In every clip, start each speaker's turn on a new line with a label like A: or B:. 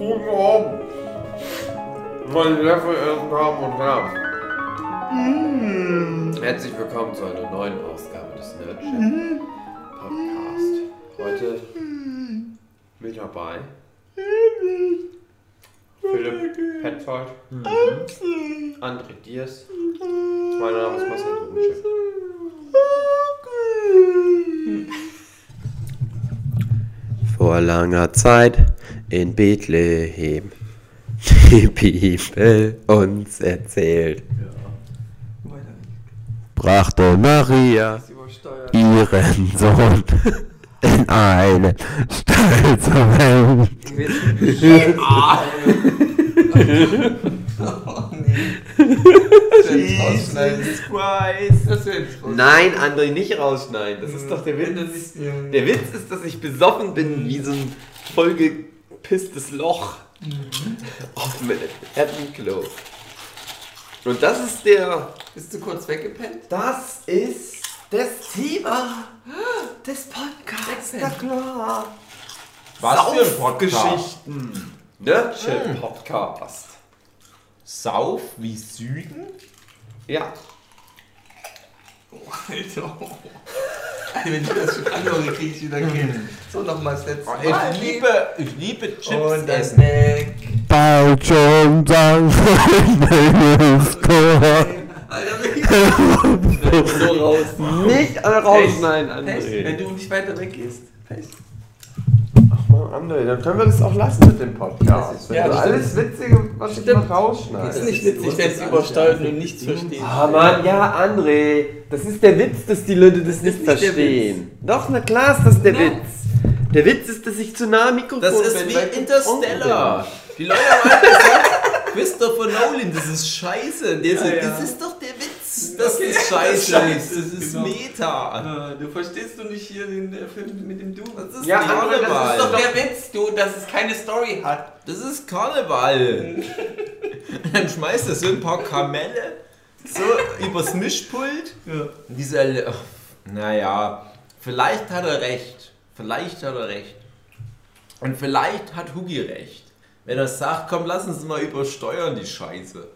A: Guten Abend, meine sehr verehrten Damen und Herren. Herzlich willkommen zu einer neuen Ausgabe des Nerdship Podcast. Heute mit dabei Philipp Petzold, André Diers, mein Name ist Marcel Dobencheck. Vor langer Zeit in Bethlehem die Bibel uns erzählt, brachte Maria ihren Sohn in einen Stall zur Welt.
B: Jesus Christ.
C: Das raus.
A: Nein, André, nicht rausschneiden. Das ist doch der Witz. Der Witz ist, dass ich besoffen bin wie so ein vollgepisstes Loch auf dem Erdbenklo. Und das ist der.
C: Bist du kurz weggepennt?
A: Das ist das Thema des Podcasts. Na klar.
B: Was für ein Podcast?
A: Geschichten. Nerdship Podcast.
B: Sauf wie Süden?
A: Ja.
C: Alter. Wenn ich das schon anhöre, krieg ich wieder hin. So, nochmal das letzte
B: Ich
C: Mal.
B: liebe, ich liebe Chips
C: Und dann
B: essen.
C: weg.
A: Bald schon sein
C: Alter.
B: So raus.
A: Nicht rausschneiden,
C: Pech, wenn
A: André.
C: du nicht weiter weggehst. Pech.
A: Man, André, dann können wir das auch lassen mit dem Podcast. Wenn
C: Ja,
A: alles Witzige, was ich
C: Stimmt.
A: noch rausschneide.
C: Das ist nicht witzig, wenn es übersteuert und nichts versteht.
A: Ah Mann, ja, André, das ist der Witz, dass die Leute das, nicht
C: nicht
A: verstehen. Doch, na klar ist das der
C: Na.
A: Witz. Der Witz ist, dass ich zu nah am Mikrofon
B: Das ist
A: bin,
B: wie
A: ich
B: Interstellar. Die Leute haben alle gesagt, Christopher Nolan, das ist scheiße. Der so,
C: Ja, ja.
B: Das ist doch der Witz. Das
C: Okay,
B: ist scheiße. Das ist
C: genau.
B: Meta.
C: Ah, Du verstehst du nicht hier den äh, Film mit dem Du? Das ist,
A: Ja,
C: Karneval.
A: Das ist
C: doch der Witz, du, dass es keine Story hat.
B: Das ist Karneval. Dann schmeißt er so ein paar Kamelle so übers Mischpult.
C: Ja.
B: Dieser, naja, vielleicht hat er recht. Vielleicht hat er recht. Und vielleicht hat Hugi recht. Wenn er sagt, komm, lass uns mal übersteuern, die Scheiße.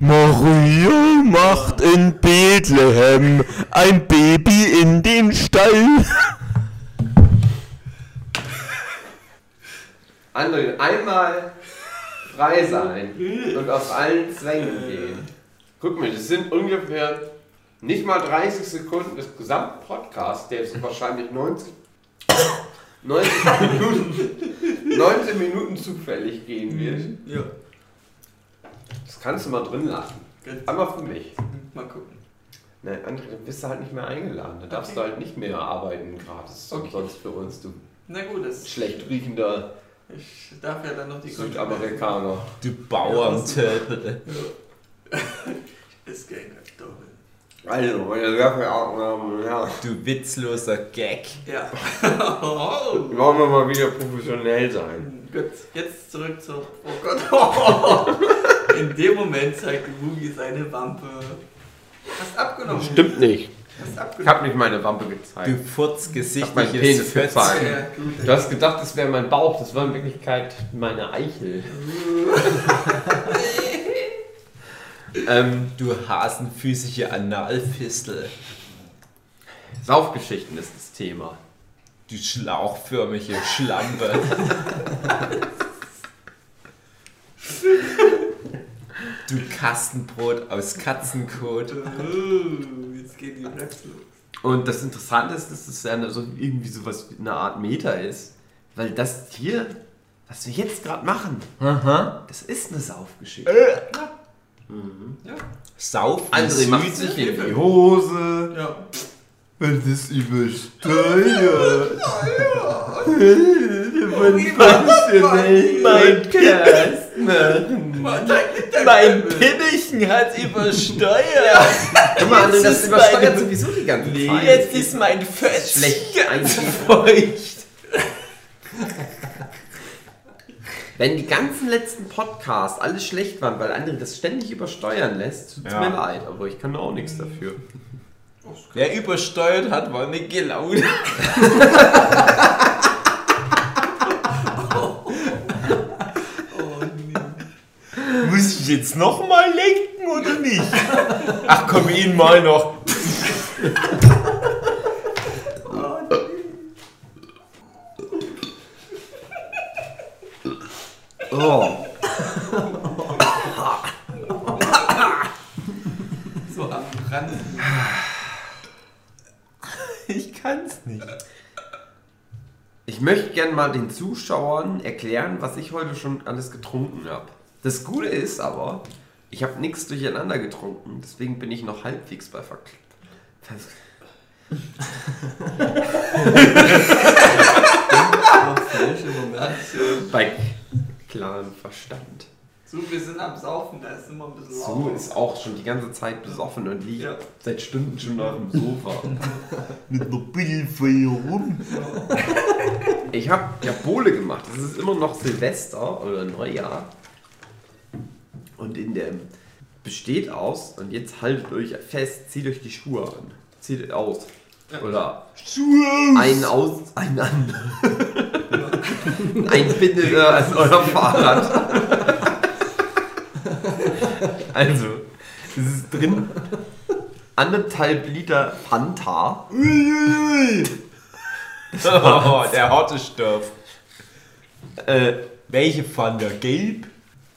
A: Maria macht in Bethlehem ein Baby in den Stall. André, einmal frei sein und aus allen Zwängen gehen. Guck mal, das sind ungefähr nicht mal 30 Sekunden des gesamten Podcasts, der ist wahrscheinlich 90, 90 Minuten, 19 Minuten zufällig gehen wird.
C: Ja.
A: Das kannst du mal drin lassen. Einmal für mich.
C: Mal gucken.
A: Nein, André, dann bist du halt nicht mehr eingeladen. Da darfst
C: Okay.
A: du halt nicht mehr arbeiten gratis.
C: Okay.
A: Sonst für uns, du
C: Na gut, das,
A: schlecht riechender
C: ich darf ja dann noch die
A: Südamerikaner.
B: Du Bauerntöpel.
C: Ist gern Kartoffeln.
A: Also, meine sehr verehrten Damen und Herren,
B: Du witzloser Gag.
C: Ja.
A: wollen wir mal wieder professionell sein.
C: Gut, jetzt zurück zu. Oh Gott. In dem Moment zeigte Mugi seine Wampe. Hast abgenommen.
A: Stimmt nicht.
C: Hast
A: Ich
C: abgenommen.
A: habe nicht meine Wampe
B: Du
A: gezeigt. Hab meinen
B: furzgesichtliches
A: Penis
B: Fötz.
A: gezeigt. Du hast gedacht, das wäre mein Bauch. Das war in Wirklichkeit meine Eichel. ähm,
B: Du hasenfüßige Analfistel.
A: Saufgeschichten ist das Thema.
B: Du schlauchförmige Schlampe. du Kastenbrot aus Katzenkot.
C: Oh, jetzt geht die Raps los.
A: Und das Interessante ist, dass es ja so irgendwie sowas wie eine Art Meta ist. Weil das hier, was wir jetzt gerade machen,
B: Aha.
A: das ist eine Saufgeschichte.
C: Ja.
B: Sauf
A: André macht
B: Süd.
A: sich in die Hose.
C: Ja.
A: Wenn das übersteuert.
C: Professionell
A: mein Cast
B: Mein Pibbelchen hat übersteuert.
A: Guck mal, André,
B: Jetzt
A: das
B: ist
A: übersteuert sowieso die ganze
B: Nee,
A: Zeit.
B: jetzt ist mein Fötz
A: Schlecht
B: ganz feucht.
A: Wenn die ganzen letzten Podcasts alles schlecht waren, weil André das ständig übersteuern lässt, tut's
B: Ja.
A: mir leid, aber ich kann auch nichts dafür.
B: Wer übersteuert hat, war eine Gelaune. ich jetzt nochmal lenken oder nicht? Ach komm, ihn mal noch.
A: Oh.
C: So am Rand.
B: Ich kann's nicht.
A: Ich möchte gerne mal den Zuschauern erklären, was ich heute schon alles getrunken habe. Das Gute ist aber, ich habe nichts durcheinander getrunken, deswegen bin ich noch halbwegs bei Verk Vers
C: Noch falsch im Moment.
A: bei klarem Verstand.
C: So, wir sind am Saufen, da ist immer ein bisschen
A: So
C: lauter.
A: ist auch schon die ganze Zeit besoffen und liegt
C: Ja.
A: seit Stunden schon auf dem Sofa.
B: Mit einer Billfeier rum.
A: Ich habe ja Bowle gemacht. Es ist immer noch Silvester oder Neujahr. Und in der besteht aus, und jetzt haltet euch fest, zieht euch die Schuhe an. Zieht aus. Oder einen aus, einen an. ein bindet ihr an euer Fahrrad. Also, es ist drin anderthalb Liter Fanta.
B: Oh, der harte Stoff.
A: Äh,
B: Welche Pfanne? Gelb?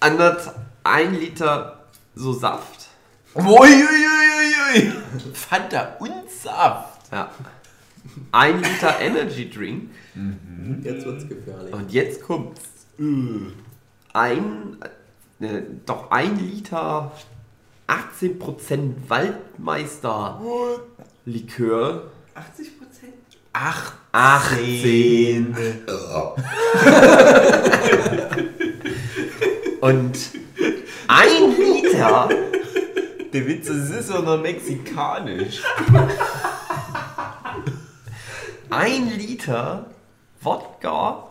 A: anderth, ein Liter so Saft.
B: Uiuiuiui. Fanta und Saft.
A: Ja. Ein Liter Energy Drink.
D: Jetzt wird's gefährlich.
A: Und jetzt kommt's. Ein, äh, doch ein Liter 18% Waldmeister Likör.
C: 80 Prozent?
B: Ach,
A: 18. Und ein Liter
B: Der Witz das ist auch noch mexikanisch.
A: Ein Liter Wodka,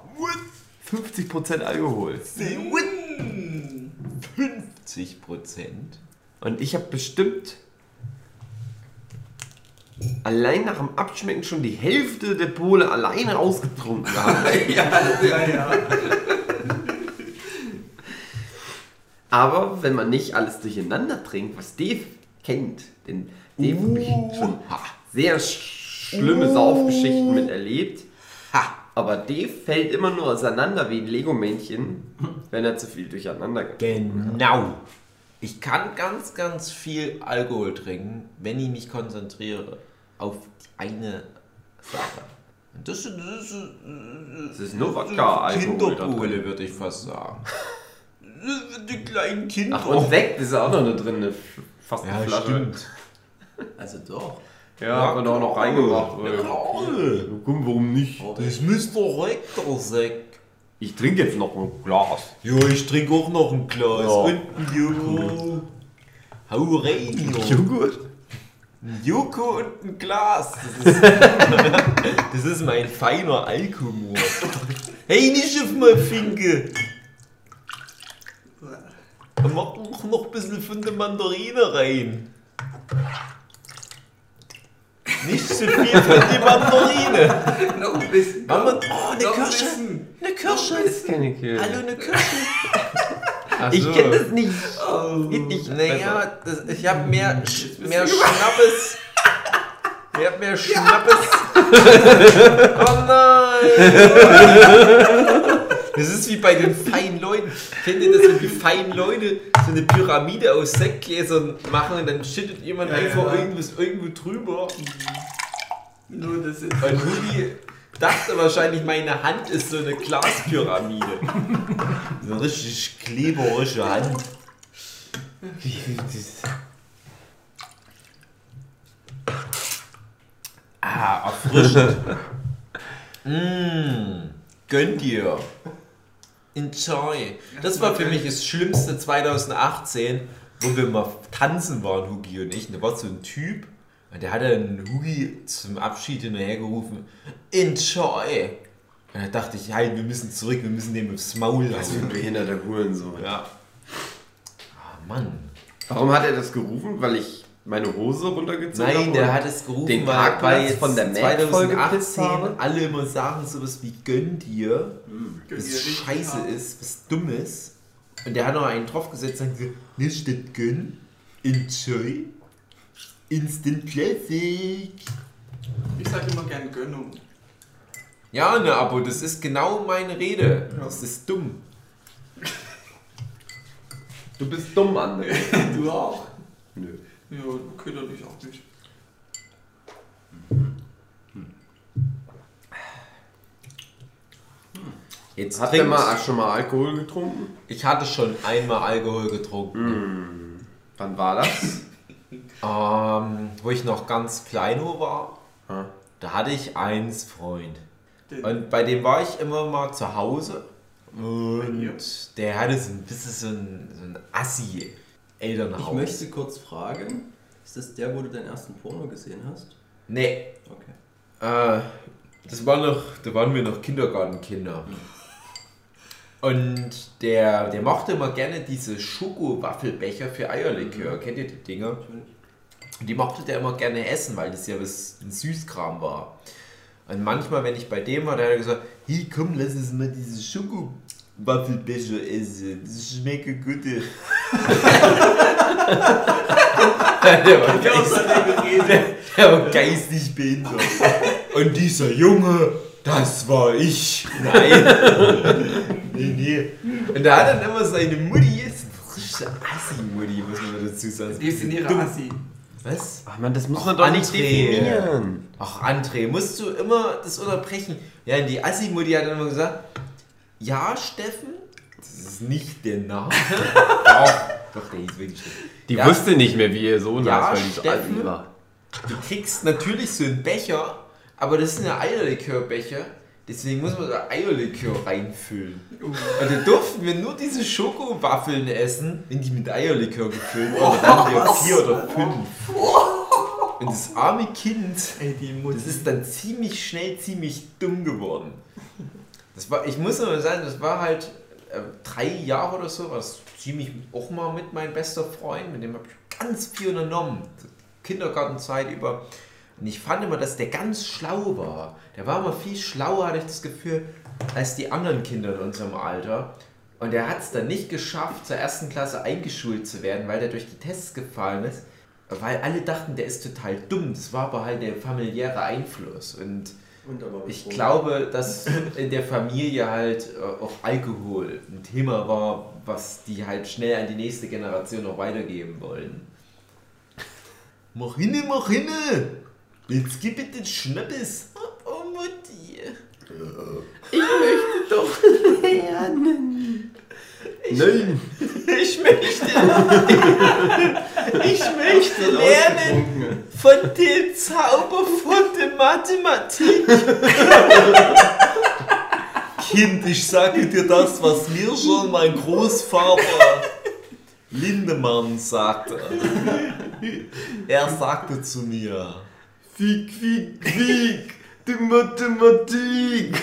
A: 50% Alkohol.
B: 50 Prozent.
A: Und ich habe bestimmt allein nach dem Abschmecken schon die Hälfte der Pole alleine ausgetrunken gehabt.
C: ja, ja, ja.
A: Aber wenn man nicht alles durcheinander trinkt, was Dave kennt, denn Dave habe ich schon sehr sch- schlimme Saufgeschichten miterlebt.
B: Ha.
A: Aber Dave fällt immer nur auseinander wie ein Lego-Männchen, wenn er zu viel durcheinander
B: Genau. Ich kann ganz, ganz viel Alkohol trinken, wenn ich mich konzentriere auf eine Sache. Das ist, das ist,
A: Das ist nur Wodka-Alkohol drin.
B: würde ich fast sagen. Die kleinen Kinder.
A: Ach, und Sekt ist auch noch da drin, eine, fast eine
B: ja,
A: Flasche.
B: stimmt.
D: Also doch.
A: Ja, hat man da auch noch reingemacht.
B: Ja,
A: Komm, warum nicht?
B: Das müsste direkt der Sekt.
A: Ich trinke jetzt noch ein Glas.
B: Ja, ich trinke auch noch ein Glas.
A: Ja.
B: Und ein Joko. Hau rein.
A: Joghurt?
B: Ein Joko und ein Glas. Das ist, das ist mein feiner Alkohol. Hey, nicht auf mal Finke. Und mach doch noch ein bisschen von der Mandarine rein. Nicht zu viel von der Mandarine.
C: Noch ein bisschen.
B: Wir, oh, eine
C: Noch
B: Kirsche.
C: bisschen.
B: Eine Kirsche.
A: ist keine Kirche.
B: Hallo, eine Kirsche. Ach
A: Ich
B: so.
A: kenne das nicht. Geht nicht.
B: Naja, das, ich habe mehr, Sch mehr Schnappes. Ich hab mehr Schnappes. oh nein! Das ist wie bei den feinen Leuten. Kennt ihr das, wenn die feinen Leute so eine Pyramide aus Sektgläsern machen und dann schüttet jemand
C: Ja,
B: einfach
C: ja.
B: irgendwas irgendwo drüber?
C: Nur das ist.
B: Und Rudi dachte wahrscheinlich, meine Hand ist so eine Glaspyramide. So eine richtig kleberische Hand. Ah, erfrischend. mmh, gönn dir. Enjoy. Das war für mich das Schlimmste 2018, wo wir mal tanzen waren, Hugi und ich. Da war so ein Typ, und der hat dann Hugi zum Abschied hinterhergerufen, Enjoy. Und da dachte ich, halt, wir müssen zurück, wir müssen dem aufs Maul
A: Was für ein
B: hauen.
A: behinderter Hurensohn.
B: Ja. Ah, Mann.
A: Warum hat er das gerufen? Weil ich meine Hose runtergezogen?
B: Nein, der hat es gerufen,
A: den
B: weil, weil jetzt
A: von der Mac vollgepisst
B: 2018
A: habe?
B: alle immer sagen sowas wie gönn dir,
C: Gönn
B: was scheiße
C: hart.
B: ist, was dumm ist. Und der hat noch einen draufgesetzt und gesagt, Nicht gönnen. Enjoy. Instant Classic.
C: Ich sag immer gern Gönnung.
B: Ja, ne, Abo, das ist genau meine Rede. Das ist dumm.
A: Du bist dumm, André.
C: Du auch?
A: Nö.
C: Ja, okay, dann ich auch nicht.
B: Jetzt
A: ihr
B: trinkt-
A: mal schon mal Alkohol getrunken?
B: Ich hatte schon einmal Alkohol getrunken.
A: Wann war das?
B: Ähm, wo ich noch ganz klein war,
A: Ah.
B: da hatte ich eins Freund. Und bei dem war ich immer mal zu Hause. Und der hatte so ein bisschen so ein, so ein assi
D: Ich
B: Elternhaus.
D: möchte kurz fragen, ist das der, wo du deinen ersten Porno gesehen hast?
B: Nee,
D: Okay.
B: äh, das war noch, da waren wir noch Kindergartenkinder. Und der, der mochte immer gerne diese Schoko-Waffelbecher für Eierlikör. Kennt ihr die Dinger? Und die mochte der immer gerne essen, weil das ja was ein Süßkram war. Und manchmal, wenn ich bei dem war, da hat er gesagt, hey komm, lass uns mal diese Schoko-Waffelbecher essen. Das schmeckt gut. der war der geistig behindert. Und dieser Junge, das war ich. Nein. nee, nee. Und da hat dann immer seine Mutti, ist eine frische Assi-Mutti, muss man dazu sagen.
C: Definiere Assi.
B: Was?
A: Ach man, das muss
B: Och,
A: man doch nicht
B: André.
A: definieren.
B: Ach, André, musst du immer das unterbrechen? Ja, die Assi-Mutti hat dann immer gesagt, ja, Steffen, das ist nicht der Name. doch, doch, der hieß wirklich Steffen.
A: Die
B: Ja.
A: wusste nicht mehr, wie ihr Sohn
B: Ja,
A: heißt, weil die so alt
B: Steffen.
A: war.
B: Du kriegst natürlich so einen Becher, aber das ist ein Eierlikörbecher. Deswegen muss man da Eierlikör reinfüllen. Und dann durften wir nur diese Schokowaffeln essen, wenn die mit Eierlikör gefüllt waren. Dann haben wir vier oder fünf. Und das arme Kind,
C: Ey, die Mutti.
B: das ist dann ziemlich schnell ziemlich dumm geworden. Das war, ich muss aber sagen, das war halt äh, drei Jahre oder so, war das ziemlich auch mal mit meinem bester Freund, mit dem habe ich ganz viel unternommen. Kindergartenzeit über. Und ich fand immer, dass der ganz schlau war. Der war immer viel schlauer, hatte ich das Gefühl, als die anderen Kinder in unserem Alter. Und er hat es dann nicht geschafft, zur ersten Klasse eingeschult zu werden, weil der durch die Tests gefallen ist. Weil alle dachten, der ist total dumm. Das war aber halt der familiäre Einfluss. Und ich glaube, dass in der Familie halt äh, auch Alkohol ein Thema war, was die halt schnell an die nächste Generation noch weitergeben wollen. Mach hinne, mach hinne! Jetzt gib bitte den Schnappes! Oh, Mutti!
A: Nein!
B: Ich möchte, ich möchte lernen von dem Zauber von der Mathematik. Kind, ich sage dir das, was mir schon mein Großvater Lindemann sagte. Er sagte zu mir,
A: Fick, fick, fick! Die Mathematik!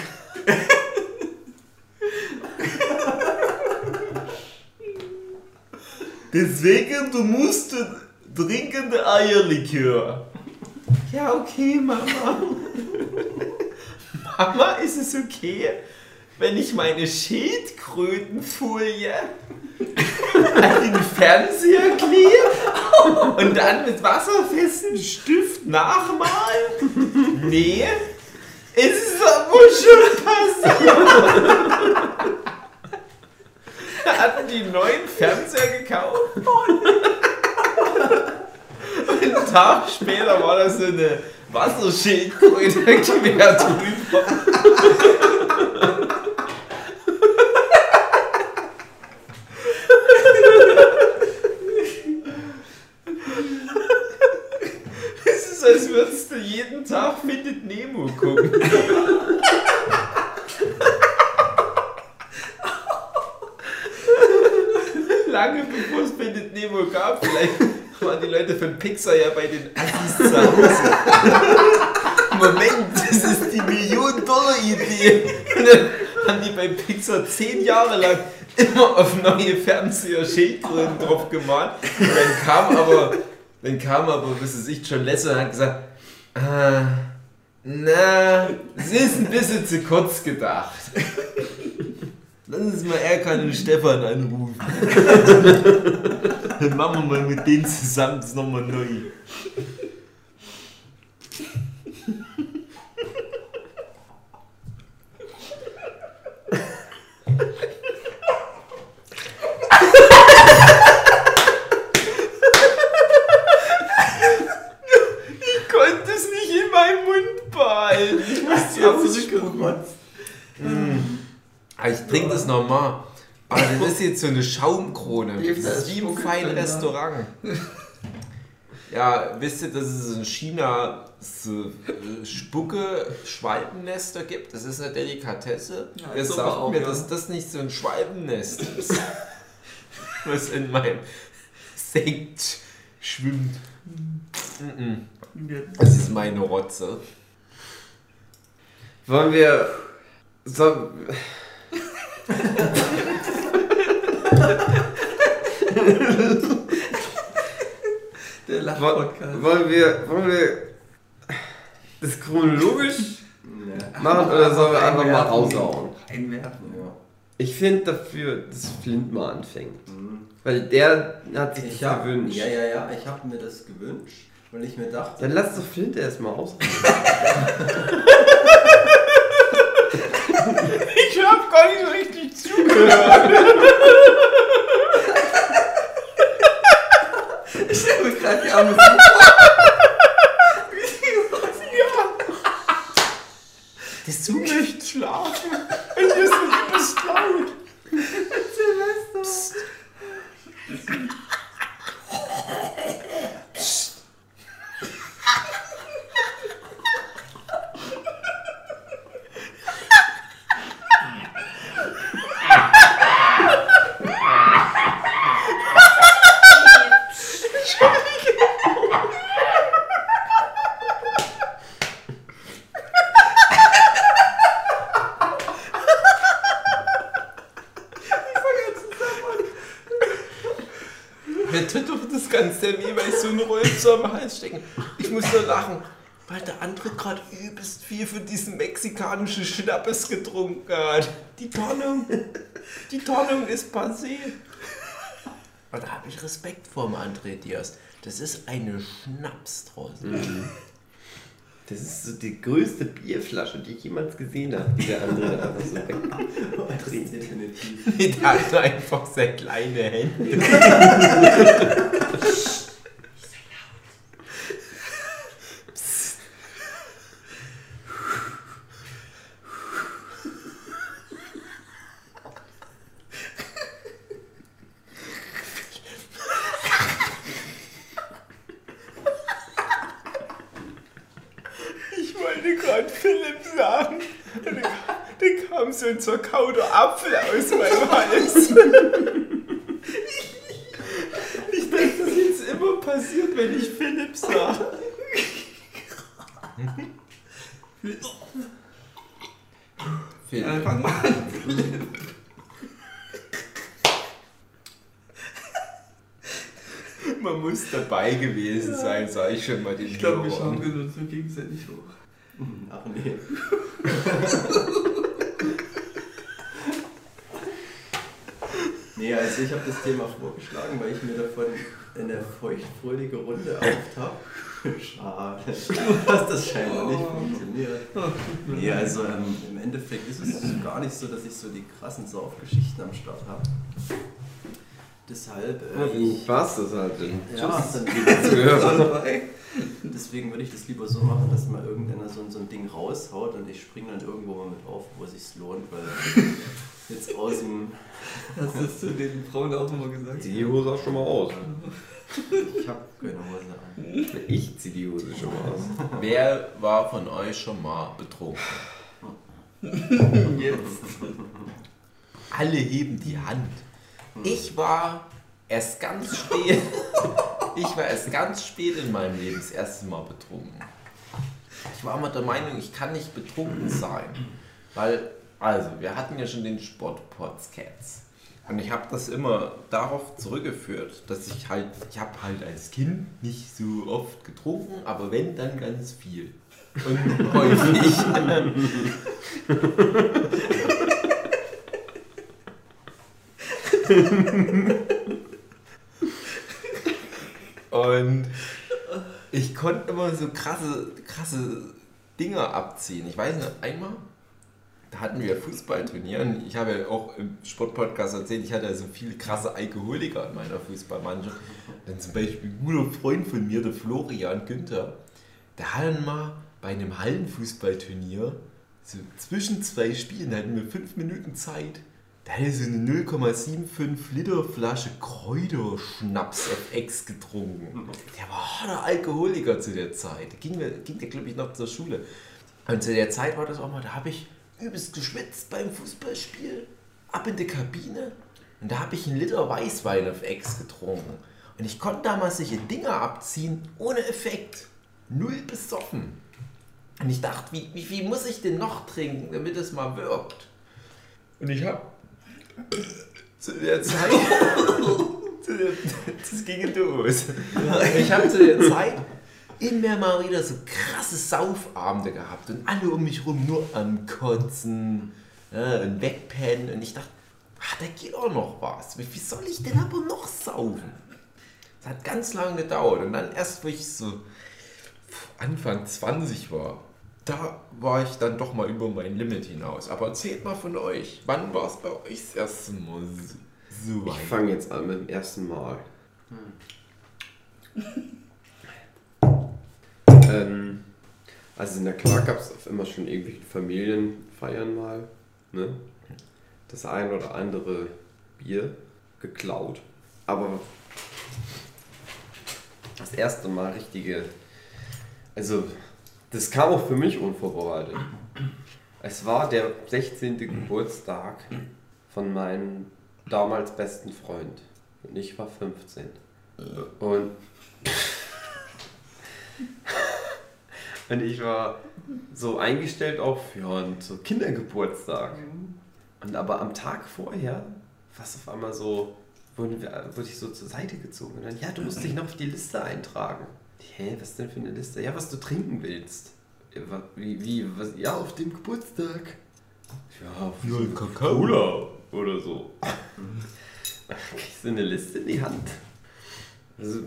B: Deswegen, du musst trinken der Eierlikör. Ja, okay, Mama. Mama, ist es okay, wenn ich meine Schildkrötenfolie an den Fernseher klebe und dann mit wasserfestem Stift nachmalen? Nee, es ist aber schon passiert. hatten die neuen Fernseher gekauft. Und einen Tag später war da so eine Wasserschildkröte quer drüber. Es ist, als würdest du jeden Tag Findet Nemo gucken. Lange bevor es Findet Nemo gab. Vielleicht waren die Leute von Pixar ja bei den Assis zu Hause. Moment, das ist die Million-Dollar-Idee. Und dann haben die bei Pixar zehn Jahre lang immer auf neue Fernseher Schildkröten drauf gemalt. Und dann kam aber, dann kam aber, was weiß ich, John Lesser und hat gesagt, ah, na, es ist ein bisschen zu kurz gedacht. Lass uns mal Erkan und Stefan anrufen. Dann machen wir mal mit denen zusammen das nochmal neu. Ich konnte es nicht in meinen Mund behalten. Ich musste jetzt
C: zurückgerotzt.
B: Aber ich trinke das nochmal. Aber das ist jetzt so eine Schaumkrone. Das
C: ist
B: wie im
C: Spucke
B: feinen. Restaurant. Ja, wisst ihr, dass es in China so äh, Spucke Schwalbennester gibt? Das ist eine Delikatesse.
C: Ja,
B: Wer sagt
C: auch,
B: mir,
C: ja.
B: dass das nicht so ein Schwalbennest ist? Was in meinem Sekt schwimmt. Das ist meine Rotze.
A: Wollen wir. So,
C: Der Lachpodcast.
A: wollen wir. Wollen wir das chronologisch
D: Ja.
A: machen oder sollen wir einfach mal raushauen?
C: Einwerfen.
D: Ja.
A: Ich finde dafür, dass Flint mal anfängt.
D: Mhm.
A: Weil der hat sich
D: Ich
A: das
D: hab,
A: gewünscht.
D: ja, ja, ja, ich habe mir das gewünscht, weil ich mir dachte,
A: Dann lass doch Flint erstmal ausreden.
B: Ich hab gar nicht so richtig zugehört.
C: Ich stelle mir gerade die Arme
B: Das du möchte schlafen. Das ist übelst laut. Psst. Mir tut doch das ganze weh, weil ich so einen Rülpser am Hals stecken. Ich muss nur lachen, weil der andere gerade übelst viel für diesen mexikanischen Schnappes getrunken hat. Die Tonnung, die Tonnung ist passé. Aber da habe ich Respekt vor dem André Diaz. Das ist eine Schnapsdrossel.
A: Das ist so die größte Bierflasche, die ich jemals gesehen habe, die der andere einfach so weg.
D: das ist definitiv.
B: Der hat einfach sehr kleine Hände. Ich wollte gerade Philipp sagen. Und Da da kam so ein zerkauter Apfel aus meinem Hals. Ich denke, das ist jetzt immer passiert, wenn ich Philipp sage.
C: Ja, fang mal an.
B: Man muss dabei gewesen sein, sag ich schon mal den
C: Ich glaube, wir schauen wir uns so gegenseitig hoch.
D: Ach nee. nee, also ich habe das Thema vorgeschlagen, weil ich mir davon eine feuchtfröhliche Runde erhofft habe. Schade, dass das scheinbar nicht funktioniert. Nee, also ähm, im Endeffekt ist es gar nicht so, dass ich so die krassen Saufgeschichten am Start habe. Deshalb, äh,
A: dann
D: ich,
A: war's das halt. Dann
D: ja,
A: tschüss.
D: dann. Deswegen würde ich das lieber so machen, dass mal irgendeiner so, so ein Ding raushaut und ich springe dann irgendwo mal mit auf, wo es sich lohnt, weil jetzt aus dem.
C: Hast du das zu den Frauen auch immer gesagt?
A: Zieh die Hose auch schon mal aus.
D: Ich habe keine Hose an.
A: Ich zieh die Hose schon mal aus.
B: Wer war von euch schon mal betrunken?
C: Jetzt.
B: Alle heben die Hand. Ich war erst ganz spät. Ich war erst ganz spät in meinem Leben das erste Mal betrunken. Ich war immer der Meinung, ich kann nicht betrunken sein. Weil, also, wir hatten ja schon den Sport-Pods-Cats. Und ich habe das immer darauf zurückgeführt, dass ich halt, ich habe halt als Kind nicht so oft getrunken, aber wenn, dann ganz viel. Und häufig. Und ich konnte immer so krasse, krasse Dinge abziehen. Ich weiß nicht, einmal, hatten wir Fußballturnier und ich habe ja auch im Sportpodcast erzählt, ich hatte ja so viele krasse Alkoholiker in meiner Fußballmannschaft. Dann zum Beispiel ein guter Freund von mir, der Florian Günther, der hat dann mal bei einem Hallenfußballturnier so zwischen zwei Spielen, da hatten wir fünf Minuten Zeit, da hat er so eine 0,75 Liter Flasche Kräuterschnaps FX getrunken. Der war harter Alkoholiker zu der Zeit. Da ging, ging der, glaube ich, noch zur Schule. Und zu der Zeit war das auch mal, da habe ich übelst geschwitzt beim Fußballspiel, ab in die Kabine und da habe ich einen Liter Weißwein auf Ex getrunken. Und ich konnte damals solche Dinger abziehen, ohne Effekt. Null besoffen. Und ich dachte, wie, wie viel muss ich denn noch trinken, damit es mal wirkt? Und ich habe zu der Zeit. das ging los. Ich habe zu der Zeit immer mal wieder so krasse Saufabende gehabt und alle um mich rum nur am Kotzen ja, und wegpennen. Und ich dachte, ah, da geht auch noch was. Wie soll ich denn aber noch saufen? Das hat ganz lange gedauert. Und dann erst, wo ich so Anfang 20 war, da war ich dann doch mal über mein Limit hinaus. Aber erzählt mal von euch. Wann war es bei euch das erste Mal so, so
A: Ich
B: weit?
A: fange jetzt an mit dem ersten Mal. Ähm, also na klar gab es immer schon irgendwie Familienfeiern mal. Ne? Das ein oder andere Bier geklaut. Aber das erste Mal richtige. Also, das kam auch für mich unvorbereitet. Es war der 16. Geburtstag von meinem damals besten Freund. Und ich war 15. Und, und ich war so eingestellt auf ja, so Kindergeburtstag. Und aber am Tag vorher war es auf einmal so, wurde, wurde ich so zur Seite gezogen. Und dann, ja, du musst dich noch auf die Liste eintragen. Hä, was denn für eine Liste? Ja, was du trinken willst. Ja, Wie, wie, was? Ja, auf dem Geburtstag. Ja, auf so
B: Kakao.
A: Cola oder so. Kriegst du eine Liste in die Hand. Also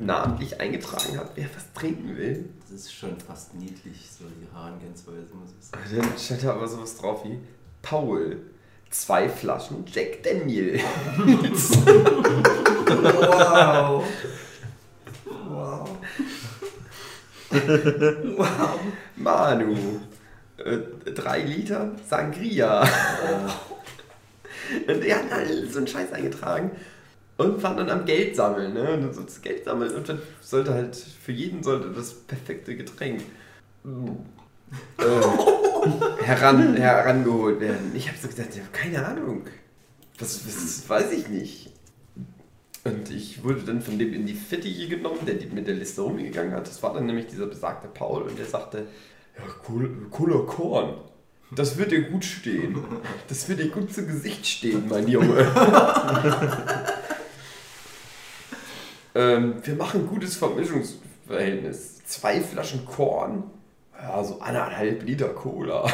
A: namentlich eingetragen hat, wer was trinken will.
D: Das ist schon fast niedlich, so die Herangehensweise, muss ich sagen.
A: Dann steht da aber sowas drauf wie Paul, zwei Flaschen Jack Daniel.
C: Wow. Wow. wow.
A: Manu, äh, drei Liter Sangria. Und die hatten alle so einen Scheiß eingetragen und waren dann am Geld sammeln, ne? Und dann so das Geld sammeln und dann sollte halt für jeden sollte das perfekte Getränk äh, heran, herangeholt werden. Ich habe so gesagt, ich habe keine Ahnung. Was, was weiß ich nicht. Und ich wurde dann von dem in die Fittiche genommen, der mit der Liste rumgegangen hat. Das war dann nämlich dieser besagte Paul und der sagte, ja, cool, cooler Korn. Das wird dir gut stehen. Das wird dir gut zu Gesicht stehen, mein Junge. ähm, wir machen ein gutes Vermischungsverhältnis. Zwei Flaschen Korn, ja, so anderthalb Liter Cola.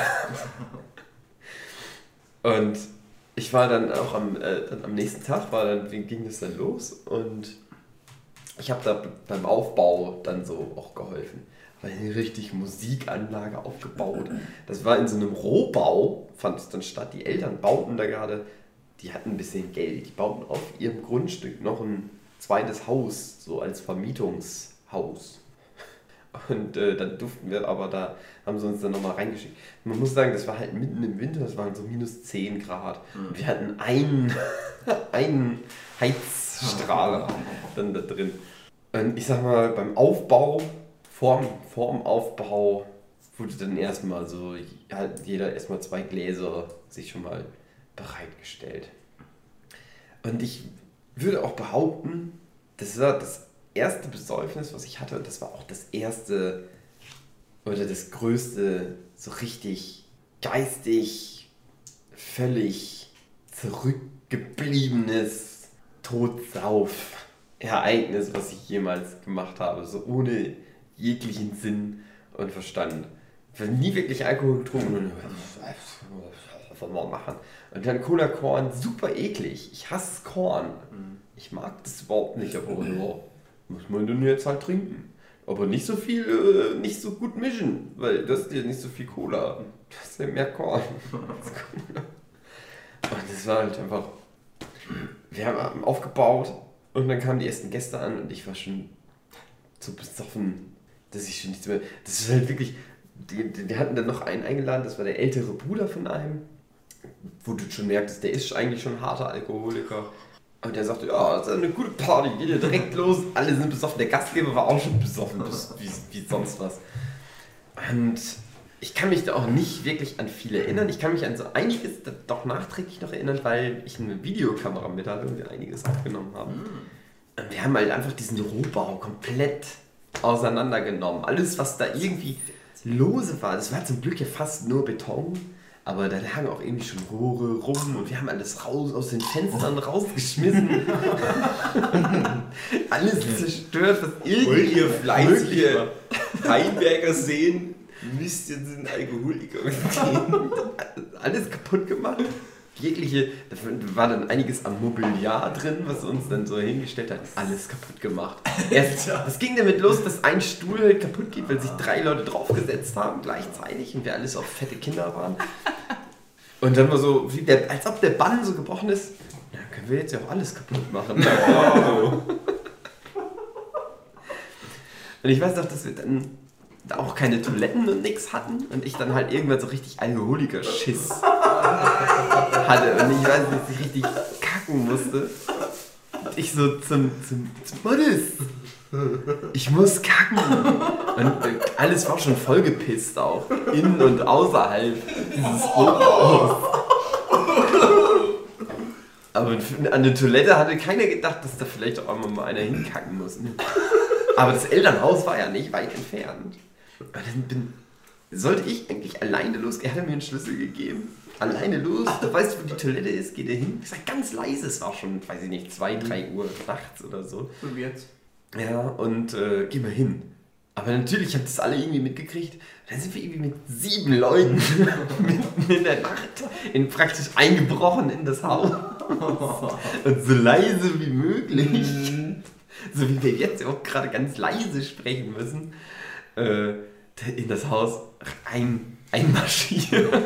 A: Und ich war dann auch am, äh, am nächsten Tag, war dann, wie ging das dann los? Und ich habe da beim Aufbau dann so auch geholfen. Weil eine richtig Musikanlage aufgebaut. Das war in so einem Rohbau, fand es dann statt. Die Eltern bauten da gerade, die hatten ein bisschen Geld. Die bauten auf ihrem Grundstück noch ein zweites Haus, so als Vermietungshaus. Und äh, dann durften wir aber da, haben sie uns dann nochmal reingeschickt. Man muss sagen, das war halt mitten im Winter, das waren so minus 10 Grad. Und wir hatten einen, einen Heizstrahler dann da drin. Und ich sag mal, beim Aufbau, vorm, vorm Aufbau, wurde dann erstmal so, halt jeder erstmal zwei Gläser sich schon mal bereitgestellt. Und ich würde auch behaupten, das war das erste Besäufnis, was ich hatte. Das war auch das erste oder das größte, so richtig geistig, völlig zurückgebliebenes Todsauf-Ereignis, was ich jemals gemacht habe. So ohne jeglichen Sinn und Verstand. Ich habe nie wirklich Alkohol getrunken. Und davon mal machen. Und dann Cola Korn, super eklig. Ich hasse Korn. Ich mag das überhaupt nicht, aber ja, muss man dann jetzt halt trinken. Aber nicht so viel, äh, nicht so gut mischen, weil das ist ja nicht so viel Cola. Das ist ja mehr Korn. Cola. Und das war halt einfach. Wir haben aufgebaut und dann kamen die ersten Gäste an und ich war schon so besoffen, dass ich schon nichts mehr. Das ist halt wirklich. Die, die hatten dann noch einen eingeladen, das war der ältere Bruder von einem, wo du schon merktest, der ist eigentlich schon ein harter Alkoholiker. Und der sagte, ja, das ist eine gute Party, geht ja direkt los. Alle sind besoffen. Der Gastgeber war auch schon besoffen, wie, wie sonst was. Und ich kann mich da auch nicht wirklich an viel erinnern. Ich kann mich an so einiges doch nachträglich noch erinnern, weil ich eine Videokamera mit hatte und wir einiges aufgenommen haben. Und wir haben halt einfach diesen Rohbau komplett auseinandergenommen. Alles, was da irgendwie lose war, das war zum Glück ja fast nur Beton. Aber da lagen auch irgendwie schon Rohre rum und wir haben alles raus aus den Fenstern rausgeschmissen. alles zerstört, was irgendwie
B: ihr fleißige. Heimwerker sehen, müsst ihr den Alkoholiker gehen.
A: alles kaputt gemacht. Jegliche, da war dann einiges am Mobiliar drin, was uns dann so hingestellt hat. Alles kaputt gemacht. Erst, das ging damit los, dass ein Stuhl kaputt geht, weil sich drei Leute draufgesetzt haben gleichzeitig und wir alles auch fette Kinder waren. Und dann war so, wie der, als ob der Bann so gebrochen ist. Ja, können wir jetzt ja auch alles kaputt machen. Und ich weiß noch, dass wir dann da auch keine Toiletten und nix hatten und ich dann halt irgendwann so richtig Alkoholiker-Schiss hatte und ich weiß nicht, ich richtig kacken musste. Und ich so zum, zum, zum Modis. Ich muss kacken. Und äh, alles war schon vollgepisst auch. Innen und außerhalb dieses Hochhaus. Aber an der Toilette hatte keiner gedacht, dass da vielleicht auch einmal mal einer hinkacken muss. Aber das Elternhaus war ja nicht weit entfernt. Und dann bin, sollte ich eigentlich alleine los. Er hat mir einen Schlüssel gegeben. Alleine los. Du weißt, wo die Toilette ist, geht er hin. Ich sag ganz leise, es war schon, weiß ich nicht, 2, 3 Uhr nachts oder so.
C: So wie jetzt.
A: Ja, und äh, geh mal hin. Aber natürlich haben das alle irgendwie mitgekriegt. Dann sind wir irgendwie mit sieben Leuten mitten in der Nacht in praktisch eingebrochen in das Haus. Und so leise wie möglich, so wie wir jetzt auch gerade ganz leise sprechen müssen, äh, in das Haus rein, einmarschiert.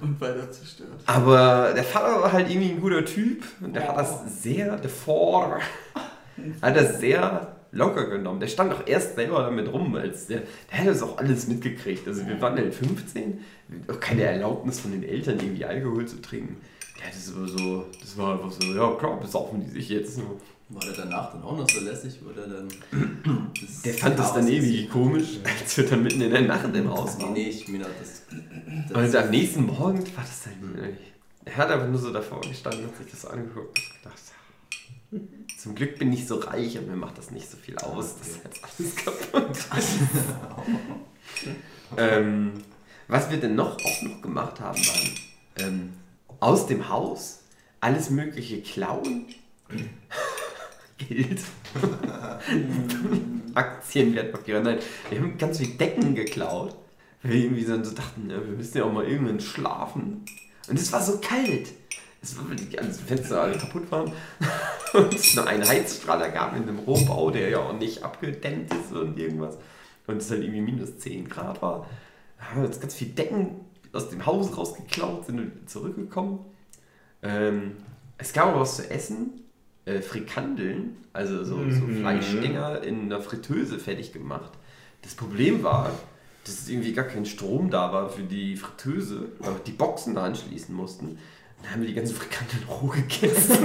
C: Und weiter zerstört.
A: Aber der Vater war halt irgendwie ein guter Typ und der hat das sehr, der Vor, hat das sehr locker genommen. Der stand auch erst selber damit rum, als der, der hat das auch alles mitgekriegt. Also wir waren halt 15, auch keine Erlaubnis von den Eltern, irgendwie Alkohol zu trinken. Der hatte so, so das war einfach so, ja klar, besaufen die sich jetzt.
D: War der danach dann auch noch so lässig, wo der dann. Das
A: Der fand das dann irgendwie
D: ist?
A: komisch, als wir dann mitten in der Nacht im Haus
D: Nee,
A: waren.
D: nee, ich meine, das.
A: Und am nächsten Morgen war das dann. Er hat einfach nur so davor gestanden, hat sich das angeguckt und gedacht, zum Glück bin ich so reich und mir macht das nicht so viel aus, dass jetzt alles kaputt ist. ähm, was wir denn noch auch noch gemacht haben, waren ähm, aus dem Haus alles mögliche klauen. Geld. Aktien, Wertpapiere. Nein, wir haben ganz viel Decken geklaut. Weil wir irgendwie so dachten, wir müssen ja auch mal irgendwann schlafen. Und es war so kalt. Es war, die ganzen Fenster alle kaputt waren. Und es nur einen Heizstrahler gab in dem Rohbau, der ja auch nicht abgedämmt ist und irgendwas. Und es halt irgendwie minus 10 Grad war. Da haben wir uns ganz viel Decken aus dem Haus rausgeklaut, sind zurückgekommen. Ähm, es gab auch was zu essen. Äh, Frikandeln, also so, so Fleischdinger in einer Fritteuse fertig gemacht. Das Problem war, dass irgendwie gar kein Strom da war für die Fritteuse, weil die Boxen da anschließen mussten. Dann haben wir die ganzen Frikandeln roh gegessen.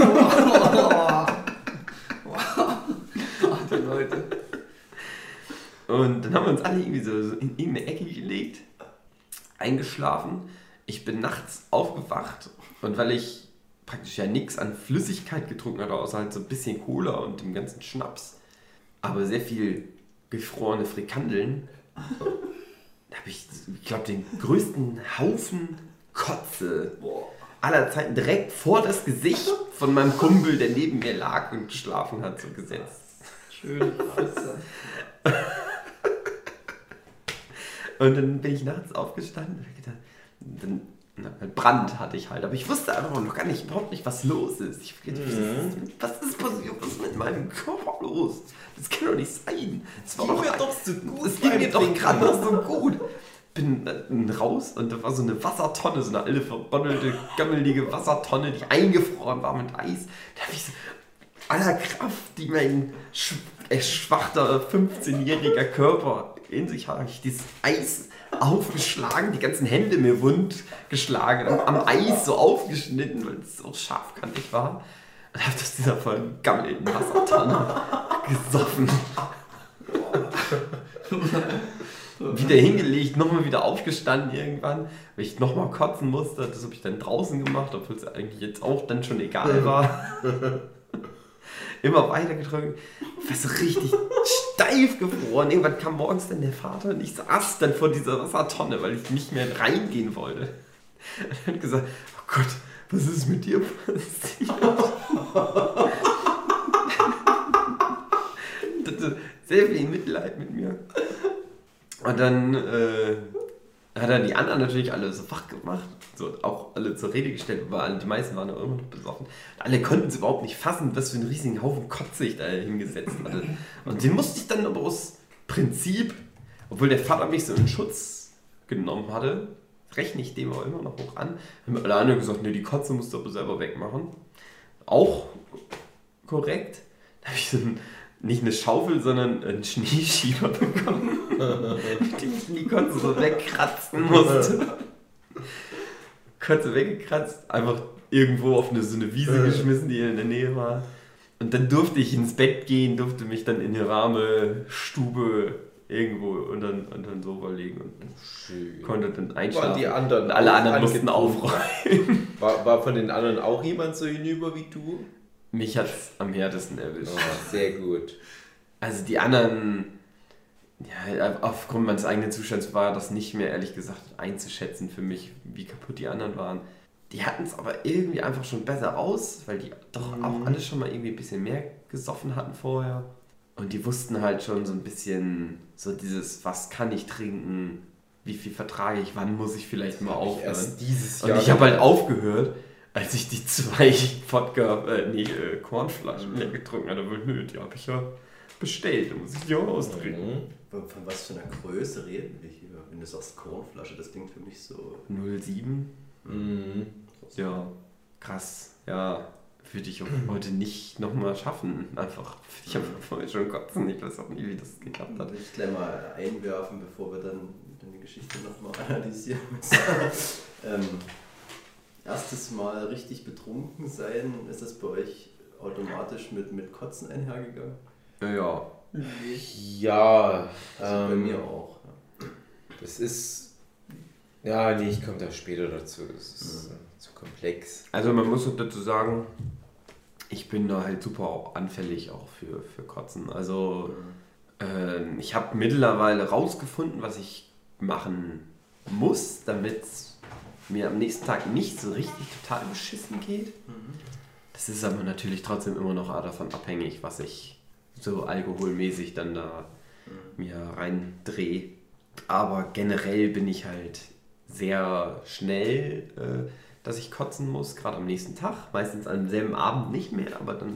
C: Die Leute.
A: Und dann haben wir uns alle irgendwie so, so in irgendeine Ecke gelegt, eingeschlafen. Ich bin nachts aufgewacht und weil ich praktisch ja nichts an Flüssigkeit getrunken hatte, außer halt so ein bisschen Cola und dem ganzen Schnaps, aber sehr viel gefrorene Frikandeln, da habe ich, ich glaube, den größten Haufen Kotze aller Zeiten direkt vor das Gesicht von meinem Kumpel, der neben mir lag und geschlafen hat, so gesetzt.
C: Schön.
A: Und dann bin ich nachts aufgestanden und gedacht, dann Brand hatte ich halt, aber ich wusste einfach noch gar nicht, überhaupt nicht, was los ist. Ich gedacht, was, ist, was ist passiert? Was ist mit meinem Körper los? Das kann doch nicht sein. Es war
B: Ging
A: doch,
B: mir doch so gut
A: Es ging mir doch gerade noch so gut. Bin äh, raus und da war so eine Wassertonne, so eine alte verbonnelte, gammelige Wassertonne, die eingefroren war mit Eis. Da habe ich so aller Kraft, die mein sch äh, schwachter 15-jähriger Körper in sich hat, ich dieses Eis aufgeschlagen, die ganzen Hände mir wund geschlagen, am, Eis so aufgeschnitten, weil es so scharfkantig war. Und habe das dieser vollen gammelnden Wassertonne gesoffen. wieder hingelegt, nochmal wieder aufgestanden irgendwann, weil ich nochmal kotzen musste. Das habe ich dann draußen gemacht, obwohl es eigentlich jetzt auch dann schon egal war. Immer weiter getrunken. War so richtig steif gefroren. Irgendwann kam morgens dann der Vater und ich saß dann vor dieser Wassertonne, weil ich nicht mehr reingehen wollte. Und er hat gesagt, oh Gott, was ist mit dir passiert? sehr viel Mitleid mit mir. Und dann äh, hat er die anderen natürlich alle so wach gemacht, so auch alle zur Rede gestellt, weil die meisten waren auch immer noch besoffen. Alle konnten es überhaupt nicht fassen, was für einen riesigen Haufen Kotze ich da hingesetzt hatte. Und den musste ich dann aber aus Prinzip, obwohl der Vater mich so in Schutz genommen hatte, rechne ich dem aber immer noch hoch an, haben alle anderen gesagt, nee, die Kotze musst du aber selber wegmachen. Auch korrekt. Da habe ich so ein, nicht eine Schaufel, sondern einen Schneeschieber bekommen, dem ich die Kotze so wegkratzen musste. Kotze weggekratzt, einfach irgendwo auf eine, so eine Wiese geschmissen, die in der Nähe war. Und dann durfte ich ins Bett gehen, durfte mich dann in die warme Stube irgendwo unter, unter den Sofa legen und
E: Schön.
A: konnte dann
E: Waren
A: einschlafen.
E: die anderen
A: und alle anderen mussten aufräumen.
E: War, war von den anderen auch jemand so hinüber wie du?
A: Mich hat es am härtesten erwischt.
E: Oh, sehr gut.
A: Also die anderen, ja, aufgrund meines eigenen Zustands war das nicht mehr, ehrlich gesagt, einzuschätzen für mich, wie kaputt die anderen waren. Die hatten es aber irgendwie einfach schon besser raus, weil die doch auch alle schon mal irgendwie ein bisschen mehr gesoffen hatten vorher. Und die wussten halt schon so ein bisschen so dieses, was kann ich trinken, wie viel vertrage ich, wann muss ich vielleicht mal aufhören.
E: Erst dieses
A: Und
E: Jahr.
A: ich habe halt aufgehört, als ich die zwei Wodka, äh, nee, äh, Kornflaschen leer getrunken hatte. Aber nö, die habe ich ja bestellt, da muss ich die auch austrinken.
E: Mhm.
D: Von, was für einer Größe reden wir hier? Wenn du sagst Kornflasche, das klingt für mich so.
A: 07?
E: Mhm.
A: Ja, krass. Ja, würde ich auch heute nicht nochmal schaffen. Einfach, ich habe vorher schon kotzen. Ich weiß auch nicht, wie das geklappt hat.
D: ich gleich mal einwerfen, bevor wir dann, dann die Geschichte nochmal analysieren müssen. ähm, erstes Mal richtig betrunken sein, ist das bei euch automatisch mit, mit Kotzen einhergegangen?
A: Ja, ja.
E: Ja,
D: Also bei
E: ähm,
D: mir auch. Ja.
E: das ist. Ja, nee, ich komme da später dazu. Das ist äh, zu komplex.
A: Also man muss dazu sagen, ich bin da halt super anfällig auch für, für Kotzen. Also ähm, ich habe mittlerweile rausgefunden, was ich machen muss, damit es mir am nächsten Tag nicht so richtig total beschissen geht. Das ist aber natürlich trotzdem immer noch davon abhängig, was ich so alkoholmäßig dann da mir reindrehe. Aber generell bin ich halt sehr schnell, äh, dass ich kotzen muss, gerade am nächsten Tag. Meistens am selben Abend nicht mehr, aber dann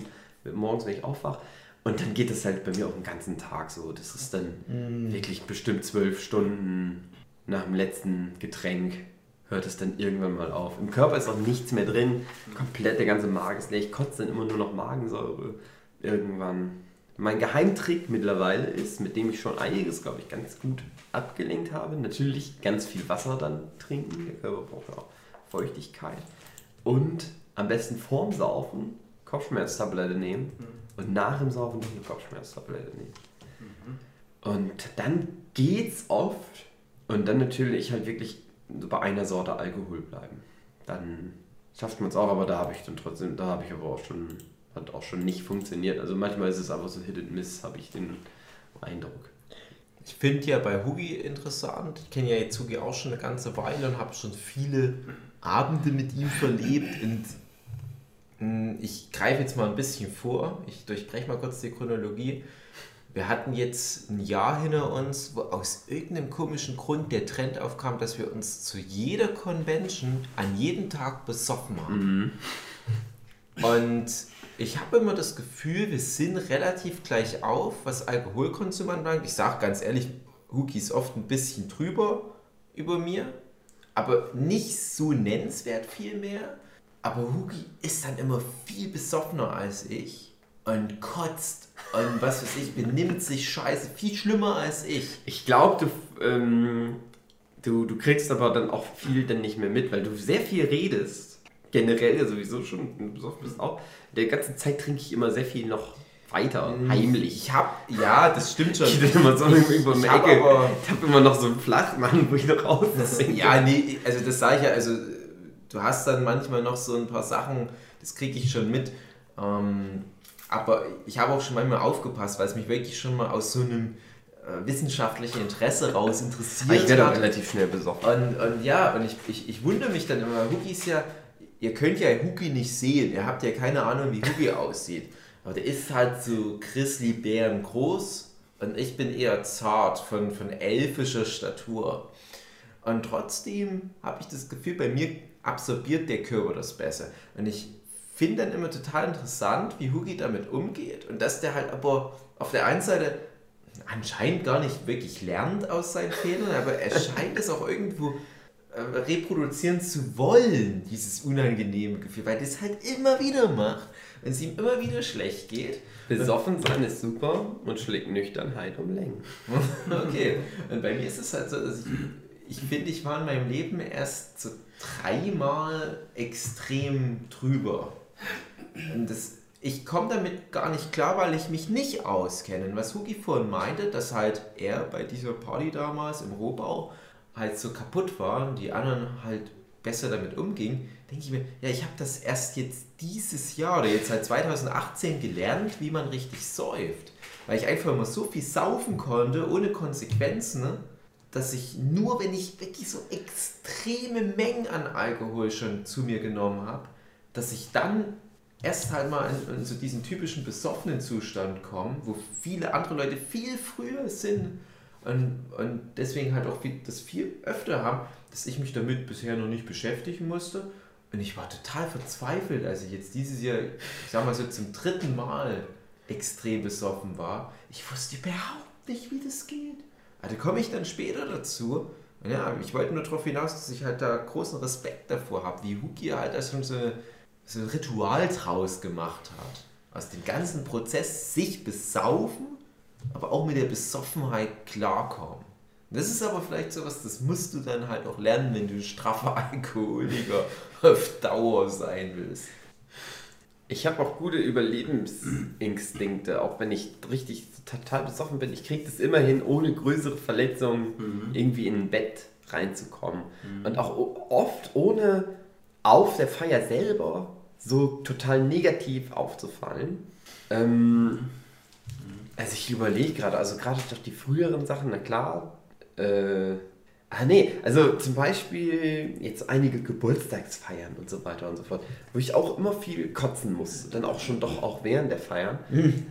A: morgens, wenn ich aufwache. Und dann geht es halt bei mir auch den ganzen Tag so. Das ist dann wirklich bestimmt zwölf Stunden nach dem letzten Getränk hört es dann irgendwann mal auf. Im Körper ist auch nichts mehr drin. Komplett der ganze Magen ist leer. Ich kotze dann immer nur noch Magensäure. Irgendwann. Mein Geheimtrick mittlerweile ist, mit dem ich schon einiges, glaube ich, ganz gut abgelenkt habe, natürlich ganz viel Wasser dann trinken. Der Körper braucht auch Feuchtigkeit. Und am besten vorm Saufen Kopfschmerztablette nehmen und nach dem Saufen noch eine Kopfschmerztablette nehmen. Und dann geht's oft. Und dann natürlich halt wirklich bei einer Sorte Alkohol bleiben. Dann schafft man es auch, aber da habe ich dann trotzdem, da habe ich aber auch schon, hat auch schon nicht funktioniert. Also manchmal ist es einfach so Hit and Miss, habe ich den Eindruck.
B: Ich finde ja bei Hugi interessant, ich kenne ja jetzt Hugi auch schon eine ganze Weile und habe schon viele Abende mit ihm verlebt und mh, ich greife jetzt mal ein bisschen vor, ich durchbreche mal kurz die Chronologie. Wir hatten jetzt ein Jahr hinter uns, wo aus irgendeinem komischen Grund der Trend aufkam, dass wir uns zu jeder Convention an jedem Tag besoffen haben. Und ich habe immer das Gefühl, wir sind relativ gleich auf, was Alkoholkonsum anbelangt. Ich sage ganz ehrlich, Huki ist oft ein bisschen drüber über mir, aber nicht so nennenswert viel mehr. Aber Huki ist dann immer viel besoffener als ich und kotzt und was weiß ich, benimmt sich scheiße, viel schlimmer als ich.
A: Ich glaube, du, ähm, du, du kriegst aber dann auch viel dann nicht mehr mit, weil du sehr viel redest. Generell ja sowieso schon, du besoffen bist auch. Der ganzen Zeit trinke ich immer sehr viel noch weiter, heimlich.
B: Ich hab, ja, das stimmt schon.
A: Ich bin immer so über
B: ich
A: die
B: hab
A: Ecke.
B: aber-
A: Ich habe immer noch so einen Flachmann, wo ich noch raus
B: Ja, nee, also das sage ich ja, also du hast dann manchmal noch so ein paar Sachen, das kriege ich schon mit. Ähm, aber ich habe auch schon manchmal aufgepasst, weil es mich wirklich schon mal aus so einem äh, wissenschaftlichen Interesse raus interessiert
A: Aber ich werde auch relativ schnell besoffen.
B: Und, und ja, und ich, ich, ich wundere mich dann immer, Huki ist ja, ihr könnt ja Huki nicht sehen, ihr habt ja keine Ahnung, wie Huki aussieht. Aber der ist halt so Grizzly Bären groß und ich bin eher zart, von, von elfischer Statur. Und trotzdem habe ich das Gefühl, bei mir absorbiert der Körper das besser. Und ich finde dann immer total interessant, wie Hugi damit umgeht und dass der halt aber auf der einen Seite anscheinend gar nicht wirklich lernt aus seinen Fehlern, aber er scheint es auch irgendwo äh, reproduzieren zu wollen, dieses unangenehme Gefühl, weil das halt immer wieder macht, wenn es ihm immer wieder schlecht geht.
A: Besoffen sein ist super und schlägt Nüchternheit um Längen.
B: Okay, und bei mir ist es halt so, dass ich, ich finde, ich war in meinem Leben erst so dreimal extrem drüber. Das, ich komme damit gar nicht klar, weil ich mich nicht auskenne. Was Hugi vorhin meinte, dass halt er bei dieser Party damals im Rohbau halt so kaputt war und die anderen halt besser damit umgingen, denke ich mir, ja, ich habe das erst jetzt dieses Jahr oder jetzt seit 2018 gelernt, wie man richtig säuft. Weil ich einfach immer so viel saufen konnte, ohne Konsequenzen, ne, dass ich nur, wenn ich wirklich so extreme Mengen an Alkohol schon zu mir genommen habe, dass ich dann erst halt in, in so diesen typischen besoffenen Zustand komme, wo viele andere Leute viel früher sind und, und deswegen halt auch viel, das viel öfter haben, dass ich mich damit bisher noch nicht beschäftigen musste. Und ich war total verzweifelt, als ich jetzt dieses Jahr, ich sag mal so zum dritten Mal extrem besoffen war. Ich wusste überhaupt nicht, wie das geht. Also komme ich dann später dazu. Ja, ich wollte nur darauf hinaus, dass ich halt da großen Respekt davor habe, wie Huki halt da schon so, so ein Ritual draus gemacht hat. Aus dem ganzen Prozess sich besaufen, aber auch mit der Besoffenheit klarkommen. Das ist aber vielleicht sowas, das musst du dann halt auch lernen, wenn du ein straffer Alkoholiker auf Dauer sein willst.
A: Ich habe auch gute Überlebensinstinkte, auch wenn ich richtig total besoffen bin. Ich kriege das immerhin ohne größere Verletzungen irgendwie in ein Bett reinzukommen. Und auch oft ohne auf der Feier selber so total negativ aufzufallen. Ähm, also ich überlege gerade, also gerade durch die früheren Sachen, na klar, äh, ah nee, also zum Beispiel jetzt einige Geburtstagsfeiern und so weiter und so fort, wo ich auch immer viel kotzen musste, dann auch schon doch auch während der Feiern.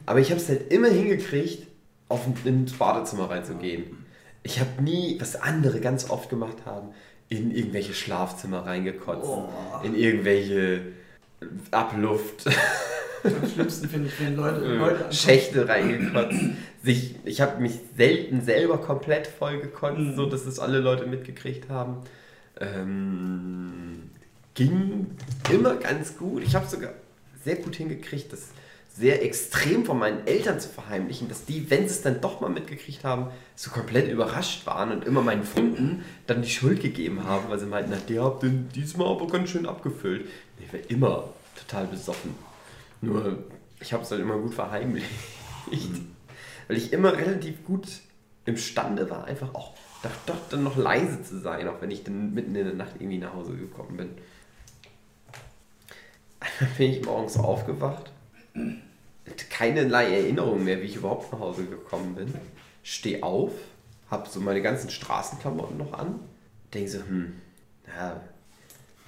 A: Aber ich habe es halt immer hingekriegt, auf ein, ins Badezimmer reinzugehen. Ich habe nie, was andere ganz oft gemacht haben, in irgendwelche Schlafzimmer reingekotzt, in irgendwelche Abluft.
C: Am schlimmsten finde ich, wenn Leute, Leute ankommen.
A: Schächte reingekotzt. Sich, ich habe mich selten selber komplett voll gekotzt,
C: Mhm.
A: so dass es alle Leute mitgekriegt haben. Ähm, ging immer ganz gut. Ich habe sogar sehr gut hingekriegt, das sehr extrem von meinen Eltern zu verheimlichen, dass die, wenn sie es dann doch mal mitgekriegt haben, so komplett überrascht waren und immer meinen Freunden dann die Schuld gegeben haben, weil sie meinten, na, der habt den diesmal aber ganz schön abgefüllt. Ich war immer total besoffen. Nur, ich habe es halt immer gut verheimlicht. Weil ich immer relativ gut imstande war, einfach auch doch, doch dann noch leise zu sein, auch wenn ich dann mitten in der Nacht irgendwie nach Hause gekommen bin. Dann bin ich morgens aufgewacht. Keinerlei Erinnerung mehr, wie ich überhaupt nach Hause gekommen bin. Steh auf, hab so meine ganzen Straßenklamotten noch an. Denke so, hm, ja,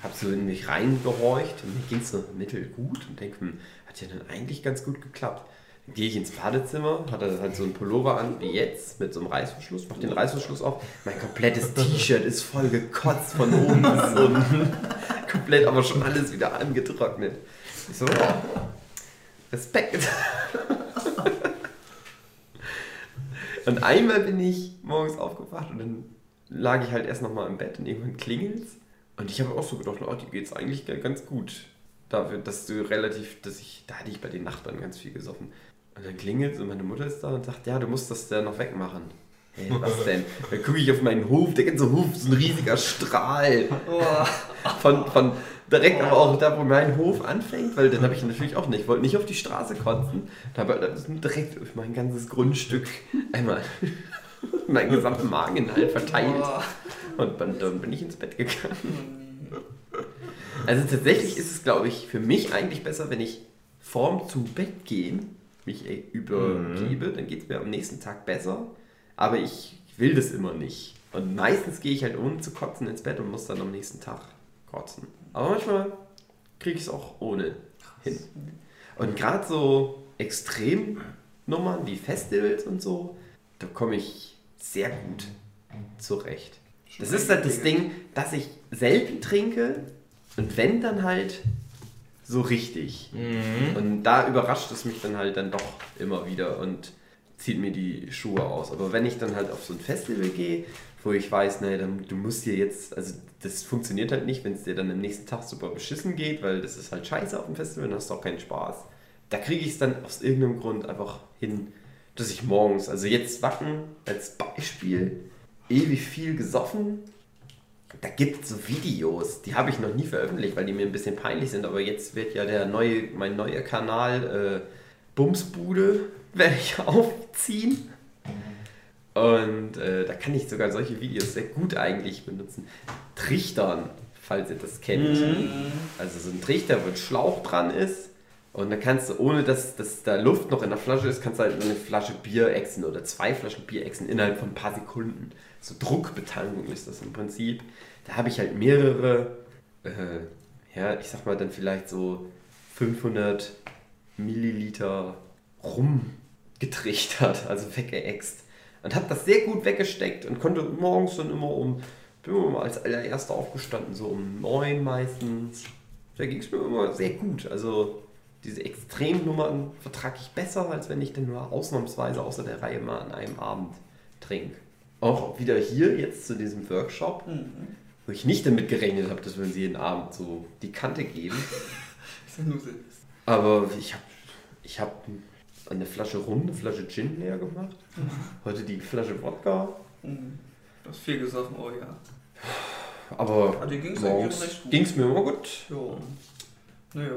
A: hab so in mich reingehorcht und mir ging es so mittelgut und denke, hm, hat ja dann eigentlich ganz gut geklappt. gehe ich ins Badezimmer, hatte halt so einen Pullover an, wie jetzt, mit so einem Reißverschluss, mach den Reißverschluss auf. Mein komplettes T-Shirt ist voll gekotzt von oben bis unten. Komplett, aber schon alles wieder angetrocknet. Ich so, ja, Respekt. Und einmal bin ich morgens aufgewacht und dann lag ich halt erst nochmal im Bett und irgendwann klingelt's. Und ich habe auch so gedacht, oh, dir geht's eigentlich ganz gut. Dafür, dass du relativ, dass ich, da hatte ich bei den Nachbarn ganz viel gesoffen. Und dann klingelt und meine Mutter ist da und sagt, ja, du musst das da noch wegmachen. Hey, was denn? Dann gucke ich auf meinen Hof, der ganze Hof ist ein riesiger Strahl. Von, von direkt aber auch da, wo mein Hof anfängt, weil dann habe ich natürlich auch nicht, wollte nicht auf die Straße kotzen. Da ich direkt auf mein ganzes Grundstück einmal meinen gesamten Mageninhalt verteilt. Und dann, dann bin ich ins Bett gegangen. Also tatsächlich ist es, glaube ich, für mich eigentlich besser, wenn ich vorm zu Bett gehen mich äh, übergebe, dann geht es mir am nächsten Tag besser. Aber ich will das immer nicht. Und meistens gehe ich halt ohne zu kotzen ins Bett und muss dann am nächsten Tag kotzen. Aber manchmal kriege ich es auch ohne hin. Und gerade so Extremnummern wie Festivals und so, da komme ich sehr gut zurecht. Das ist halt das Ding, dass ich selten trinke und wenn dann halt so richtig.
B: Mhm.
A: Und da überrascht es mich dann halt dann doch immer wieder und zieht mir die Schuhe aus. Aber wenn ich dann halt auf so ein Festival gehe, wo ich weiß, ne, dann, du musst dir jetzt, also das funktioniert halt nicht, wenn es dir dann am nächsten Tag super beschissen geht, weil das ist halt scheiße auf dem Festival, dann hast du auch keinen Spaß. Da kriege ich es dann aus irgendeinem Grund einfach hin, dass ich morgens, also jetzt Wacken als Beispiel, ewig viel gesoffen. Da gibt es so Videos, die habe ich noch nie veröffentlicht, weil die mir ein bisschen peinlich sind, aber jetzt wird ja der neue, mein neuer Kanal äh, Bumsbude werde ich aufziehen. Und äh, da kann ich sogar solche Videos sehr gut eigentlich benutzen. Trichtern, falls ihr das kennt. Also so ein Trichter, wo ein Schlauch dran ist. Und dann kannst du, ohne dass, dass da Luft noch in der Flasche ist, kannst du halt eine Flasche Bier exen oder zwei Flaschen Bier exen innerhalb von ein paar Sekunden. So Druckbetankung ist das im Prinzip. Da habe ich halt mehrere, äh, ja, ich sag mal dann vielleicht so 500 Milliliter rumgetrichtert, also weggeext. Und habe das sehr gut weggesteckt und konnte morgens dann immer um, bin immer als allererster aufgestanden, so um neun meistens. Da ging es mir immer sehr gut. Also diese Extremnummern vertrage ich besser, als wenn ich dann nur ausnahmsweise außer der Reihe mal an einem Abend trinke. Auch wieder hier jetzt zu diesem Workshop, wo ich nicht damit gerechnet habe, dass wir uns jeden Abend so die Kante geben.
C: Ist ja nur so.
A: Aber ich habe ich hab eine Flasche Rum, eine Flasche Gin leer gemacht. Heute die Flasche Wodka.
C: Mhm. Du hast viel gesoffen, oh ja.
A: Aber
C: gut.
A: ging es mir immer gut.
C: Jo. Naja.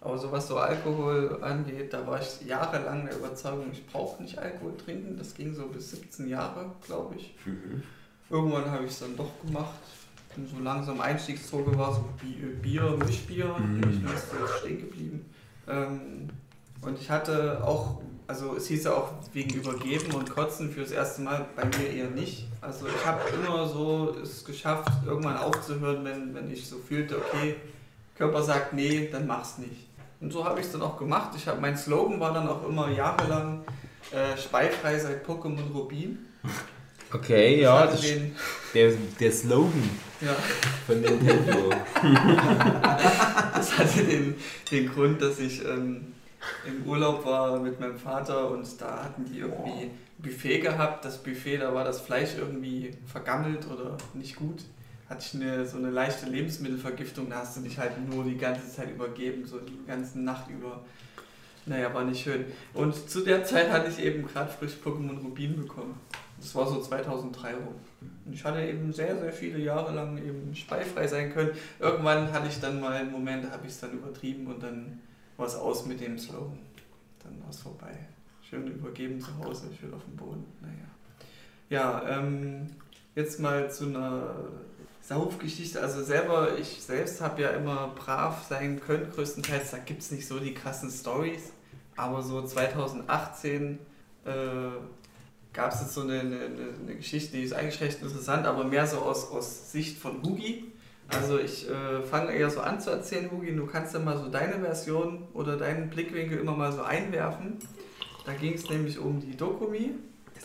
C: Aber so was so Alkohol angeht, da war ich jahrelang der Überzeugung, ich brauche nicht Alkohol trinken. Das ging so bis 17 Jahre, glaube ich. Irgendwann habe ich es dann doch gemacht. Bin so langsam Einstiegsdroge war so Bi- Bier, Mischbier, bin ich nur so stehen geblieben. Ähm, und ich hatte auch, also es hieß ja auch wegen Übergeben und Kotzen für das erste Mal bei mir eher nicht. Also ich habe immer so es geschafft, irgendwann aufzuhören, wenn, wenn ich so fühlte, okay, Körper sagt nee, dann mach's nicht. Und so habe ich es dann auch gemacht. Ich hab, mein Slogan war dann auch immer jahrelang äh, speifrei seit Pokémon Rubin.
B: Okay, ja, das,
C: den,
B: der, der Slogan
C: ja,
B: von Nintendo.
C: das hatte den, den Grund, dass ich ähm, im Urlaub war mit meinem Vater und da hatten die irgendwie Buffet gehabt. Das Buffet, da war das Fleisch irgendwie vergammelt oder nicht gut. Hatte ich eine, so eine leichte Lebensmittelvergiftung, da hast du dich halt nur die ganze Zeit übergeben, so die ganze Nacht über. Naja, war nicht schön. Und zu der Zeit hatte ich eben gerade frisch Pokémon Rubin bekommen. Das war so 2003 rum. Und ich hatte eben sehr, sehr viele Jahre lang eben speifrei sein können. Irgendwann hatte ich dann mal einen Moment, da habe ich es dann übertrieben und dann war es aus mit dem Slogan. Dann war es vorbei. Schön übergeben zu Hause, schön auf dem Boden. Naja. Ja, ähm, jetzt mal zu einer Saufgeschichte. Also selber, ich selbst habe ja immer brav sein können, größtenteils. Da gibt es nicht so die krassen Stories. Aber so 2018 äh, gab es jetzt so eine, eine, eine Geschichte, die ist eigentlich recht interessant, aber mehr so aus, aus Sicht von Hugi. Also ich äh, fange eher so an zu erzählen, Hugi, du kannst ja mal so deine Version oder deinen Blickwinkel immer mal so einwerfen. Da ging es nämlich um die Dokumi.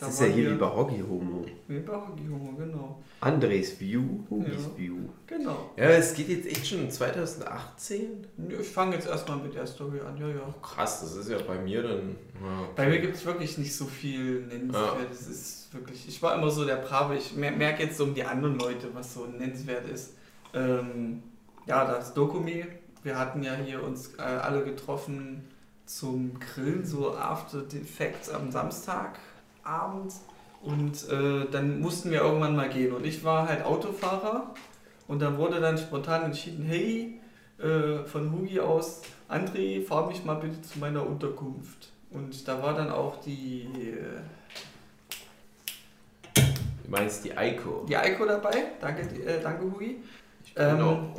A: Das
C: Da
A: ist ja hier wie bei Hockey Homo.
C: Nee, bei Hockey Homo, genau.
A: Andres View, Hugis
C: Ja.
A: View.
C: Genau.
B: Ja, es geht jetzt echt schon 2018.
C: Nö, Ich fange jetzt erstmal mit der Story an, ja, ja.
B: Krass, das ist ja bei mir dann. Ja.
C: Bei mir gibt es wirklich nicht so viel nennenswert. Es ist wirklich, ich war immer so der Brave. Ich mer- merke jetzt so um die anderen Leute, was so nennenswert ist. Ähm, ja, das Dokumi. Wir hatten ja hier uns äh, alle getroffen zum Grillen, so After the Facts am Samstagabend. Und äh, dann mussten wir irgendwann mal gehen. Und ich war halt Autofahrer. Und dann wurde dann spontan entschieden, hey, äh, von Hugi aus, André, fahr mich mal bitte zu meiner Unterkunft. Und da war dann auch die, äh,
B: Du meinst die Eiko?
C: die Eiko dabei. Danke, äh, danke Hugi. Ähm,
B: Genau.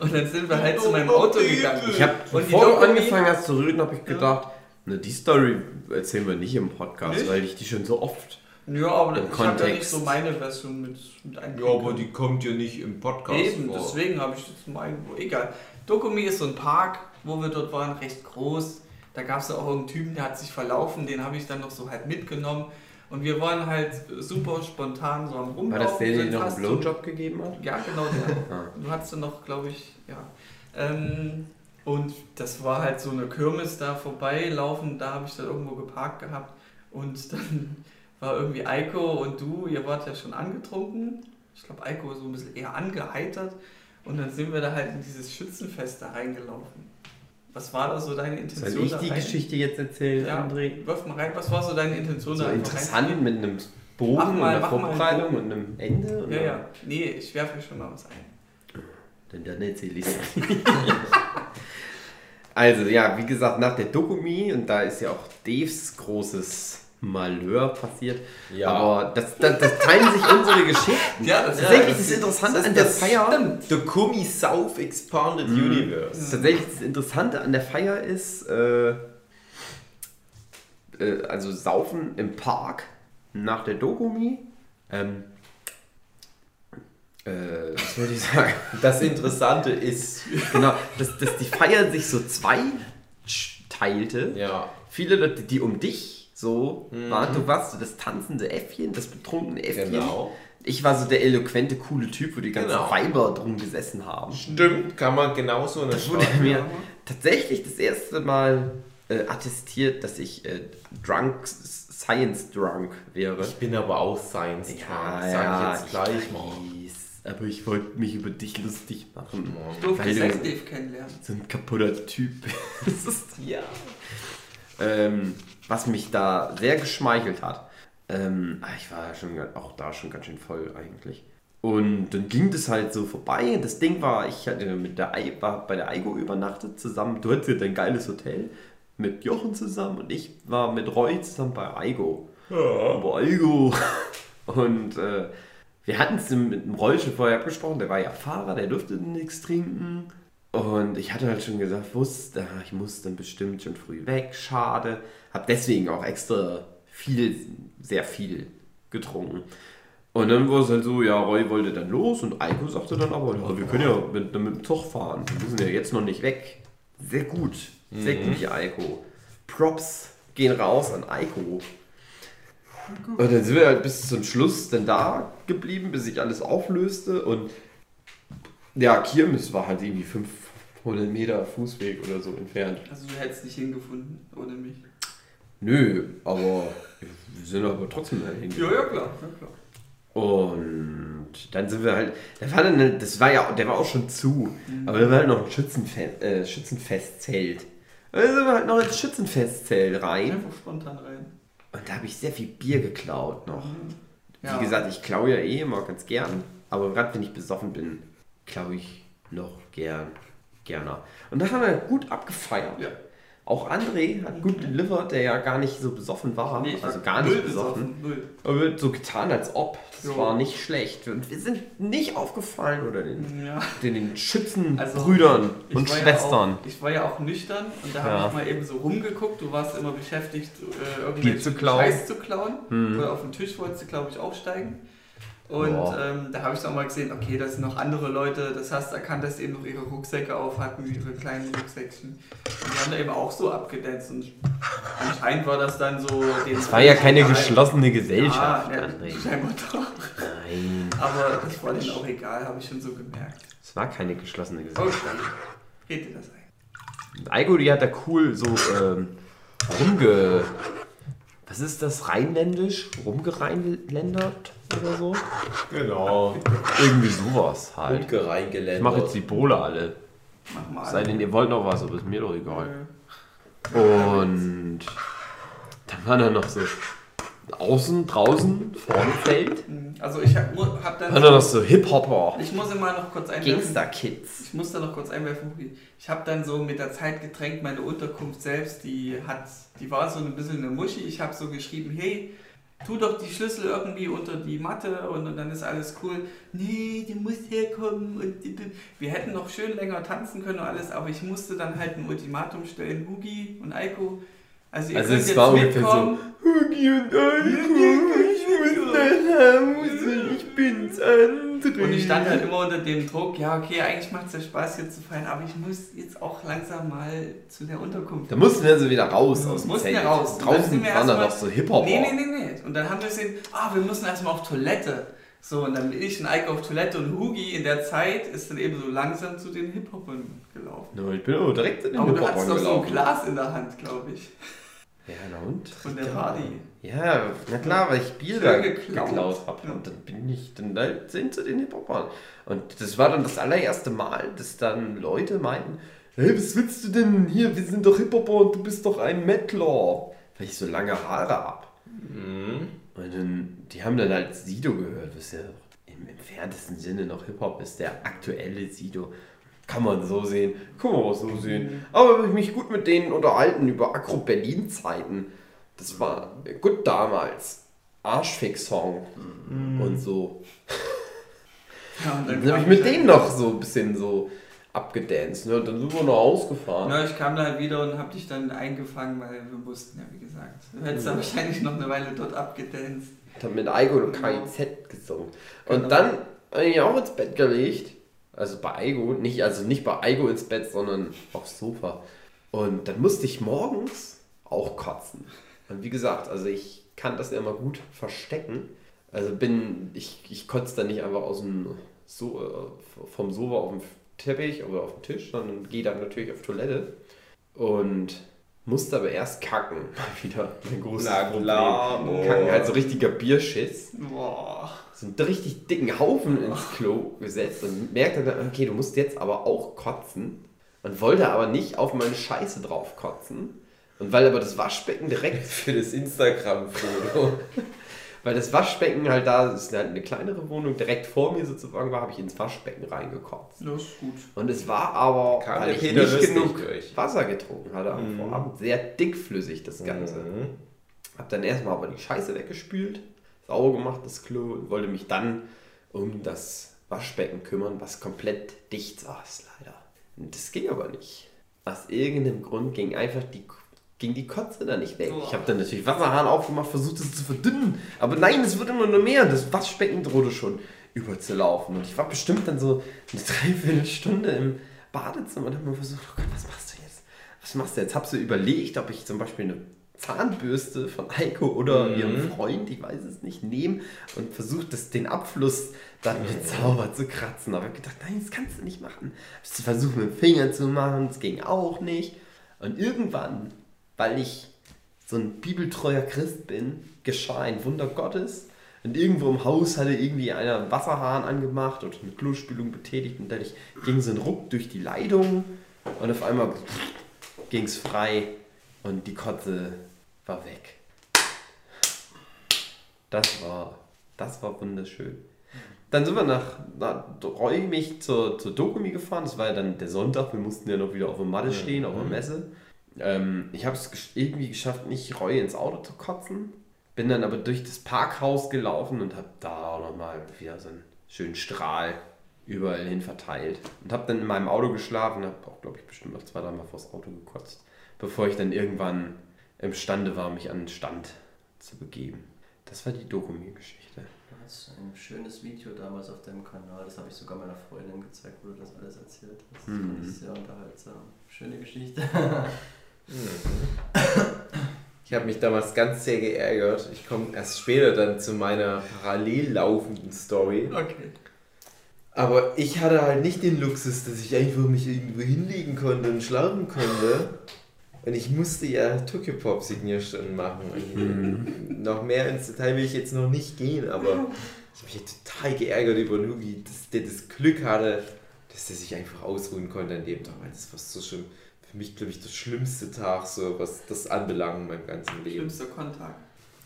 C: Und dann sind wir halt zu meinem Auto gegangen.
A: Ich habe, bevor du angefangen hast zu reden, habe ich gedacht, ne, die Story erzählen wir nicht im Podcast,
C: Nicht?
A: weil ich die schon so oft.
C: Ja, aber
A: Im
C: ich habe ja nicht so meine Version mit, mit
B: Ja,
C: einbringen
B: aber die kommt ja nicht im Podcast
C: Eben,
B: vor.
C: deswegen habe ich jetzt meinen, egal. Dokumi ist so ein Park, wo wir dort waren, recht groß. Da gab es ja auch einen Typen, der hat sich verlaufen, den habe ich dann noch so halt mitgenommen. Und wir waren halt super spontan so am Rumlaufen.
A: War das der, der dir noch einen Blowjob gegeben hat?
C: Ja, genau der.
A: Ah.
C: Du hattest dann noch, glaube ich, ja. Ähm, und das war halt so eine Kirmes da vorbeilaufen, da habe ich dann irgendwo geparkt gehabt. Und dann war irgendwie Eiko und du, ihr wart ja schon angetrunken. Ich glaube, Eiko so ein bisschen eher angeheitert. Und dann sind wir da halt in dieses Schützenfest da reingelaufen. Was war da so deine Intention?
A: Soll ich die
C: rein?
A: Geschichte jetzt erzählen,
C: Ja,
A: André?
C: wirf mal rein. Was war so deine Intention
A: So
C: da
A: interessant
C: reinzugehen?
A: mit einem Bogen
C: Mach
A: und
C: mal-
A: einer
C: mal
A: Vorbereitung und einem Ende?
C: Ja, ja. Nee, ich werfe schon mal was ein.
A: Dann, dann erzähle ich Also, ja, wie gesagt, nach der Dokumi, und da ist ja auch Daves großes Malheur passiert.
B: Ja.
A: Aber das, das, das teilen sich unsere Geschichten.
C: Ja, das-
A: Tatsächlich
C: das-
A: das Interessante
C: das-
A: an der Feier.
B: The Kumi South Expanded
A: Mhm.
B: Universe.
A: Tatsächlich das Interessante an der Feier ist, äh, äh, also Saufen im Park nach der Dokumi. Ähm, äh, was wollte ich sagen?
B: Das Interessante ist,
A: genau, dass, dass die Feier sich so zwei teilte.
B: ja,
A: Viele Leute, die um dich so
B: Mhm.
A: waren, du warst so das tanzende Äffchen, das betrunkene Äffchen.
B: genau.
A: Ich war so der eloquente, coole Typ, wo die ganzen
B: Genau.
A: Weiber drum gesessen haben.
B: Stimmt, kann man genauso eine
A: Das wurde mir tatsächlich das erste Mal äh, attestiert, dass ich äh, drunk, Science drunk wäre.
B: Ich bin aber auch Science Drunk, sag ich jetzt gleich mal.
A: Aber ich wollte mich über dich lustig machen.
C: Ich durfte
A: Weil du-
C: Sex Dave kennenlernen.
A: So ein kaputter Typ. das ist,
B: Ja.
A: ähm, was mich da sehr geschmeichelt hat. Ähm, ah, ich war ja schon auch da schon ganz schön voll eigentlich. Und dann ging das halt so vorbei. Das Ding war, ich hatte mit der I, war bei der Aigo übernachtet zusammen. Du hattest ja dein geiles Hotel mit Jochen zusammen und ich war mit Roy zusammen bei Aigo. Bei Aigo. Und äh, wir hatten es mit dem Roy schon vorher abgesprochen. Der war ja Fahrer, der durfte nichts trinken. Und ich hatte halt schon gesagt, wusste, ich muss dann bestimmt schon früh weg, schade. Hab deswegen auch extra viel, sehr viel getrunken. Und dann war es halt so, ja, Roy wollte dann los und Eiko sagte dann aber, ja, wir können ja mit, mit dem Zug fahren. Wir müssen ja jetzt noch nicht weg. Sehr gut. Sehr gut, Eiko. Props gehen raus an Eiko. Und dann sind wir halt bis zum Schluss dann da geblieben, bis sich alles auflöste. Und ja, Kirmes war halt irgendwie 500 Meter Fußweg oder so entfernt.
C: Also du hättest nicht hingefunden ohne mich.
A: Nö, aber wir sind aber trotzdem dahin.
C: Ja, ja klar, ja klar.
A: Und dann sind wir halt, da war dann, das war ja, der war auch schon zu, aber da war halt noch ein Schützenfest, äh, Schützenfestzelt. Dann sind wir halt noch ins Schützenfestzelt rein
C: Einfach spontan rein.
A: Und da habe ich sehr viel Bier geklaut noch.
C: Ja.
A: Wie gesagt, ich klaue ja eh immer ganz gern, aber gerade wenn ich besoffen bin, klaue ich noch gern, gerne. Und da haben wir gut abgefeiert.
C: Ja.
A: Auch André hat gut delivered, der ja gar nicht so besoffen war,
C: Nee,
A: also gar nicht besoffen.
C: Null.
A: Aber wird so getan, als ob. Das
C: Jo.
A: war nicht schlecht. Und wir sind nicht aufgefallen oder den,
C: Ja.
A: den, den Schützenbrüdern
C: Also,
A: und Schwestern.
C: Ja auch, ich war ja auch nüchtern und da
A: Ja.
C: habe ich mal eben so rumgeguckt. Du warst immer beschäftigt, äh, irgendwelchen
A: zu klauen.
C: Scheiß zu klauen.
A: Mhm.
C: Oder auf den Tisch wolltest du, glaube ich, aufsteigen. Und ähm, da habe ich dann mal gesehen, okay, das sind noch andere Leute, das hast erkannt, dass die eben noch ihre Rucksäcke auf hatten, ihre kleinen Rucksäckchen. Und die haben da eben auch so abgedanzt. Und anscheinend war das dann so.
A: Es war ja keine geschlossene Gesellschaft,
C: Ja, ja, scheinbar doch.
A: Nein.
C: Aber das war denen auch egal, habe ich schon so gemerkt.
A: Es war keine geschlossene
C: Oh,
A: Gesellschaft.
C: dann red dir das ein.
A: Aigo, die hat da cool so ähm, rumge... Was ist das? Rheinländisch? Rumgerheinländert oder so?
B: Genau.
A: Irgendwie sowas halt.
B: Und gereingeländert.
A: Ich mache jetzt die Pole alle.
C: Mach mal.
A: Sei denn, ihr wollt noch was, aber ist mir doch egal. Und dann war da noch so außen, draußen, vorne Feld.
C: Also ich habe hab dann.
A: Dann noch so Hip-Hopper.
C: Ich muss immer noch kurz einwerfen.
A: Gangster-Kids.
C: Ich muss da noch kurz einwerfen. Ich habe dann so mit der Zeit gedrängt, meine Unterkunft selbst, die hat, die war so ein bisschen eine Muschi. Ich habe so geschrieben, hey, tu doch die Schlüssel irgendwie unter die Matte und, und dann ist alles cool. Nee, die muss herkommen und wir hätten noch schön länger tanzen können und alles, aber ich musste dann halt ein Ultimatum stellen, Hugi und Eiko. Also ihr
A: Also
C: könnt
A: es
C: jetzt
A: war ungefähr
C: mitkommen.
A: Hugi und Aiko, ich muss nach Hause, ich bin's, André.
C: Und ich stand halt immer unter dem Druck, ja, okay, eigentlich macht es ja Spaß hier zu feiern, aber ich muss jetzt auch langsam mal zu der Unterkunft.
A: Da mussten wir also wieder raus aus dem
C: Mussten
A: Zelt.
C: wir raus. Und dann
A: Draußen waren da
C: erstmal-
A: noch so Hip-Hopper.
C: Nee, nee, nee, nee. Und dann haben wir gesehen, ah, wir müssen erstmal auf Toilette. So, und dann bin ich und Eike auf Toilette und Hugi in der Zeit ist dann eben so langsam zu den Hip-Hopern gelaufen.
A: No, ich bin aber direkt in den
C: Aber du
A: Hip-Hopern
C: hattest doch so ein
A: gelaufen.
C: Glas in der Hand, glaube ich,
A: Ja, na und?
C: von der Party.
A: Ja, na klar, weil ich Bier da
C: geklaut.
A: geklaut habe.
C: Ja.
A: Und dann bin ich dann da sind zu den Hip-Hopern. Und das war dann das allererste Mal, dass dann Leute meinten, hey, was willst du denn hier? Wir sind doch Hip-Hopper und du bist doch ein Mettler. Weil ich so lange Haare hab.
B: Mhm.
A: Und dann, die haben dann halt Sido gehört, was ja im entferntesten Sinne noch Hip-Hop ist, der aktuelle Sido. Kann man so sehen, kann man auch so sehen. Aber habe ich mich gut mit denen unterhalten über Agro-Berlin-Zeiten. Das war gut damals. Arschfick-Song und so.
C: Ja, und
A: Dann habe
C: kam
A: ich mit
C: halt-
A: denen noch so ein bisschen so abgedanced. Ne? Und dann sind wir nach Hause gefahren.
C: Ja, ich kam da halt wieder und hab dich dann eingefangen, weil wir mussten ja, wie gesagt. Du hättest da wahrscheinlich noch eine Weile dort abgedanced.
A: Ich habe mit Aigo und KIZ gesungen. Und
C: Genau.
A: dann habe ich auch ins Bett gelegt. Also bei Aigo, nicht, also nicht bei Aigo ins Bett, sondern aufs Sofa. Und dann musste ich morgens auch kotzen. Und wie gesagt, also ich kann das ja immer gut verstecken. Also bin, ich, ich kotze dann nicht einfach aus dem so äh, vom Sofa auf den Teppich oder auf den Tisch, sondern gehe dann natürlich auf Toilette. Und musste aber erst kacken. Mal wieder ein großes
B: Na
A: Problem.
B: klar, boah.
A: Kacken, halt so richtiger Bierschiss
C: Boah.
A: so einen richtig dicken Haufen ins Klo gesetzt und merkte dann, okay, du musst jetzt aber auch kotzen. Und wollte aber nicht auf meine Scheiße drauf kotzen. Und weil aber das Waschbecken direkt,
B: Für das Instagram-Foto.
A: weil das Waschbecken halt da, das ist halt eine kleinere Wohnung, direkt vor mir sozusagen war, habe ich ins Waschbecken reingekotzt.
C: Das ist gut.
A: Und es war aber,
B: Kam
A: weil ich
B: Peter
A: nicht genug
B: durch.
A: Wasser getrunken hatte am Vorabend, sehr dickflüssig das Ganze.
B: Mhm.
A: Hab dann erstmal aber die Scheiße weggespült, sauber gemacht das Klo und wollte mich dann um das Waschbecken kümmern, was komplett dicht saß, leider. Und das ging aber nicht. Aus irgendeinem Grund ging einfach die, ging die Kotze da nicht weg. Ich habe dann natürlich Wasserhahn aufgemacht, versucht es zu verdünnen. Aber nein, es wird immer nur mehr das Waschbecken drohte schon überzulaufen. Und ich war bestimmt dann so eine Dreiviertelstunde im Badezimmer und habe mir versucht, oh Gott, was machst du jetzt? Was machst du jetzt? Hab so überlegt, ob ich zum Beispiel eine Zahnbürste von Eiko oder
B: Mhm.
A: ihrem Freund, ich weiß es nicht, nehme und versucht, das, den Abfluss dann mit Zauber zu kratzen. Aber ich hab gedacht, nein, das kannst du nicht machen. Hab's versucht mit dem Finger zu machen, das ging auch nicht. Und irgendwann, weil ich so ein bibeltreuer Christ bin, geschah ein Wunder Gottes. Und irgendwo im Haus hatte irgendwie einer einen Wasserhahn angemacht oder eine Klospülung betätigt und dadurch ging so ein Ruck durch die Leitung und auf einmal ging es frei und die Kotze war weg. Das war, das war wunderschön. Dann sind wir nach, nach räumig zur, zur Dokumi gefahren. Das war ja dann der Sonntag. Wir mussten ja noch wieder auf der Matte stehen, auf der Messe. Ähm, ich habe es irgendwie geschafft, nicht Reue ins Auto zu kotzen. Bin dann aber durch das Parkhaus gelaufen und habe da auch nochmal wieder so einen schönen Strahl überall hin verteilt. Und habe dann in meinem Auto geschlafen, habe auch, glaube ich, bestimmt noch zwei, dreimal vors Auto gekotzt, bevor ich dann irgendwann imstande war, mich an den Stand zu begeben. Das war die Dokumi-Geschichte.
D: ist ein schönes Video damals auf deinem Kanal. Das habe ich sogar meiner Freundin gezeigt, wo du das alles erzählt hast. Das
F: Mhm.
D: fand ich sehr unterhaltsam. Schöne Geschichte.
B: Ich habe mich damals ganz sehr geärgert. Ich komme erst später dann zu meiner parallel laufenden Story.
C: Okay.
B: Aber ich hatte halt nicht den Luxus, dass ich einfach mich irgendwo hinlegen konnte und schlafen konnte. Und ich musste ja Tokyo Pop Signierstunden machen. Und noch mehr ins Detail will ich jetzt noch nicht gehen, aber ich habe mich total geärgert über Nugi, dass der das Glück hatte, dass der sich einfach ausruhen konnte an dem Tag. Das war so schlimm. Für mich, glaube ich, der schlimmste Tag, so was das anbelangt in meinem ganzen Leben.
C: Schlimmster Kontakt.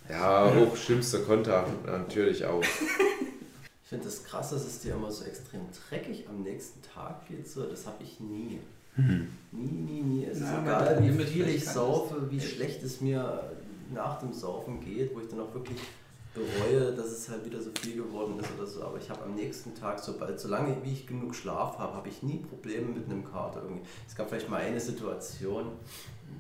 B: Ja, auch schlimmster Kontakt, natürlich auch.
D: Ich finde das krass, dass es dir immer so extrem dreckig am nächsten Tag geht. So, das habe ich nie. Nie, nie, nie. Es ist
C: Ja,
D: egal, wie viel ich saufe, wie schlecht es mir nach dem Saufen geht, wo ich dann auch wirklich bereue, dass es halt wieder so viel geworden ist oder so. Aber ich habe am nächsten Tag, sobald, solange wie ich genug Schlaf habe, habe ich nie Probleme mit einem Kater irgendwie. Es gab vielleicht mal eine Situation,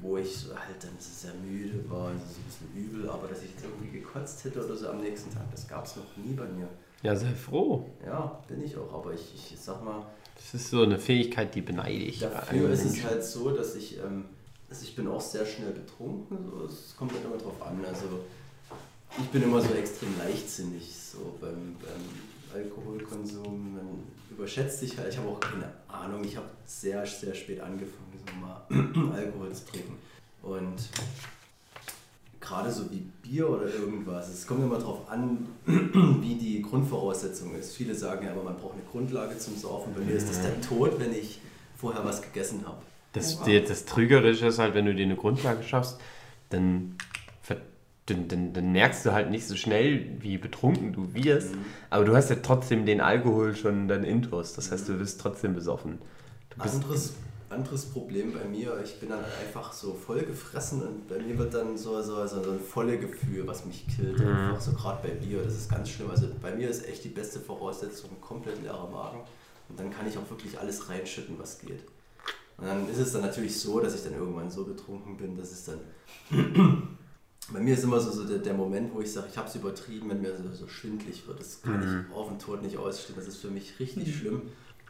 D: wo ich so halt dann sehr müde war, und so ein bisschen übel, aber dass ich jetzt irgendwie gekotzt hätte oder so am nächsten Tag, das gab es noch nie bei mir.
A: Ja, sei froh.
D: Ja, bin ich auch, aber ich, ich sag mal,
A: Das ist so eine Fähigkeit, die beneide ich.
D: Dafür
A: an
D: ist es halt so, dass ich, ähm, also ich bin auch sehr schnell betrunken, so. es kommt halt immer drauf an. Also ich bin immer so extrem leichtsinnig so beim, beim Alkoholkonsum. Man überschätzt sich halt, ich habe auch keine Ahnung, ich habe sehr, sehr spät angefangen, so mal Alkohol zu trinken. Und gerade so wie Bier oder irgendwas, es kommt immer darauf an, wie die Grundvoraussetzung ist. Viele sagen ja immer, man braucht eine Grundlage zum Saufen. Bei mir ist das der Tod, wenn ich vorher was gegessen habe.
A: Das, das Trügerische ist halt, wenn du dir eine Grundlage schaffst, dann, dann, dann, dann merkst du halt nicht so schnell, wie betrunken du wirst. Aber du hast ja trotzdem den Alkohol schon dann intus. Das heißt, du wirst trotzdem besoffen.
D: Anderes, anderes Problem bei mir, ich bin dann einfach so voll gefressen und bei mir wird dann so, so, so, so ein volle Gefühl, was mich killt. Einfach so gerade bei Bier, das ist ganz schlimm. Also bei mir ist echt die beste Voraussetzung komplett leerer Magen und dann kann ich auch wirklich alles reinschütten, was geht. Und dann ist es dann natürlich so, dass ich dann irgendwann so betrunken bin, dass es dann. Bei mir ist immer so, so der, der Moment, wo ich sage, ich habe es übertrieben, wenn mir so, so schwindlig wird. Das kann ich auf den Tod nicht ausstehen. Das ist für mich richtig schlimm.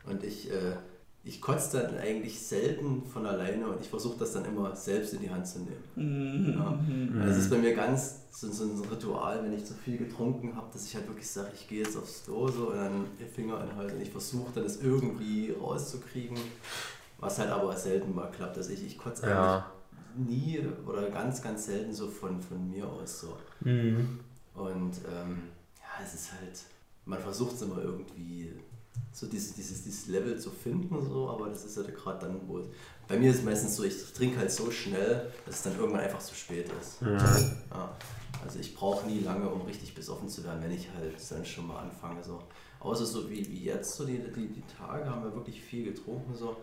D: Und ich, äh, ich kotze dann eigentlich selten von alleine und ich versuche das dann immer selbst in die Hand zu nehmen. Ja.
C: Mhm.
D: Das ist bei mir ganz so, so ein Ritual, wenn ich zu viel getrunken habe, dass ich halt wirklich sage, ich gehe jetzt aufs so und dann den Finger anhalte und ich versuche dann das irgendwie rauszukriegen, was halt aber selten mal klappt. Also ich, ich kotze eigentlich
A: ja.
D: Nie oder ganz, ganz selten so von, von mir aus so. Und ähm, ja, es ist halt, man versucht es immer irgendwie so dieses, dieses, dieses Level zu finden, so, aber das ist halt gerade dann, wo bei mir ist es meistens so, ich trinke halt so schnell, dass es dann irgendwann einfach zu spät ist. Ja. Also ich brauche nie lange, um richtig besoffen zu werden, wenn ich halt dann schon mal anfange. So. Außer so wie, wie jetzt, so die, die, die Tage haben wir wirklich viel getrunken. So.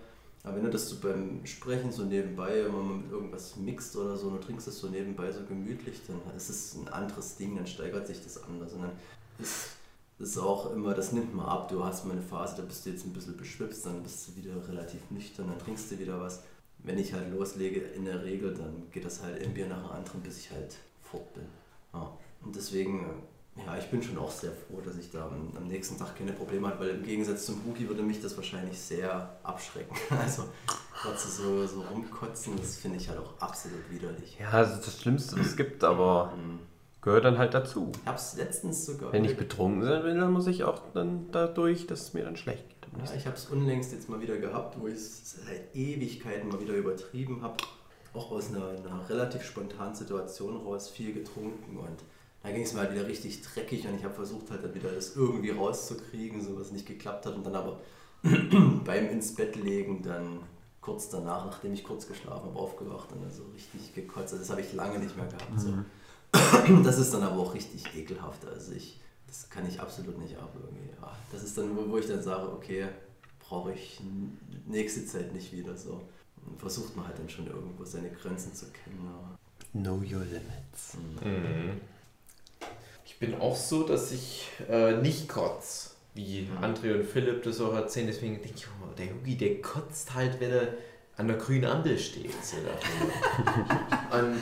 D: Aber wenn du das so beim Sprechen so nebenbei, wenn man mit irgendwas mixt oder so, und du trinkst das so nebenbei so gemütlich, dann ist es ein anderes Ding, dann steigert sich das anders. Und dann ist ist auch immer, das nimmt man ab. Du hast mal eine Phase, da bist du jetzt ein bisschen beschwipst, dann bist du wieder relativ nüchtern, dann trinkst du wieder was. Wenn ich halt loslege, in der Regel, dann geht das halt ein Bier nach dem anderen, bis ich halt fort bin. Ja. Und deswegen, äh, ja, ich bin schon auch sehr froh, dass ich da am, am nächsten Tag keine Probleme hatte, weil im Gegensatz zum Boogie würde mich das wahrscheinlich sehr abschrecken. Also, trotzdem so, so rumkotzen, das finde ich halt auch absolut widerlich.
A: ja, das ist das Schlimmste, was es gibt, aber
D: Mhm.
A: gehört dann halt dazu.
D: Ich habe es letztens sogar.
A: Wenn ich betrunken bin, dann muss ich auch dann dadurch, dass es mir dann schlecht geht.
D: Ja, ich habe es unlängst jetzt mal wieder gehabt, wo ich es seit Ewigkeiten mal wieder übertrieben habe. Auch aus einer, einer relativ spontanen Situation raus, viel getrunken und da ging es mir halt wieder richtig dreckig und ich habe versucht halt dann wieder das irgendwie rauszukriegen, so was nicht geklappt hat und dann aber beim ins Bett legen dann kurz danach, nachdem ich kurz geschlafen habe, aufgewacht und dann so richtig gekotzt. Also das habe ich lange nicht mehr gehabt. So. Das ist dann aber auch richtig ekelhaft. Also ich, das kann ich absolut nicht ab irgendwie. Ja, das ist dann, wo, wo ich dann sage, okay, brauche ich nächste Zeit nicht wieder so. Und versucht man halt dann schon irgendwo seine Grenzen zu kennen.
A: Know your limits.
B: Ich bin auch so, dass ich äh, nicht kotz, wie André und Philipp das auch erzählen. Deswegen denke ich, oh, der Hugi, der kotzt halt, wenn er an der grünen Ampel steht. So und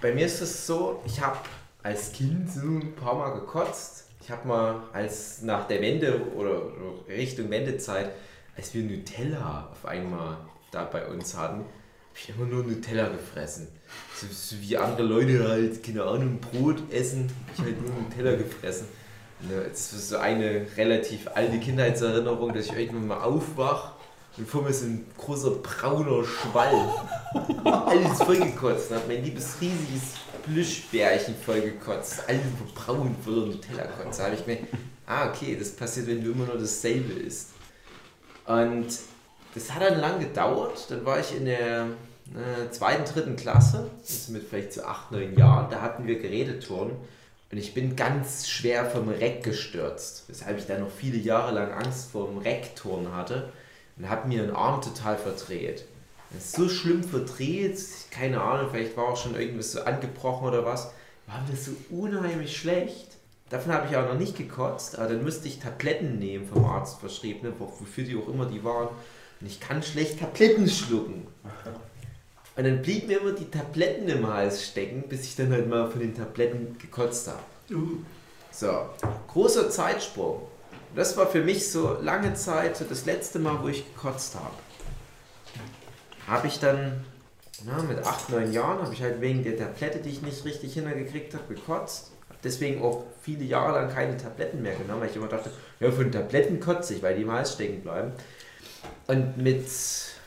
B: bei mir ist es so, ich habe als Kind so ein paar Mal gekotzt. ich habe mal als nach der Wende oder Richtung Wendezeit, als wir Nutella auf einmal da bei uns hatten, habe ich immer nur Nutella gefressen. So, so wie andere Leute halt, keine Ahnung, Brot essen, ich halt nur Nutella gefressen. Ne, Das ist so eine relativ alte Kindheitserinnerung, dass ich irgendwann mal aufwach und vor mir ist ein großer brauner Schwall. Alles vollgekotzt. Hat mein liebes riesiges Plüschbärchen vollgekotzt. Alles braun voller Nutella-Kotze. Da habe ich mir, ah, okay, das passiert, wenn du immer nur dasselbe isst. Und das hat dann lang gedauert. Dann war ich in der äh, zweiten, dritten Klasse, ist mit vielleicht so acht, neun Jahren. Da hatten wir Geräteturnen. Und ich bin ganz schwer vom Reck gestürzt, weshalb ich dann noch viele Jahre lang Angst vor dem Reckturnen hatte und habe mir den Arm total verdreht. So schlimm verdreht, keine Ahnung, vielleicht war auch schon irgendwas so angebrochen oder was. War mir so unheimlich schlecht. Davon habe ich auch noch nicht gekotzt, aber dann müsste ich Tabletten nehmen vom Arzt verschrieben, ne, wo- wofür die auch immer die waren. Und ich kann schlecht Tabletten schlucken. Und dann blieben mir immer die Tabletten im Hals stecken, bis ich dann halt mal von den Tabletten gekotzt habe. So, großer Zeitsprung. Das war für mich so lange Zeit, so das letzte Mal, wo ich gekotzt habe. Habe ich dann, na, mit 8, 9 Jahren, habe ich halt wegen der Tablette, die ich nicht richtig hintergekriegt habe, gekotzt. Hab deswegen auch viele Jahre lang keine Tabletten mehr genommen, weil ich immer dachte, ja, von Tabletten kotze ich, weil die im Hals stecken bleiben. Und mit,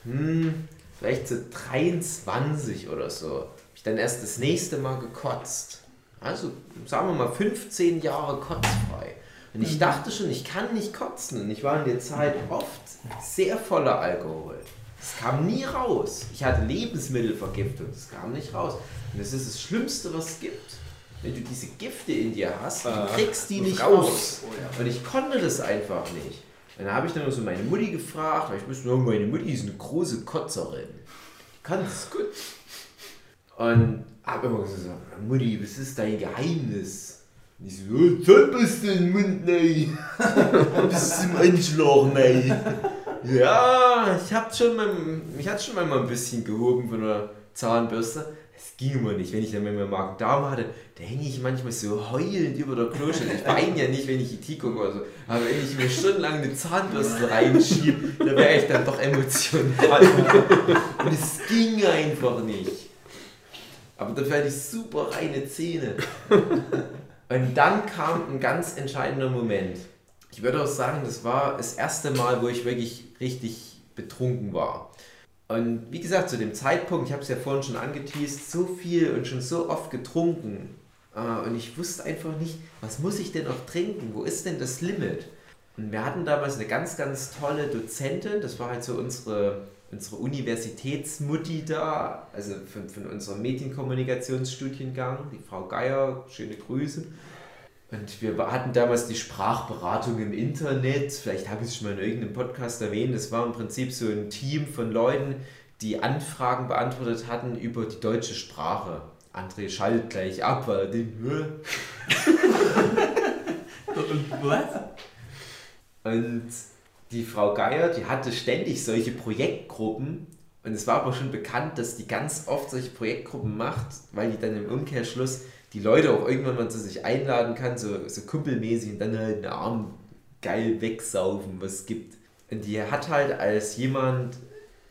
B: hm, vielleicht so 23 oder so, habe ich dann erst das nächste Mal gekotzt. Also, sagen wir mal, 15 Jahre kotzfrei. Und ich dachte schon, ich kann nicht kotzen. Und ich war in der Zeit oft sehr voller Alkohol. Es kam nie raus. Ich hatte Lebensmittelvergiftung, es kam nicht raus. Und das ist das Schlimmste, was es gibt. Wenn du diese Gifte in dir hast, du kriegst die nicht raus. Und ich konnte das einfach nicht. Dann habe ich dann so meine Mutti gefragt, weil ich oh, meine Mutti ist eine große Kotzerin. Die kann das gut. Und habe immer gesagt, Mutti, was ist dein Geheimnis? Und ich so, oh, Zahnbürste in den Mund, nein. Bis zum Anschlag, nein. Ja, ich hab schon mal, mich hat schon mal ein bisschen gehoben von der Zahnbürste. Es ging immer nicht, wenn ich dann mal meinen Magen-Darm hatte, da hänge ich manchmal so heulend über der Kloschüssel. Ich weine ja nicht, wenn ich IT gucke oder so, aber wenn ich mir stundenlang eine Zahnbürste reinschiebe, da wäre ich dann doch emotional. Und es ging einfach nicht. Aber dafür hatte ich super reine Zähne. Und dann kam ein ganz entscheidender Moment. Ich würde auch sagen, das war das erste Mal, wo ich wirklich richtig betrunken war. Und wie gesagt, zu dem Zeitpunkt, ich habe es ja vorhin schon angeteased, so viel und schon so oft getrunken. Äh, Und ich wusste einfach nicht, was muss ich denn noch trinken? Wo ist denn das Limit? Und wir hatten damals eine ganz, ganz tolle Dozentin, das war halt so unsere, unsere Universitätsmutti da, also von, von unserem Medienkommunikationsstudiengang, die Frau Geier, schöne Grüße. Und wir hatten damals die Sprachberatung im Internet, vielleicht habe ich es schon mal in irgendeinem Podcast erwähnt, das war im Prinzip so ein Team von Leuten, die Anfragen beantwortet hatten über die deutsche Sprache. André schaltet gleich ab, weil er "Hä?"
C: Was?
B: Und die Frau Geier, die hatte ständig solche Projektgruppen. Und es war aber schon bekannt, dass die ganz oft solche Projektgruppen macht, weil die dann im Umkehrschluss die Leute auch irgendwann mal zu sich einladen kann, so, so kumpelmäßig und dann halt einen Arm geil wegsaufen, was es gibt. Und die hat halt als jemand,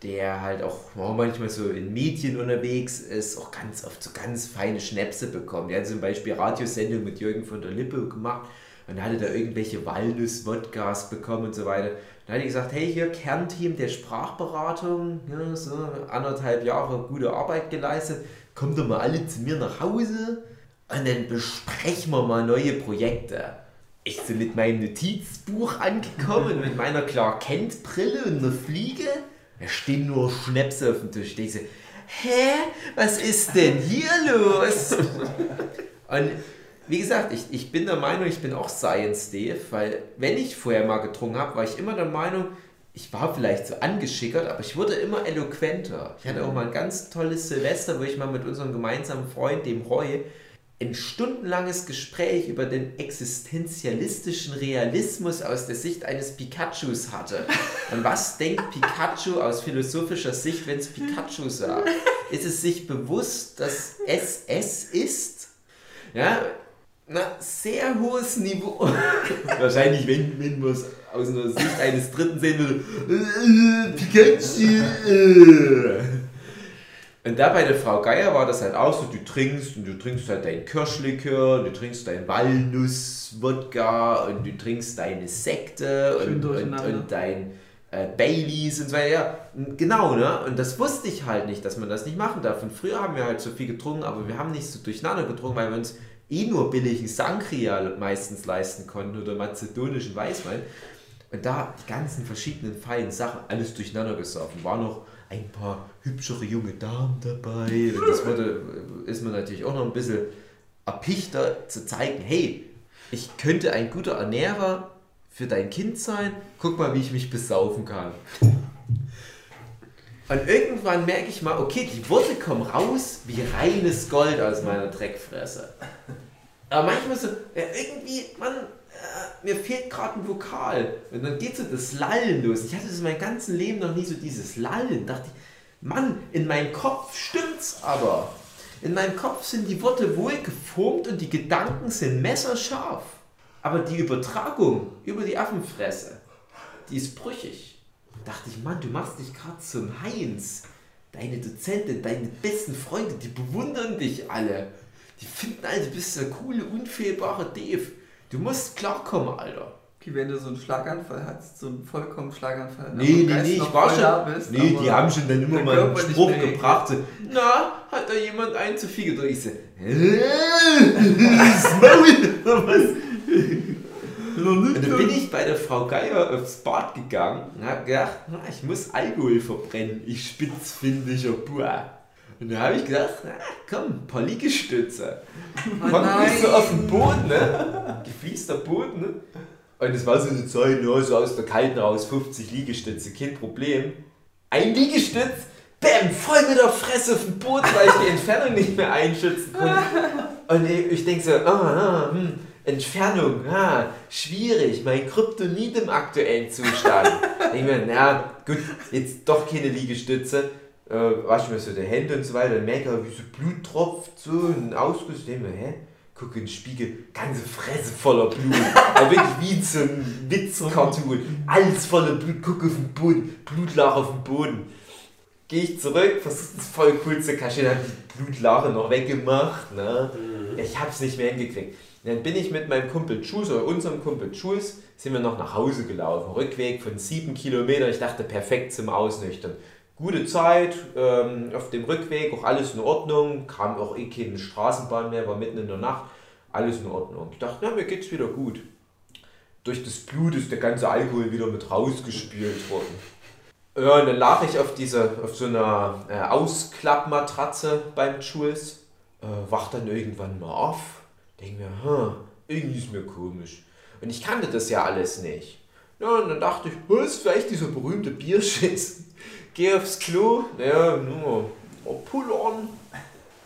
B: der halt auch manchmal so in Medien unterwegs ist, auch ganz oft so ganz feine Schnäpse bekommen. Die hat zum Beispiel Radiosendung mit Jürgen von der Lippe gemacht und hatte da irgendwelche Walnuss-Wodkas bekommen und so weiter. Dann hat die gesagt, hey, hier Kernteam der Sprachberatung, ja, so anderthalb Jahre gute Arbeit geleistet, kommt doch mal alle zu mir nach Hause und dann besprechen wir mal neue Projekte. Ich bin mit meinem Notizbuch angekommen, mit meiner Clark Kent Brille und einer Fliege. Da stehen nur Schnäpse auf dem Tisch. Ich denke so, hä, was ist denn hier los? Und wie gesagt, ich, ich bin der Meinung, ich bin auch Science Dave, weil wenn ich vorher mal getrunken habe, war ich immer der Meinung, ich war vielleicht so angeschickert, aber ich wurde immer eloquenter. Ich hatte auch mal ein ganz tolles Silvester, wo ich mal mit unserem gemeinsamen Freund, dem Roy, ein stundenlanges Gespräch über den existenzialistischen Realismus aus der Sicht eines Pikachus hatte. Und was denkt Pikachu aus philosophischer Sicht, wenn es Pikachu sagt? Ist es sich bewusst, dass es es ist? Ja, na, sehr hohes Niveau. Wahrscheinlich, wenn, wenn man es aus einer Sicht eines Dritten sehen würde. Äh, Pikachu. Und da bei der Frau Geier war das halt auch so, du trinkst und du trinkst halt dein Kirschlikör, du trinkst dein Walnuss-Wodka und du trinkst deine Sekte und, und, und dein äh, Baileys und so weiter. Ja, genau, ne? Und das wusste ich halt nicht, dass man das nicht machen darf. Und früher haben wir halt so viel getrunken, aber wir haben nicht so durcheinander getrunken, weil wir uns eh nur billigen Sangria meistens leisten konnten oder mazedonischen Weißwein. Und da die ganzen verschiedenen feinen Sachen, alles durcheinander gesoffen. War noch ein paar hübschere junge Damen dabei. Das wurde, ist mir natürlich auch noch ein bisschen erpichter zu zeigen, hey, ich könnte ein guter Ernährer für dein Kind sein. Guck mal, wie ich mich besaufen kann. Und irgendwann merke ich mal, okay, die Worte kommen raus wie reines Gold aus meiner Dreckfresse. Aber manchmal so, ja, irgendwie, Mann, äh, mir fehlt gerade ein Vokal. Und dann geht so das Lallen los. Ich hatte das mein ganzes Leben noch nie so dieses Lallen. Dachte ich, Mann, in meinem Kopf stimmt's aber. In meinem Kopf sind die Worte wohl geformt und die Gedanken sind messerscharf. Aber die Übertragung über die Affenfresse, die ist brüchig. Da dachte ich, Mann, du machst dich gerade zum Heinz. Deine Dozentin, deine besten Freunde, die bewundern dich alle. Die finden alle, du bist der coole, unfehlbare Dave. Du musst klarkommen, Alter.
C: Wie wenn du so einen Schlaganfall hast, so einen vollkommen Schlaganfall.
B: Nee, nee, nee, ich war schon.
C: bist,
B: nee, die haben schon dann immer mal einen Spruch gebracht. So, Na, hat da jemand einen zu viel getrunken? Ich so, was? Und dann bin ich bei der Frau Geier aufs Bad gegangen und habe gedacht, na, ich muss Alkohol verbrennen, ich spitzfindiger Bua. Und da habe ich gedacht, na, komm, ein paar Liegestütze.
C: Oh
B: Kommt mich so auf den Boden, ne? Gefließter Boden, ne? Und das war so eine Zeit, ja, so aus der Kalten raus, 50 Liegestütze, kein Problem. Ein Liegestütz, bam, voll mit der Fresse auf den Boden, weil ich die Entfernung nicht mehr einschätzen konnte. Und ich, ich denke so, ah, ah, hm, Entfernung, ah, schwierig, mein Kryptonit im aktuellen Zustand. ich mir, na gut, jetzt doch keine Liegestütze. Äh, wasch mir so die Hände und so weiter, dann merke ich, wie so Blut tropft, so ein Ausguss. Ich denke mir, hä? Guck in den Spiegel, ganze Fresse voller Blut. Aber wirklich wie so einem Witz-Cartoon. Alles voller Blut, guck auf den Boden, Blutlache auf dem Boden. Gehe ich zurück, versuche das voll cool zu kaschieren, hab die Blutlache noch weggemacht. Ne? Ich hab's nicht mehr hingekriegt. Dann bin ich mit meinem Kumpel Jules oder unserem Kumpel Jules, sind wir noch nach Hause gelaufen. Rückweg von sieben Kilometern. Ich dachte, perfekt zum Ausnüchtern. Gute Zeit, ähm, auf dem Rückweg auch alles in Ordnung. Kam auch eh keine Straßenbahn mehr, war mitten in der Nacht. Alles in Ordnung. Ich dachte, na, mir geht's wieder gut. Durch das Blut ist der ganze Alkohol wieder mit rausgespült worden. Ja, und dann lag ich auf, dieser, auf so einer äh, Ausklappmatratze beim Jules, äh, wach dann irgendwann mal auf, denke mir, hm, irgendwie ist mir komisch. Und ich kannte das ja alles nicht. Ja, und dann dachte ich, ist vielleicht dieser berühmte Bierschiss? Geh aufs Klo, naja, nur mal pullern.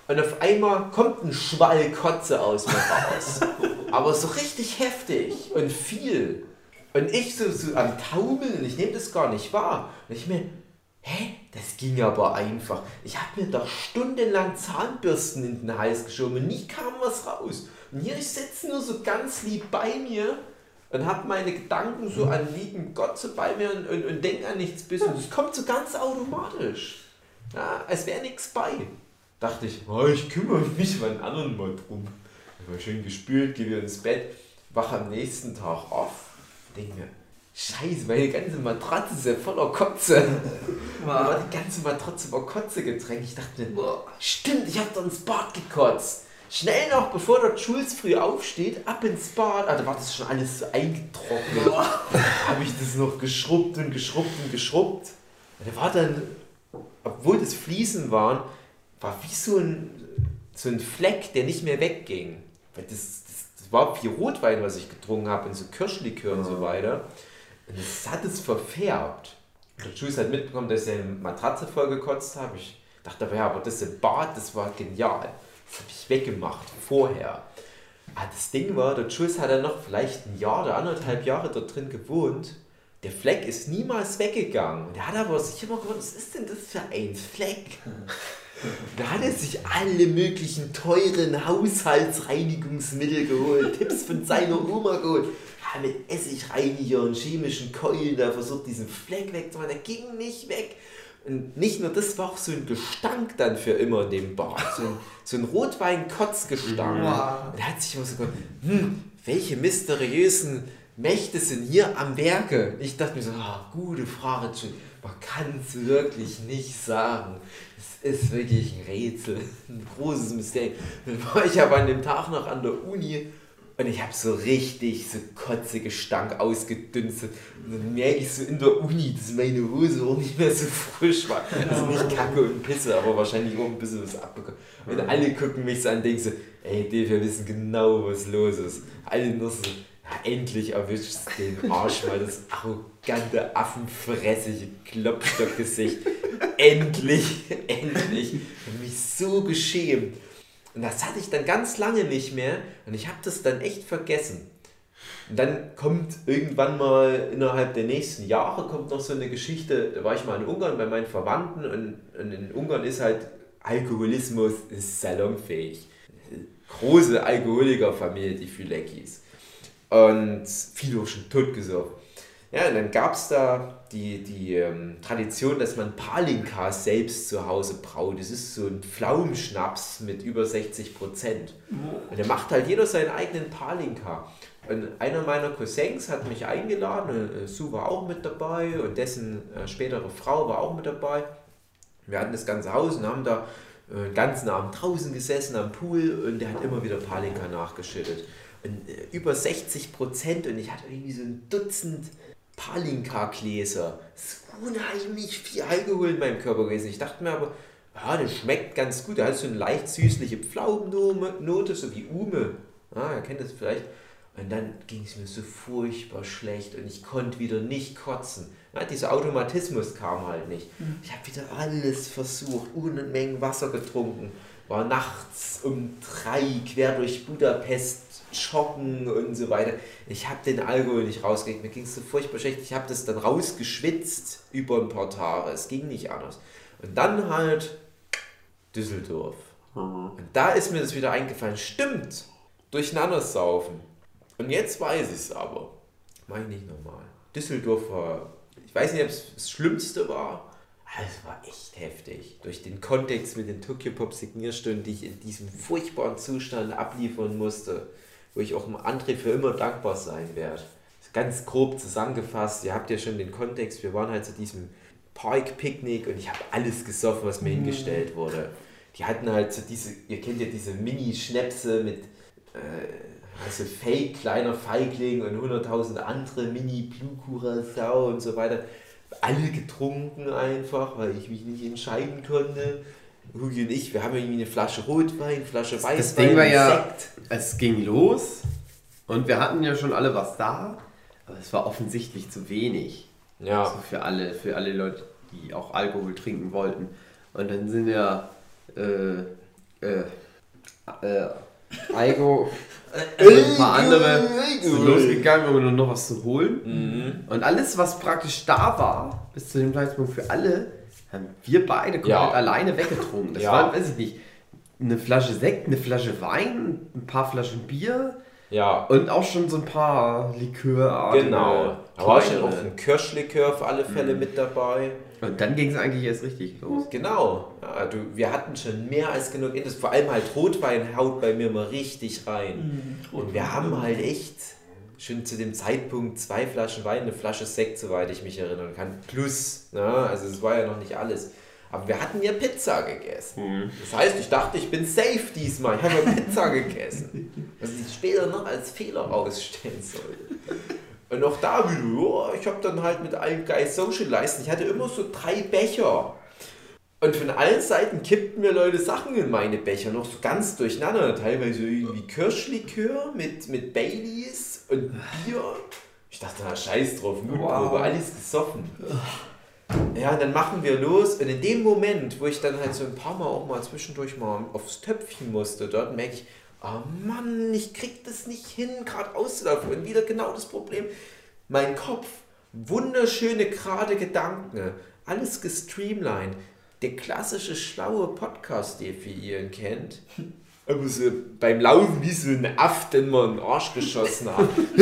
B: Und auf einmal kommt ein Schwall Kotze aus mir raus. Aber so richtig heftig und viel. Und ich so, so am Taumeln, ich nehme das gar nicht wahr. Und ich mir, hä, das ging aber einfach. Ich habe mir doch stundenlang Zahnbürsten in den Hals geschoben und nie kam was raus. Und hier, ich sitze nur so ganz lieb bei mir und habe meine Gedanken so an lieben Gott so bei mir und, und, und denke an nichts bis. Und es kommt so ganz automatisch. Ja, als wäre nichts bei. Dachte ich, oh, ich kümmere mich mal einen anderen mal drum. Ich war schön gespült, gehe wieder ins Bett, wache am nächsten Tag auf, denke mir, Scheiße, meine ganze Matratze ist ja voller Kotze. War die ganze Matratze war Kotze getränkt. Ich dachte mir, stimmt, ich habe da ins Bad gekotzt. Schnell noch, bevor der Jules früh aufsteht, ab ins Bad. Ah, da war das schon alles so eingetrocknet. habe ich das noch geschrubbt und geschrubbt und geschrubbt. Und da war dann, obwohl das Fliesen waren, war wie so ein, so ein Fleck, der nicht mehr wegging. Weil das, das, das war wie Rotwein, was ich getrunken habe, und so Kirschlikör und so weiter. Und das hat es verfärbt. Der Jules hat mitbekommen, dass ich eine Matratze voll gekotzt habe. Ich dachte aber, ja, aber das im Bad, das war genial. Das habe ich weggemacht, vorher. Ah, das Ding war, der Jules hat dann noch vielleicht ein Jahr oder anderthalb Jahre dort drin gewohnt. Der Fleck ist niemals weggegangen. Der hat aber sich immer gefragt, was ist denn das für ein Fleck? Da hat er sich alle möglichen teuren Haushaltsreinigungsmittel geholt, Tipps von seiner Oma geholt. Ja, mit Essigreiniger und chemischen Keulen, da versucht diesen Fleck wegzumachen, der ging nicht weg. Und nicht nur das war auch so ein Gestank dann für immer in dem Bad. So ein, so ein Rotwein-Kotzgestank. Und er hat sich immer so gedacht, hm, welche mysteriösen Mächte sind hier am Werke? Ich dachte mir so, ah, gute Frage. Man kann es wirklich nicht sagen. Es ist wirklich ein Rätsel, ein großes Mysterium. Dann war ich aber an dem Tag noch an der Uni und ich habe so richtig so kotzige Stank ausgedünstet. Und dann merke ich so in der Uni, dass meine Hose auch nicht mehr so frisch war. Also nicht Kacke und Pisse, aber wahrscheinlich auch ein bisschen was abbekommen. Und alle gucken mich so an und denken so, ey Dave, wir wissen genau, was los ist. Alle nur so, ja, endlich erwischt den Arsch mal das arrogante, affenfressige Klopstockgesicht. endlich, endlich. Ich mich so geschämt. Und das hatte ich dann ganz lange nicht mehr und ich habe das dann echt vergessen. Und dann kommt irgendwann mal innerhalb der nächsten Jahre kommt noch so eine Geschichte, da war ich mal in Ungarn bei meinen Verwandten und, und in Ungarn ist halt Alkoholismus ist salonfähig. Große Alkoholikerfamilie, die Fülekis. Und viele auch schon totgesoffen. Ja, und dann gab es da die, die ähm, Tradition, dass man Palinka selbst zu Hause braut. Das ist so ein Pflaumenschnaps mit über 60 Prozent. Und da macht halt jeder seinen eigenen Palinka. Und einer meiner Cousins hat mich eingeladen, äh, Sue war auch mit dabei und dessen äh, spätere Frau war auch mit dabei. Wir hatten das ganze Haus und haben da äh, den ganzen Abend draußen gesessen am Pool und der hat immer wieder Palinka nachgeschüttet. Und äh, über 60 Prozent und ich hatte irgendwie so ein Dutzend Palinka-Gläser. Ist unheimlich viel Alkohol in meinem Körper gewesen. Ich dachte mir aber, ja, das schmeckt ganz gut. Da hat so eine leicht süßliche Pflaumennote, so wie Ume. Ja, ihr kennt das vielleicht. Und dann ging es mir so furchtbar schlecht und ich konnte wieder nicht kotzen. Ja, dieser Automatismus kam halt nicht. Ich habe wieder alles versucht, Unmengen Wasser getrunken, war nachts um drei quer durch Budapest joggen und so weiter. Ich habe den Alkohol nicht rausgekriegt, mir ging es so furchtbar schlecht. Ich habe das dann rausgeschwitzt über ein paar Tage. Es ging nicht anders. Und dann halt Düsseldorf. Und da ist mir das wieder eingefallen. Stimmt, durcheinander saufen. Und jetzt weiß ich es aber. Mach ich nicht normal. Düsseldorf war, ich weiß nicht, ob es das Schlimmste war. Aber Es war echt heftig. Durch den Kontext mit den Tokyo Pop Signierstunden, die ich in diesem furchtbaren Zustand abliefern musste, wo ich auch dem André für immer dankbar sein werde. Ganz grob zusammengefasst, ihr habt ja schon den Kontext, wir waren halt zu diesem Park-Picknick und ich habe alles gesoffen, was mir hingestellt wurde. Die hatten halt so diese, ihr kennt ja diese Mini-Schnäpse mit äh, also Fake, kleiner Feigling und 100.000 andere Mini Blue Curacao und so weiter. Alle getrunken einfach, weil ich mich nicht entscheiden konnte. Hugi und ich, wir haben irgendwie eine Flasche Rotwein, Flasche Weißwein,
G: Das Ding war ja,
B: Sekt.
G: es ging los und wir hatten ja schon alle was da, aber es war offensichtlich zu wenig.
B: Ja.
G: Also für alle, für alle Leute, die auch Alkohol trinken wollten. Und dann sind ja äh, äh, äh, Aigo und ein paar andere sind losgegangen, um noch was zu holen. Und alles, was praktisch da war, bis zu dem Zeitpunkt für alle, haben wir beide komplett
B: Ja.
G: alleine weggetrunken. Das
B: Ja.
G: waren, weiß ich nicht, eine Flasche Sekt, eine Flasche Wein, ein paar Flaschen Bier
B: Ja,
G: und auch schon so ein paar Likör.
B: genau. Da war schon auch ein Kirschlikör für alle Fälle mit dabei.
G: Und dann ging es eigentlich erst richtig los.
B: Genau. Ja, du, wir hatten schon mehr als genug Intus. Vor allem halt Rotwein haut bei mir mal richtig rein. Und wir haben halt echt schon zu dem Zeitpunkt zwei Flaschen Wein, eine Flasche Sekt, soweit ich mich erinnern kann. Plus, ne? also es war ja noch nicht alles. Aber wir hatten ja Pizza gegessen. Das heißt, ich dachte, ich bin safe diesmal. Ich habe ja Pizza gegessen. Was ich später noch als Fehler rausstellen sollte. Und auch da wieder, ja, ich habe dann halt mit allen Guys socialized. Ich hatte immer so drei Becher. Und von allen Seiten kippten mir Leute Sachen in meine Becher, noch so ganz durcheinander. Teilweise irgendwie Kirschlikör mit, mit Baileys und Bier. Ich dachte, na scheiß drauf, Mutprobe, alles gesoffen. Ja, dann machen wir los. Und in dem Moment, wo ich dann halt so ein paar Mal auch mal zwischendurch mal aufs Töpfchen musste, dort merke ich, oh Mann, ich krieg das nicht hin, gerade auszulaufen. Und wieder genau das Problem. Mein Kopf, wunderschöne, gerade Gedanken, alles gestreamlined. der klassische schlaue Podcast, den ihr kennt. Aber so beim Laufen wie so ein Aff, den man in den Arsch geschossen hat.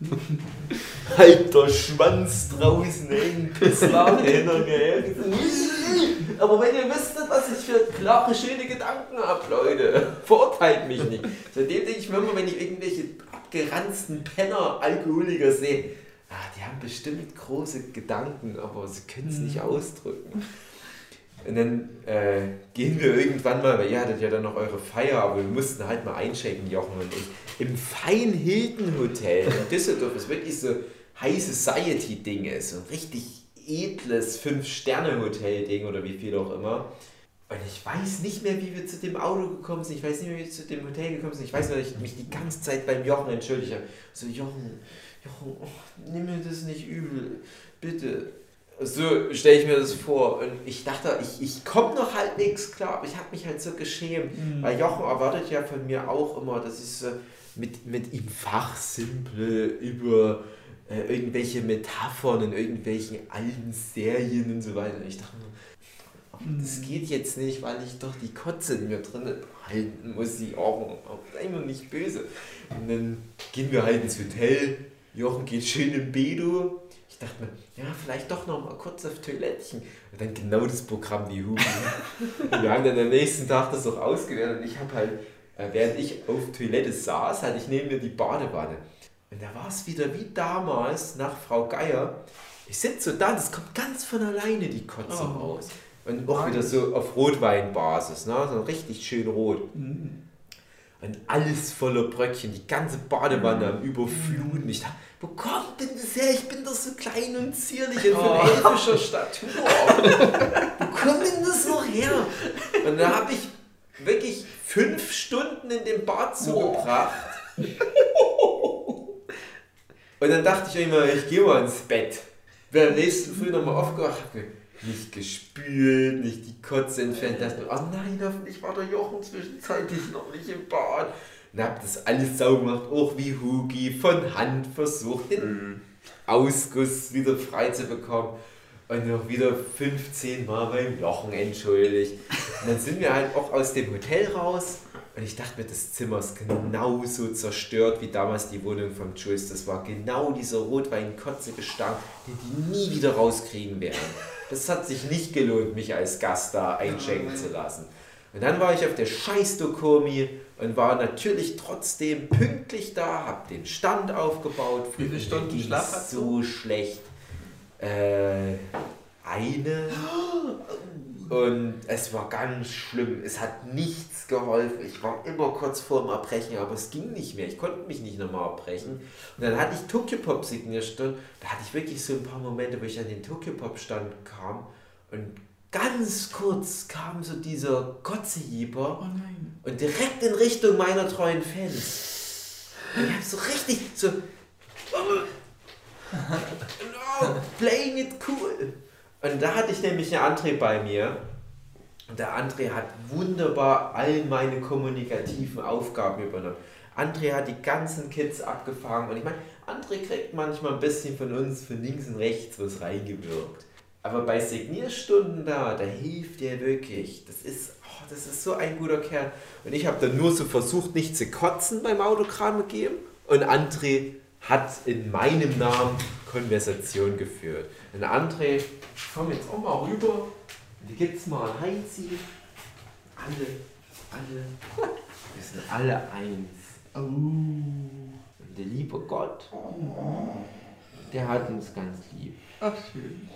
B: halt der Schwanz draußen hängen, Pisslache hinterher. Aber wenn ihr wüsstet, was ich für klare, schöne Gedanken habe, Leute, verurteilt mich nicht. Seitdem denke ich mir immer, wenn ich irgendwelche abgeranzten Penner, Alkoholiker sehe, ah, die haben bestimmt große Gedanken, aber sie können es nicht ausdrücken. Und dann äh, gehen wir irgendwann mal, weil ihr hattet ja dann noch eure Feier, aber wir mussten halt mal einchecken, Jochen und ich. Im Fein Hilton Hotel in Düsseldorf ist wirklich so High Society Ding ist, so ein richtig edles Fünf-Sterne-Hotel-Ding oder wie viel auch immer. Und ich weiß nicht mehr, wie wir zu dem Auto gekommen sind. Ich weiß nicht mehr, wie wir zu dem Hotel gekommen sind. Ich weiß nur, dass ich mich die ganze Zeit beim Jochen entschuldige. So, Jochen, Jochen, oh, nimm mir das nicht übel. Bitte. So stelle ich mir das vor. Und ich dachte, ich, ich komme noch halt nichts klar. Aber ich habe mich halt so geschämt.
C: Mhm.
B: Weil Jochen erwartet ja von mir auch immer, dass ich so mit, mit ihm fachsimple über äh, irgendwelche Metaphern in irgendwelchen alten Serien und so weiter. Und ich dachte mir, oh, das geht jetzt nicht, weil ich doch die Kotze in mir drin halten muss. Die Augen, sei mir nicht böse. Und dann gehen wir halt ins Hotel. Jochen geht schön im Bedo. Ich dachte mir, ja, vielleicht doch noch mal kurz auf Toilettchen. Und dann genau das Programm wie Hugo. wir haben dann am nächsten Tag das auch ausgewertet. Und ich habe halt, äh, während ich auf Toilette saß, hatte ich neben mir die Badewanne. Und da war es wieder wie damals nach Frau Geier. Ich sitze so da, das kommt ganz von alleine die Kotze
C: Oh.
B: raus. Und auch wieder so auf Rotweinbasis, ne? so richtig schön rot.
C: Mhm.
B: Und alles voller Bröckchen, die ganze Badewanne am Überfluten. Ich dachte, wo kommt denn das her? Ich bin doch so klein und zierlich und von
C: Oh.
B: elfischer Statur. wo kommt denn das noch her? Und da habe ich wirklich fünf Stunden in dem Bad zugebracht. Und dann dachte ich immer, ich gehe mal ins Bett. Wäre am nächsten Früh nochmal aufgewacht, mir nicht gespült, nicht die Kotze entfernt. Dachte, oh nein, hoffentlich war der Jochen zwischenzeitlich noch nicht im Bad. Und hab das alles sauber gemacht, auch wie Hugi, von Hand versucht, den Ausguss wieder frei zu bekommen. Und noch wieder 15 Mal beim Jochen entschuldigt. Und dann sind wir halt auch aus dem Hotel raus. Und ich dachte mir, das Zimmer ist genauso zerstört wie damals die Wohnung von Jules. Das war genau dieser Rotwein-Kotze-Gestank, den die nie wieder rauskriegen werden. Das hat sich nicht gelohnt, mich als Gast da einchecken zu lassen. Und dann war ich auf der scheiß Dokomi und war natürlich trotzdem pünktlich da, hab den Stand aufgebaut.
C: Wie viele Stunden Schlaf hast
B: so schlecht. Äh, eine. Und es war ganz schlimm. Es hat nichts geholfen. Ich war immer kurz vorm Erbrechen, aber es ging nicht mehr. Ich konnte mich nicht nochmal erbrechen. Und dann hatte ich Tokyo Pop Signierstunde. Da hatte ich wirklich so ein paar Momente, wo ich an den Tokyo Pop Stand kam. Und ganz kurz kam so dieser Kotzejieber
C: Oh nein.
B: und direkt in Richtung meiner treuen Fans. Und ich hab so richtig so. No, playing it cool. Und da hatte ich nämlich einen André bei mir. Und der André hat wunderbar all meine kommunikativen Aufgaben übernommen. André hat die ganzen Kids abgefangen. Und ich meine, André kriegt manchmal ein bisschen von uns von links und rechts was reingewirkt. Aber bei Signierstunden da, da hilft er wirklich. Das ist, oh, das ist so ein guter Kerl. Und ich habe dann nur so versucht, nicht zu kotzen beim Autogramm geben. Und André hat in meinem Namen Konversation geführt. Und André, komm jetzt auch mal rüber. Hier gibt's mal ein Heinzi. Alle, alle, wir sind alle eins. Und der liebe Gott, der hat uns ganz lieb.
C: Ach, schön.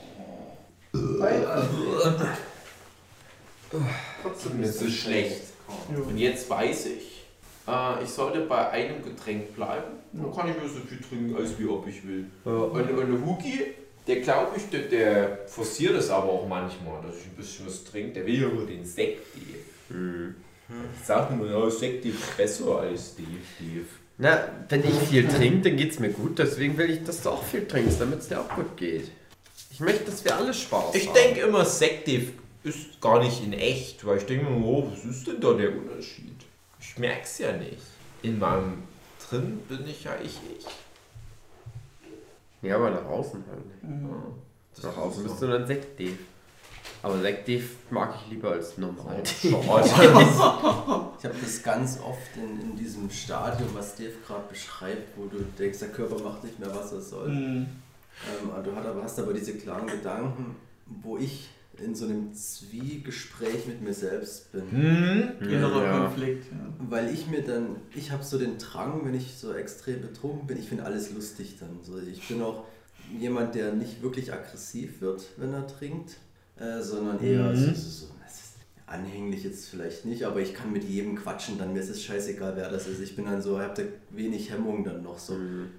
B: Trotzdem ist es schlecht. Und jetzt weiß ich, äh, ich sollte bei einem Getränk bleiben. Dann kann ich nur so viel trinken, als wie ob ich will. Und, und der Hugi, der glaube ich, der, der forciert es aber auch manchmal, dass ich ein bisschen was trinke. Der will ja nur den Sekt geben. Sagt mir, ja, Sekt ist besser als Steve. Steve.
A: Na, wenn ich viel trinke, dann geht's mir gut. Deswegen will ich, dass du auch viel trinkst, damit es dir auch gut geht. Ich möchte, dass wir alle Spaß
B: Ich
A: haben.
B: denke immer, Sektiv ist gar nicht in echt, weil ich denke mir, oh, was ist denn da der Unterschied? Ich merke es ja nicht. In meinem drin bin ich ja ich ich.
A: Ja, aber nach außen halt nicht.
C: Mhm.
A: Nach außen bist du dann Sekt-Dave. Aber Sekt-Dave mag ich lieber als normal.
D: Ich habe das ganz oft in, in diesem Stadium, was Dave gerade beschreibt, wo du denkst, der Körper macht nicht mehr, was er soll.
C: Mhm.
D: Ähm, aber du hast aber, hast aber diese klaren Gedanken, wo ich in so einem Zwiegespräch mit mir selbst bin.
B: Hm?
C: Innerer
A: Ja.
C: Konflikt. Ja.
D: Weil ich mir dann, ich habe so den Drang, wenn ich so extrem betrunken bin, ich finde alles lustig dann. So, ich bin auch jemand, der nicht wirklich aggressiv wird, wenn er trinkt, äh, sondern eher so, so, so ist anhänglich jetzt vielleicht nicht, aber ich kann mit jedem quatschen, dann mir ist es scheißegal, wer das ist. Ich bin dann so, habe da wenig Hemmung dann noch so.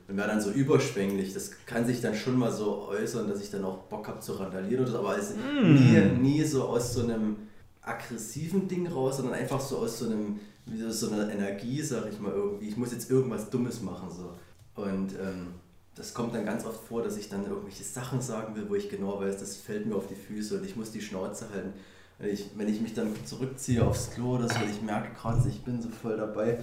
D: Und wäre dann so überschwänglich, das kann sich dann schon mal so äußern, dass ich dann auch Bock habe zu randalieren oder so, aber es nie, nie so aus so einem aggressiven Ding raus, sondern einfach so aus so einem, wie so, so einer Energie, sag ich mal irgendwie. Ich muss jetzt irgendwas Dummes machen. so. Und ähm, das kommt dann ganz oft vor, dass ich dann irgendwelche Sachen sagen will, wo ich genau weiß, das fällt mir auf die Füße und ich muss die Schnauze halten. Wenn ich, wenn ich mich dann zurückziehe aufs Klo oder so, ich merke gerade, ich bin so voll dabei,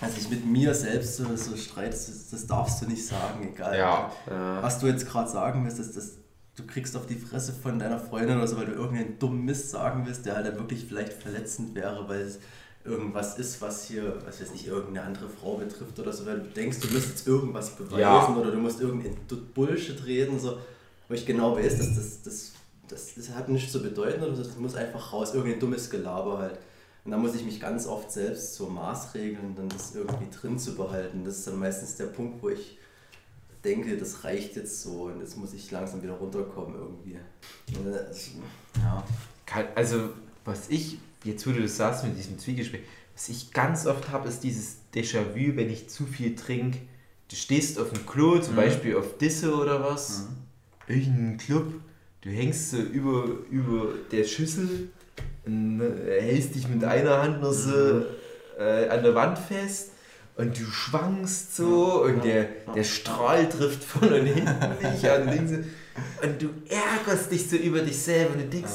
D: dass ich mit mir selbst so, so streite, das, das darfst du nicht sagen, egal.
A: Ja. ja.
D: Was du jetzt gerade sagen willst, ist, dass du kriegst auf die Fresse von deiner Freundin oder so, weil du irgendeinen dummen Mist sagen willst, der halt dann wirklich vielleicht verletzend wäre, weil es irgendwas ist, was hier, was weiß ich, irgendeine andere Frau betrifft oder so, weil du denkst, du musst jetzt irgendwas beweisen
B: Ja.
D: oder du musst irgendein Bullshit reden, so, wo ich genau weiß, dass das, das, das, das hat nichts zu bedeuten das muss einfach raus, irgendein dummes Gelaber halt. Und da muss ich mich ganz oft selbst so maßregeln, dann das irgendwie drin zu behalten. Das ist dann meistens der Punkt, wo ich denke, das reicht jetzt so und jetzt muss ich langsam wieder runterkommen irgendwie. Ja.
B: Also, was ich, jetzt wo du das sagst mit diesem Zwiegespräch, was ich ganz oft habe, ist dieses Déjà-vu, wenn ich zu viel trinke. Du stehst auf dem Klo, zum
D: Mhm.
B: Beispiel auf Disse oder was, irgendein Club, du hängst so über, über der Schüssel und äh, hältst dich mit einer Hand nur so äh, an der Wand fest und du schwankst so und der, der Strahl trifft von und hinten nicht an links und du ärgerst dich so über dich selber und du denkst,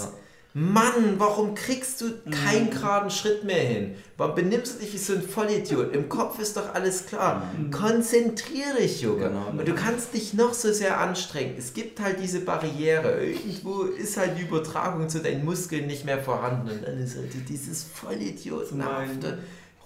B: Mann, warum kriegst du keinen geraden Schritt mehr hin? Warum benimmst du dich wie so ein Vollidiot? Im Kopf ist doch alles klar. Konzentrier dich, Junge.
D: Genau.
B: Und du kannst dich noch so sehr anstrengen. Es gibt halt diese Barriere. Irgendwo ist halt die Übertragung zu deinen Muskeln nicht mehr vorhanden. Und dann ist halt dieses Vollidiotenhafte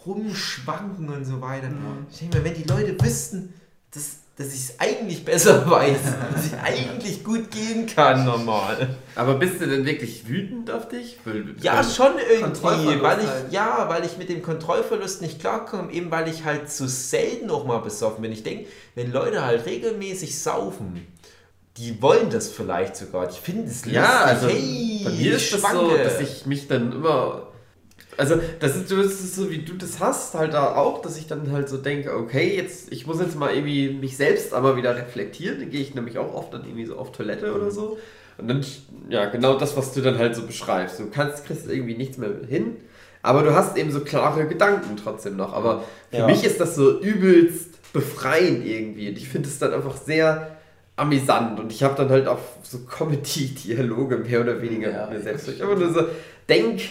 B: Rumschwanken und so weiter. Ich denke mir, wenn die Leute wüssten, dass, dass ich es eigentlich besser weiß, dass ich eigentlich gut gehen kann normal.
A: Aber bist du denn wirklich wütend auf dich? Weil-
B: Ja,
A: weil-
B: schon irgendwie, weil ich,
C: halt.
B: ja, weil ich mit dem Kontrollverlust nicht klarkomme, eben weil ich halt zu selten auch mal besoffen bin. Ich denke, wenn Leute halt regelmäßig saufen, die wollen das vielleicht sogar. Ich finde es
A: Ja, also
B: hey,
A: bei mir ist das so, dass ich mich dann immer. Also, das ist, das ist so, wie du das hast, halt da auch, dass ich dann halt so denke, okay, jetzt, ich muss jetzt mal irgendwie mich selbst aber wieder reflektieren. Dann gehe ich nämlich auch oft dann irgendwie so auf Toilette oder so. Und dann, ja, genau das, was du dann halt so beschreibst. Du kannst, kriegst irgendwie nichts mehr hin, aber du hast eben so klare Gedanken trotzdem noch. Aber für
B: Ja.
A: mich ist das so übelst befreiend irgendwie. Und ich finde es dann einfach sehr amüsant. Und ich habe dann halt auch so Comedy-Dialoge mehr oder weniger
D: Ja,
A: mit mir selbst. einfach nur so, denk,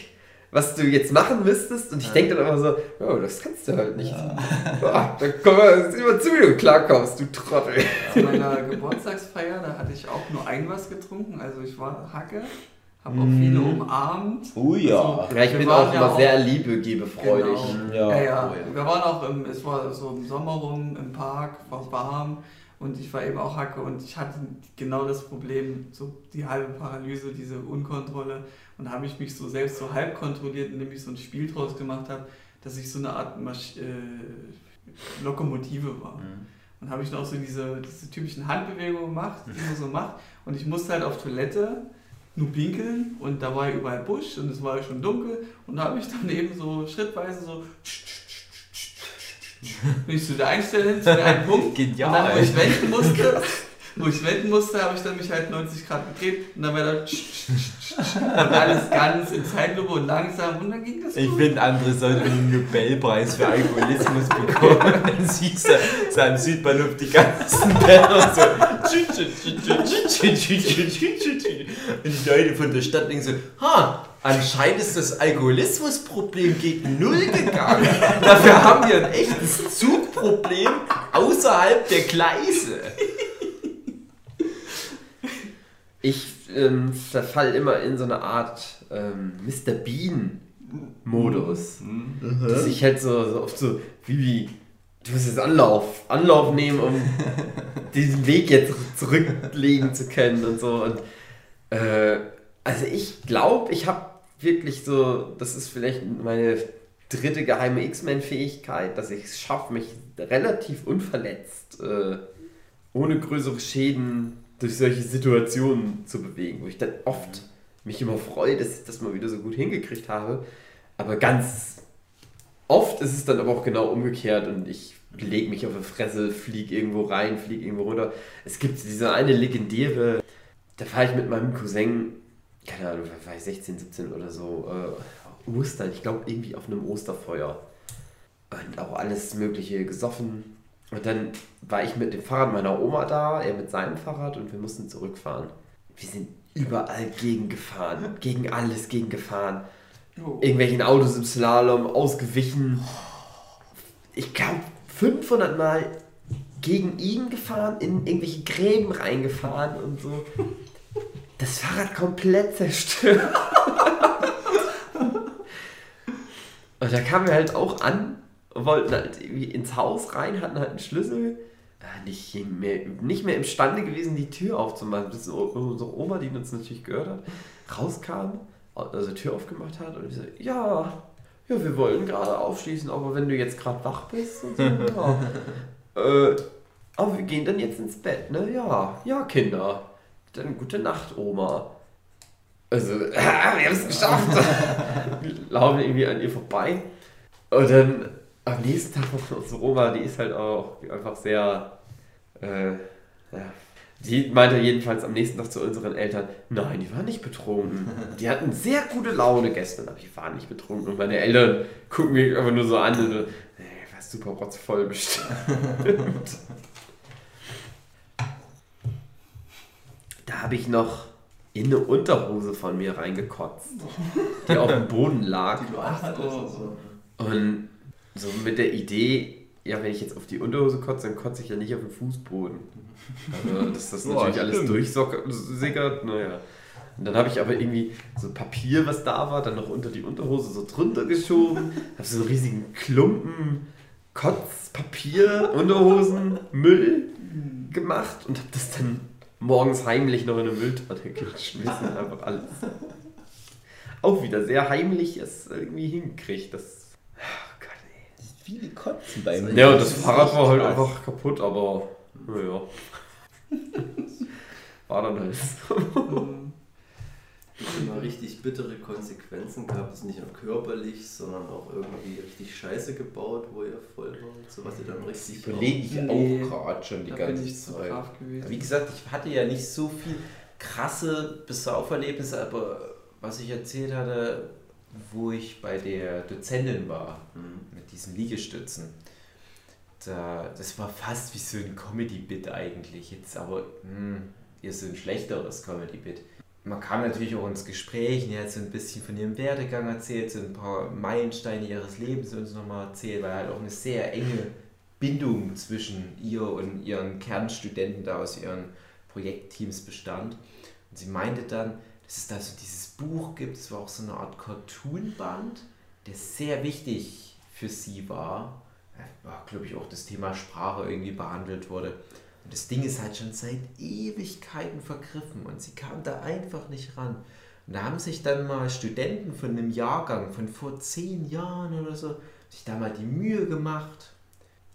A: was du jetzt machen müsstest. Und ich denke dann einfach so, oh, das kannst du halt nicht. Ja. dann komm mal, sieh mal zu, wie du klarkommst, du Trottel.
C: Zu meiner Geburtstagsfeier, da hatte ich auch nur ein was getrunken. Also ich war Hacke, habe auch viele umarmt.
B: Oh ja.
C: Also,
A: Ja, ich
C: wir
A: bin
C: waren
A: auch
C: ja
A: immer sehr liebegebefreudig.
C: Genau.
B: Ja.
C: Ja, ja.
D: Oh ja.
C: Wir waren auch im, es war so im Sommer rum im Park, war warm und ich war eben auch Hacke und ich hatte genau das Problem, so die halbe Paralyse, diese Unkontrolle und habe ich mich so selbst so halb kontrolliert, indem ich so ein Spiel draus gemacht habe, dass ich so eine Art Masch äh, Lokomotive war. Und habe ich noch so diese, diese typischen Handbewegungen gemacht, die man so macht. Und ich musste halt auf Toilette nur pinkeln und da war ja überall Busch und es war ja schon dunkel. Und da habe ich dann eben so schrittweise so bin ich zu der Einstellung, zu der einen Punkt.
B: Genial.
C: Und dann, wo ich wenden musste, wo ich wenden musste, habe ich dann mich halt 90 Grad gedreht und dann war da und alles ganz in Zeitlupe und langsam und dann ging das
B: Ich
C: gut.
B: finde, andere sollten einen Nobelpreis für Alkoholismus bekommen. Dann siehst du so am Südbahnhof die ganzen Bänder so. Und die Leute von der Stadt denken so, ha, anscheinend ist das Alkoholismusproblem gegen Null gegangen. Dafür haben wir ein echtes Zugproblem außerhalb der Gleise.
A: Ich ähm, verfall immer in so eine Art ähm, Mr. Bean-Modus. Dass ich halt so, so oft so, wie, wie, du musst jetzt Anlauf, Anlauf nehmen, um diesen Weg jetzt zurücklegen zu können und so. Und äh, also ich glaube, ich habe wirklich so, das ist vielleicht meine dritte geheime X-Men-Fähigkeit, dass ich es schaffe, mich relativ unverletzt, äh, ohne größere Schäden durch solche Situationen zu bewegen, wo ich dann oft mich immer freue, dass ich das mal wieder so gut hingekriegt habe. Aber ganz oft ist es dann aber auch genau umgekehrt und ich lege mich auf die Fresse, fliege irgendwo rein, fliege irgendwo runter. Es gibt diese eine legendäre, da fahre ich mit meinem Cousin, keine Ahnung, war ich 16, 17 oder so, äh, Ostern, ich glaube irgendwie auf einem Osterfeuer. Und auch alles Mögliche gesoffen. Und dann war ich mit dem Fahrrad meiner Oma da, er mit seinem Fahrrad und wir mussten zurückfahren. Wir sind überall gegen gefahren, gegen alles gegen gefahren.
C: Oh.
A: Irgendwelchen Autos im Slalom ausgewichen. Ich glaube 500 Mal gegen ihn gefahren, in irgendwelche Gräben reingefahren und so. Das Fahrrad komplett zerstört. Und da kamen wir halt auch an, wollten halt irgendwie ins Haus rein, hatten halt einen Schlüssel. Äh, Nicht mehr, nicht mehr imstande gewesen, die Tür aufzumachen. Bis unsere Oma, die uns natürlich gehört hat, rauskam, also die Tür aufgemacht hat und ich so, ja, ja, wir wollen gerade aufschließen, aber wenn du jetzt gerade wach bist und so, ja. äh, aber wir gehen dann jetzt ins Bett, ne? Ja, ja, Kinder. Dann gute Nacht, Oma. Also, wir haben es geschafft. Wir laufen irgendwie an ihr vorbei. Und dann am nächsten Tag kommt unsere Oma, die ist halt auch einfach sehr. Äh, ja. Die meinte jedenfalls am nächsten Tag zu unseren Eltern: Nein, die waren nicht betrunken. Die hatten sehr gute Laune gestern, aber die waren nicht betrunken. Und meine Eltern gucken mich einfach nur so an und so: Nee, war super rotzvoll bestimmt. Da habe ich noch in eine Unterhose von mir reingekotzt, die auf dem Boden lag.
D: Die du und so.
A: Mit der Idee, ja, wenn ich jetzt auf die Unterhose kotze, dann kotze ich ja nicht auf den Fußboden. Also, dass das
G: Boah,
A: natürlich alles durchsickert, naja. Und dann habe ich aber irgendwie so Papier, was da war, dann noch unter die Unterhose so drunter geschoben, habe so einen riesigen Klumpen Kotzpapier, Unterhosen, Müll gemacht und habe das dann morgens heimlich noch in eine Mülltonne geschmissen. Einfach alles. Auch wieder sehr heimlich es irgendwie hingekriegt. Das.
G: Viele Kotzen beim
A: Ja, und das
G: ist
A: Fahrrad war halt
G: krass.
A: einfach kaputt, aber naja. War dann halt so.
D: immer richtig bittere Konsequenzen gehabt. Es nicht nur körperlich, sondern auch irgendwie richtig Scheiße gebaut, wo ihr voll wart. So was ihr dann richtig.
B: Überlege ich
C: Nee,
B: auch gerade schon die ganze
C: ich
B: Zeit. Wie gesagt, ich hatte ja nicht so viel krasse Besauferlebnisse, aber was ich erzählt hatte, wo ich bei der Dozentin war,
D: Mhm.
B: Diesen Liegestützen, da, das war fast wie so ein Comedy-Bit eigentlich. Jetzt aber hm, eher so ein schlechteres Comedy-Bit. Man kam natürlich auch ins Gespräch und die hat so ein bisschen von ihrem Werdegang erzählt, so ein paar Meilensteine ihres Lebens uns nochmal erzählt, weil halt auch eine sehr enge Bindung zwischen ihr und ihren Kernstudenten da aus ihren Projektteams bestand. Und sie meinte dann, dass es da so dieses Buch gibt, es war auch so eine Art Cartoon-Band, der sehr wichtig für sie war. Ja, War, glaube ich, auch das Thema Sprache irgendwie behandelt wurde. Und das Ding ist halt schon seit Ewigkeiten vergriffen und sie kam da einfach nicht ran. Und da haben sich dann mal Studenten von einem Jahrgang von vor zehn Jahren oder so, sich da mal die Mühe gemacht,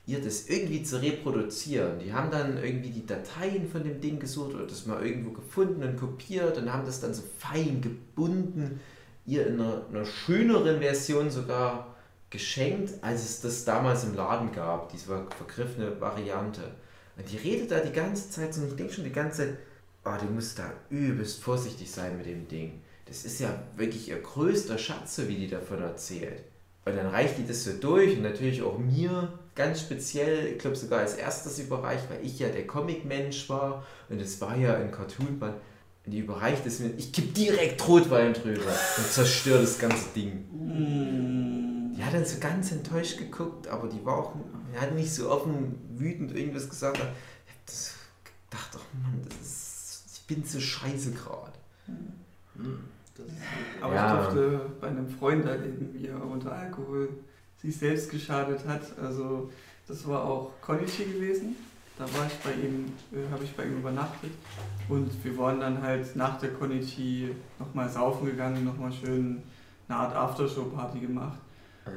B: ihr das irgendwie zu reproduzieren. Die haben dann irgendwie die Dateien von dem Ding gesucht oder das mal irgendwo gefunden und kopiert und haben das dann so fein gebunden, ihr in einer, einer schöneren Version sogar geschenkt, als es das damals im Laden gab, diese vergriffene Variante. Und die redet da die ganze Zeit so und ich denke schon die ganze Zeit, oh, du musst da übelst vorsichtig sein mit dem Ding. Das ist ja wirklich ihr größter Schatz, so wie die davon erzählt. Und dann reicht die das so durch und natürlich auch mir ganz speziell, ich glaube sogar als erstes überreicht, weil ich ja der Comic-Mensch war und es war ja ein Cartoon-Band. Und die überreicht es mir, ich gebe direkt Rotwein drüber und zerstöre das ganze Ding.
C: Mm.
B: Die hat dann so ganz enttäuscht geguckt, aber die war auch, die hat nicht so offen wütend irgendwas gesagt. Ich hab das gedacht, oh Mann, das ist, bin so scheiße gerade.
D: Hm, ist
C: Aber
G: Ja.
C: ich durfte bei einem Freund erleben, wie er unter Alkohol sich selbst geschadet hat. Also das war auch Konichi gewesen. Da war ich bei ihm, äh, habe ich bei ihm übernachtet. Und wir waren dann halt nach der Konichi nochmal saufen gegangen, nochmal schön eine Art Aftershow-Party gemacht.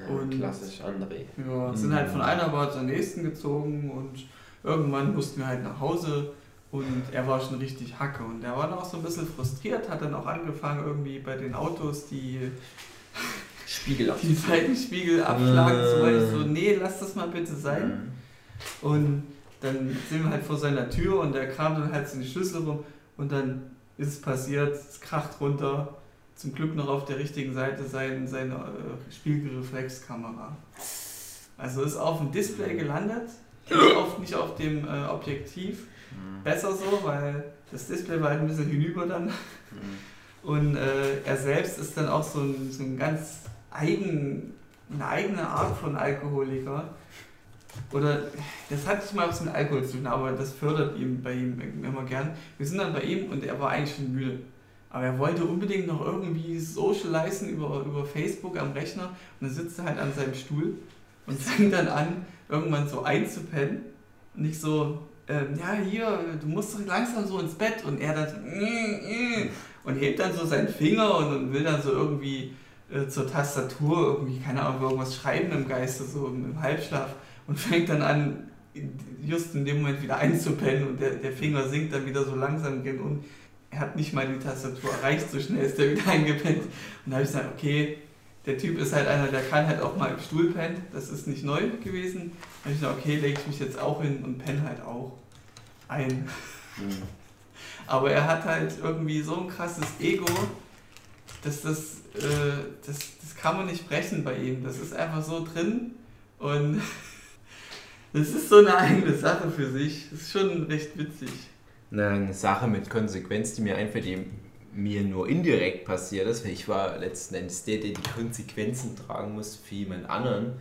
C: Und-
A: Klassisch André.
C: Ja, sind halt von einer Bar zur nächsten gezogen und irgendwann mussten wir halt nach Hause und er war schon richtig Hacke und er war dann auch so ein bisschen frustriert, hat dann auch angefangen irgendwie bei den Autos die,
A: Spiegel
C: die Seitenspiegel abschlagen zu wollen. Ich so,
B: Äh.
C: nee, lass das mal bitte sein. Und dann sind wir halt vor seiner Tür und er kam dann halt so die Schlüssel rum und dann ist es passiert, es kracht runter. Zum Glück noch auf der richtigen Seite sein, seine äh, Spiegelreflexkamera. Also ist auf dem Display gelandet, nicht auf, nicht auf dem äh, Objektiv. Besser so, weil das Display war halt ein bisschen hinüber dann. Und äh, er selbst ist dann auch so ein, so ein ganz eigen, eine eigene Art von Alkoholiker. Oder das hat nicht mal was mit Alkohol zu tun, aber das fördert ihm bei ihm immer gern. Wir sind dann bei ihm und er war eigentlich schon müde. Aber er wollte unbedingt noch irgendwie socialisen über, über Facebook am Rechner und dann sitzt er halt an seinem Stuhl und fängt dann an, irgendwann so einzupennen. Und ich so, ähm, ja, hier, du musst doch langsam so ins Bett. Und er dann mm, mm, und hebt dann so seinen Finger und, und will dann so irgendwie äh, zur Tastatur irgendwie, keine Ahnung, irgendwas schreiben im Geiste, so im, im Halbschlaf. Und fängt dann an, just in dem Moment wieder einzupennen und der, der Finger sinkt dann wieder so langsam gen und er hat nicht mal die Tastatur erreicht, so schnell ist er wieder eingepennt. Und da habe ich gesagt, okay, der Typ ist halt einer, der kann halt auch mal im Stuhl pennen, das ist nicht neu gewesen. Da habe ich gesagt, okay, lege ich mich jetzt auch hin und penne halt auch ein. Aber er hat halt irgendwie so ein krasses Ego, dass das, äh, das, das kann man nicht brechen bei ihm. Das ist einfach so drin und das ist so eine eigene Sache für sich. Das ist schon recht witzig.
B: Eine Sache mit Konsequenz, die mir einfällt, die mir nur indirekt passiert ist, weil ich war letzten Endes der, der die Konsequenzen tragen muss für jemand anderen.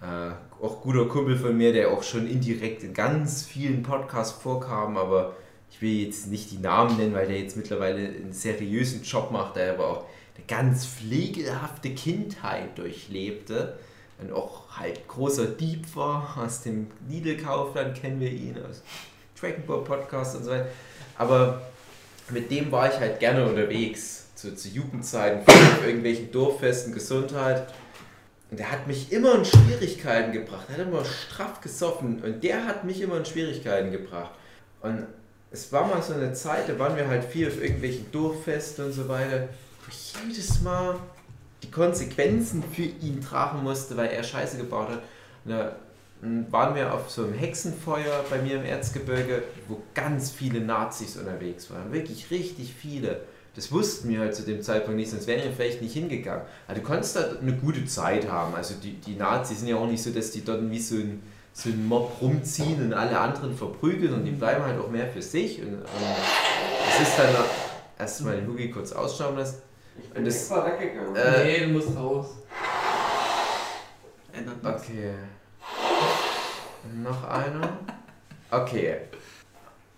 B: Äh, auch guter Kumpel von mir, der auch schon indirekt in ganz vielen Podcasts vorkam, aber ich will jetzt nicht die Namen nennen, weil der jetzt mittlerweile einen seriösen Job macht, der aber auch eine ganz pflegelhafte Kindheit durchlebte und auch halt großer Dieb war. Aus dem Lidl-Kaufland kennen wir ihn, aus Dragon Ball Podcast und so weiter. Aber mit dem war ich halt gerne unterwegs, zu, zu Jugendzeiten, irgendwelchen Dorffesten, Gesundheit. Und der hat mich immer in Schwierigkeiten gebracht. Er hat immer straff gesoffen und der hat mich immer in Schwierigkeiten gebracht. Und es war mal so eine Zeit, da waren wir halt viel auf irgendwelchen Dorffesten und so weiter, wo ich jedes Mal die Konsequenzen für ihn tragen musste, weil er Scheiße gebaut hat. Und da waren wir auf so einem Hexenfeuer bei mir im Erzgebirge, wo ganz viele Nazis unterwegs waren. Wirklich richtig viele. Das wussten wir halt zu dem Zeitpunkt nicht, sonst wären wir vielleicht nicht hingegangen. Also du konntest da eine gute Zeit haben. Also die, die Nazis sind ja auch nicht so, dass die dort wie so ein, so ein Mob rumziehen und alle anderen verprügeln und die bleiben halt auch mehr für sich. Und, und das ist dann erstmal den Hugi kurz ausschauen lassen.
A: Ich bin
B: Und das-
A: extra weggegangen.
B: Äh,
C: nee, du musst raus. Ändert nichts.
B: Okay. Noch einer? Okay.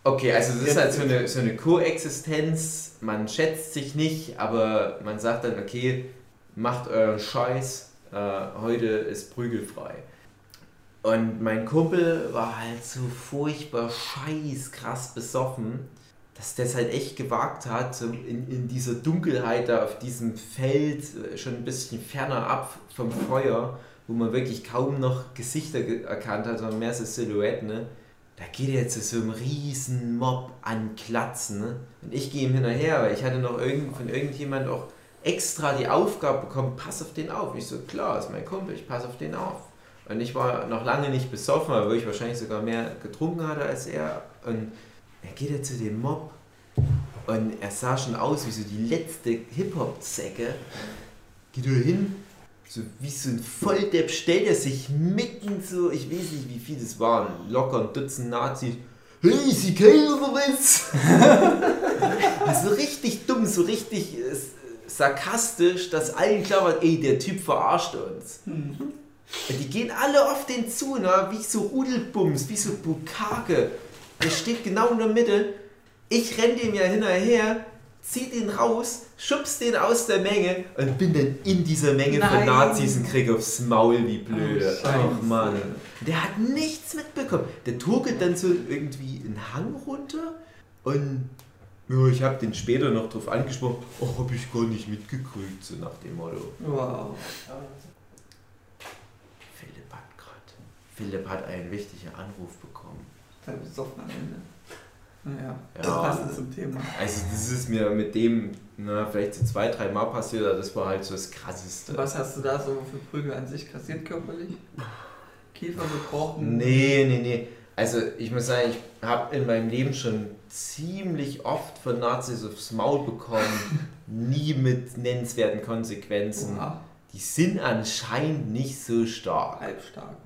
B: Okay, also das ist halt so eine, so eine Koexistenz. Man schätzt sich nicht, aber man sagt dann, okay, macht euren Scheiß. Äh, heute ist prügelfrei. Und mein Kumpel war halt so furchtbar scheiß krass besoffen, dass der es halt echt gewagt hat, in, in dieser Dunkelheit da auf diesem Feld, schon ein bisschen ferner ab vom Feuer, wo man wirklich kaum noch Gesichter ge- erkannt hat, sondern mehr so Silhouetten, ne? da geht er zu so einem riesen Mob an Klatzen. Ne? Und ich gehe ihm hinterher, weil ich hatte noch irgend, von irgendjemand auch extra die Aufgabe bekommen, pass auf den auf. Ich so, klar, ist mein Kumpel, ich pass auf den auf. Und ich war noch lange nicht besoffen, aber ich wahrscheinlich sogar mehr getrunken hatte als er. Und er geht ja zu dem Mob und er sah schon aus wie so die letzte Hip-Hop-Zecke. Geht er hin, so wie so ein Volldepp stellt er sich mitten so, ich weiß nicht wie viele es waren, locker ein Dutzend Nazis. Hey, Sie kennen was? so richtig dumm, so richtig äh, sarkastisch, dass allen klar war, ey, der Typ verarscht uns. Und die gehen alle auf den zu, ne? wie so Rudelbums, wie so Bukake. Der steht genau in der Mitte Ich renn dem ja hinterher, zieh den raus, schubst den aus der Menge und bin dann in dieser Menge von
C: Nein.
B: Nazis und krieg aufs Maul wie blöde.
C: Oh, Scheiße.
B: Ach Mann. Der hat nichts mitbekommen. Der turkelt dann so irgendwie einen Hang runter und ja, ich habe den später noch drauf angesprochen, oh, hab ich gar nicht mitgekriegt, so nach dem Motto.
C: Wow.
B: Philipp hat grad, Philipp hat einen wichtigen Anruf bekommen.
C: Da besoffen am Ende. Naja, das
B: Ja.
C: passt zum Thema.
B: Also das ist mir mit dem, na, vielleicht so zwei, drei Mal passiert, aber das war halt so das Krasseste.
C: Was hast du da so für Prügel an sich kassiert körperlich? Kiefer gebrochen?
B: Nee, nee, nee. Also ich muss sagen, ich habe in meinem Leben schon ziemlich oft von Nazis aufs Maul bekommen. Nie mit nennenswerten Konsequenzen.
C: Oha,
B: Die sind anscheinend nicht so stark.
C: halbstark.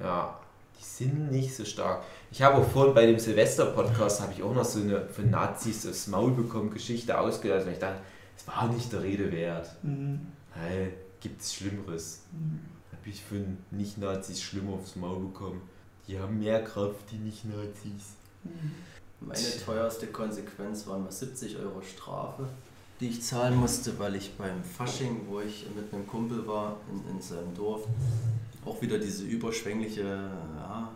B: Ja, die sind nicht so stark. Ich habe auch vorhin bei dem Silvester-Podcast, habe ich auch noch so eine von Nazis aufs Maul bekommen Geschichte ausgelassen. Und ich dachte, es war nicht der Rede wert.
C: Mhm.
B: Hey, gibt's Schlimmeres? Habe ich von Nicht-Nazis schlimmer aufs Maul bekommen. Die haben mehr Kraft, die Nicht-Nazis.
D: Meine teuerste Konsequenz waren mal 70 Euro Strafe, die ich zahlen musste, weil ich beim Fasching, wo ich mit einem Kumpel war in, in seinem Dorf, auch wieder diese überschwängliche ja,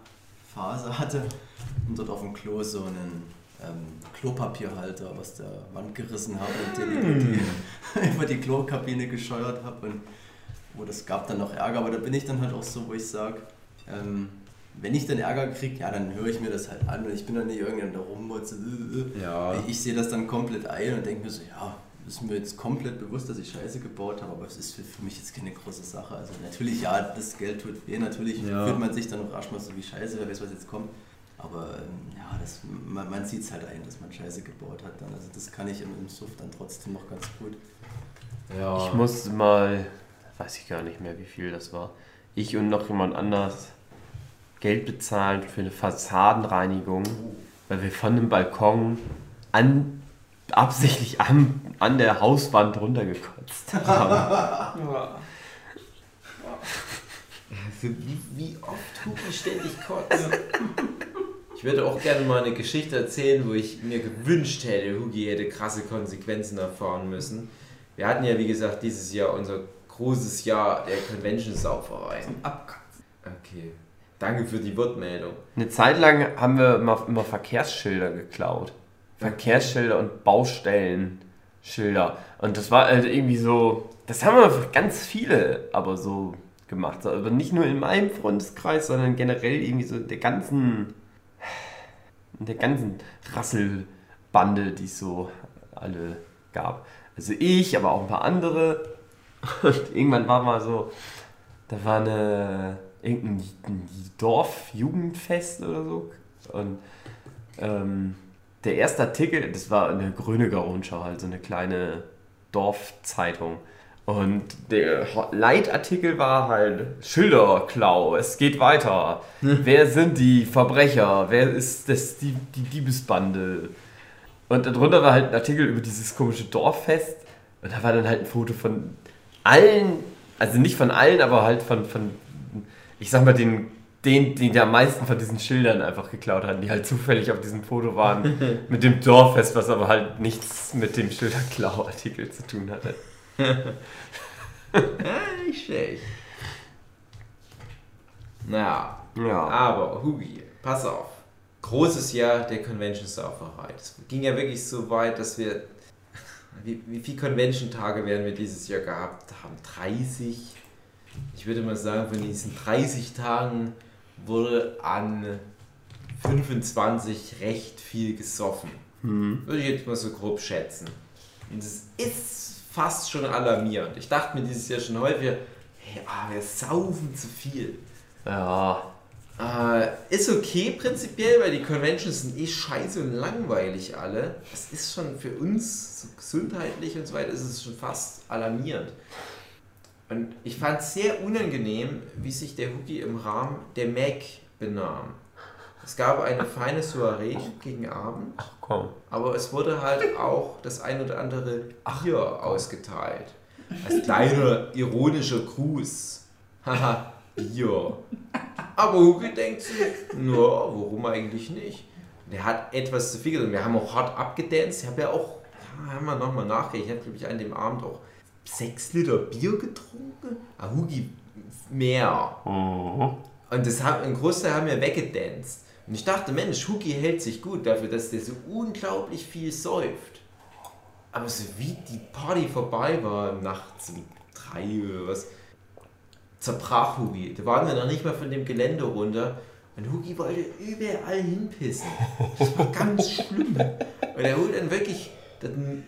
D: Phase hatte und dort auf dem Klo so einen ähm, Klopapierhalter aus der Wand gerissen habe und den über die, über die Klokabine gescheuert habe und wo das gab dann noch Ärger, aber da bin ich dann halt auch so, wo ich sage, ähm, wenn ich dann Ärger kriege, ja, dann höre ich mir das halt an und ich bin dann nicht irgendjemand da rummotze. äh, äh.
B: Ja.
D: Ich sehe das dann komplett ein und denke mir so, ja, ist mir jetzt komplett bewusst, dass ich Scheiße gebaut habe, aber es ist für, für mich jetzt keine große Sache. Also natürlich, ja, das Geld tut weh, natürlich
B: Ja.
D: fühlt man sich dann auch erstmal so wie Scheiße, wer weiß, was jetzt kommt. Aber ähm, ja, das, man, man sieht es halt ein, dass man Scheiße gebaut hat dann. Also das kann ich im, im Suff dann trotzdem noch ganz gut.
B: Ja.
A: Ich musste mal, weiß ich gar nicht mehr, wie viel das war. Ich und noch jemand anders Geld bezahlen für eine Fassadenreinigung, weil wir von dem Balkon an, absichtlich an, an der Hauswand runtergekotzt haben.
C: Ja.
B: Für wie, wie oft Hugi ständig kotzt. Ich würde auch gerne mal eine Geschichte erzählen, wo ich mir gewünscht hätte, Hugi hätte krasse Konsequenzen erfahren müssen. Wir hatten ja, wie gesagt, dieses Jahr unser großes Jahr der Convention-Sauferei.
C: Zum Abkacken.
B: Okay. Danke für die Wortmeldung.
A: Eine Zeit lang haben wir immer, immer Verkehrsschilder geklaut. Verkehrsschilder und Baustellenschilder. Und das war halt irgendwie so, das haben wir ganz viele aber so gemacht. Aber nicht nur in meinem Freundeskreis, sondern generell irgendwie so in der ganzen, der ganzen Rasselbande, die es so alle gab. Also ich, aber auch ein paar andere. Und irgendwann war mal so, da war eine irgendein Dorfjugendfest oder so. Und ähm, der erste Artikel, das war eine Gröneger Rundschau, halt so eine kleine Dorfzeitung. Und der Leitartikel war halt Schilderklau, es geht weiter. Wer sind die Verbrecher? Wer ist das, die, die Diebesbande? Und darunter war halt ein Artikel über dieses komische Dorffest. Und da war dann halt ein Foto von allen, also nicht von allen, aber halt von, von ich sag mal, den, den, den die am meisten von diesen Schildern einfach geklaut hatten, die halt zufällig auf diesem Foto waren, mit dem Dorffest, was aber halt nichts mit dem Schilderklau-Artikel zu tun hatte.
B: Nicht schlecht. Naja,
A: Ja.
B: aber Hugi, pass auf. Großes Jahr der Convention-Sauferei. Das ging ja wirklich so weit, dass wir. Wie, wie viele Convention-Tage werden wir dieses Jahr gehabt haben? 30? Ich würde mal sagen, von diesen 30 Tagen wurde an 25 recht viel gesoffen. Würde ich jetzt mal so grob schätzen. Und das ist fast schon alarmierend. Ich dachte mir dieses Jahr schon häufiger, hey, ah, wir saufen zu viel.
A: Ja.
B: Äh, ist okay prinzipiell, weil die Conventions sind eh scheiße und langweilig alle. Das ist schon für uns so gesundheitlich und so weiter, ist es schon fast alarmierend. Und ich fand es sehr unangenehm, wie sich der Hookie im Rahmen der Mac benahm. Es gab eine feine Soiree gegen Abend,
A: Ach komm.
B: aber es wurde halt auch das ein oder andere Bier ausgeteilt. Als kleiner ironischer Gruß. Haha, Bier. Aber Hugo denkt sich, na, warum eigentlich nicht? Der hat etwas zu viel getrunken. Wir haben auch hart abgedanced. Ich habe ja auch, ja, haben wir nochmal nachgedacht, ich habe, glaube ich, an dem Abend auch sechs Liter Bier getrunken. Ah, Hugi mehr. Und das haben, einen Großteil haben wir weggedanced. Und ich dachte, Mensch, Hugi hält sich gut dafür, dass der so unglaublich viel säuft. Aber so wie die Party vorbei war, nachts um drei oder was, zerbrach Hugi. Da waren wir noch nicht mal von dem Gelände runter. Und Hugi wollte überall hinpissen. Das war ganz schlimm. Und er holt dann wirklich dann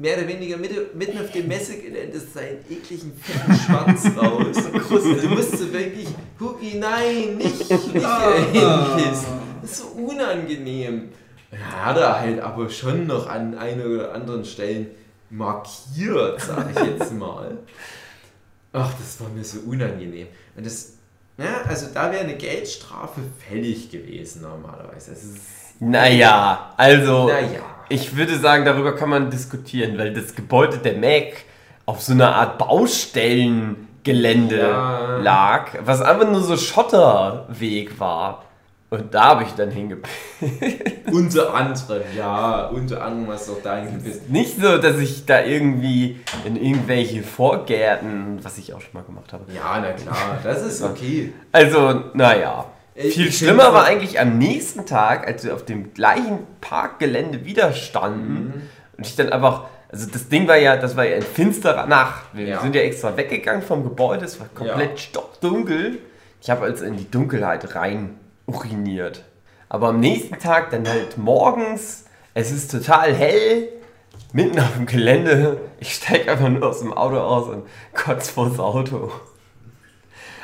B: mehr oder weniger mitten, mitten auf dem Messegelände seinen ekligen fetten Schwanz raus. Und du musst so wirklich, Hugi, nein, nicht, nicht hinpissen. Das ist so unangenehm. Ja, hat er halt aber schon noch an einer oder anderen Stellen markiert, sag ich jetzt mal. Ach, das war mir so unangenehm. Und das, ja, also da wäre eine Geldstrafe fällig gewesen normalerweise. Das
G: Naja, also
B: naja.
G: Ich würde sagen, darüber kann man diskutieren, weil das Gebäude der Mac auf so einer Art Baustellengelände
B: Ja.
G: lag, was einfach nur so Schotterweg war. Und da habe ich dann hingepisst.
B: Unter anderem, ja, unter anderem hast du auch dahin gepisst.
G: Nicht so, dass ich da irgendwie in irgendwelche Vorgärten, was ich auch schon mal gemacht habe.
B: Ja, na klar, das ist okay.
G: Also, naja.
B: Äh,
G: Viel
B: ich
G: schlimmer war eigentlich am nächsten Tag, als wir auf dem gleichen Parkgelände wieder standen
B: Mhm.
G: und ich dann einfach, also das Ding war ja, das war ja in finsterer Nacht. Wir
B: Ja.
G: sind ja extra weggegangen vom Gebäude, es war komplett
B: Ja.
G: stockdunkel. Ich habe also in die Dunkelheit rein uriniert. Aber am nächsten Tag dann halt morgens, es ist total hell, mitten auf dem Gelände. Ich steige einfach nur aus dem Auto aus und kotz vors Auto.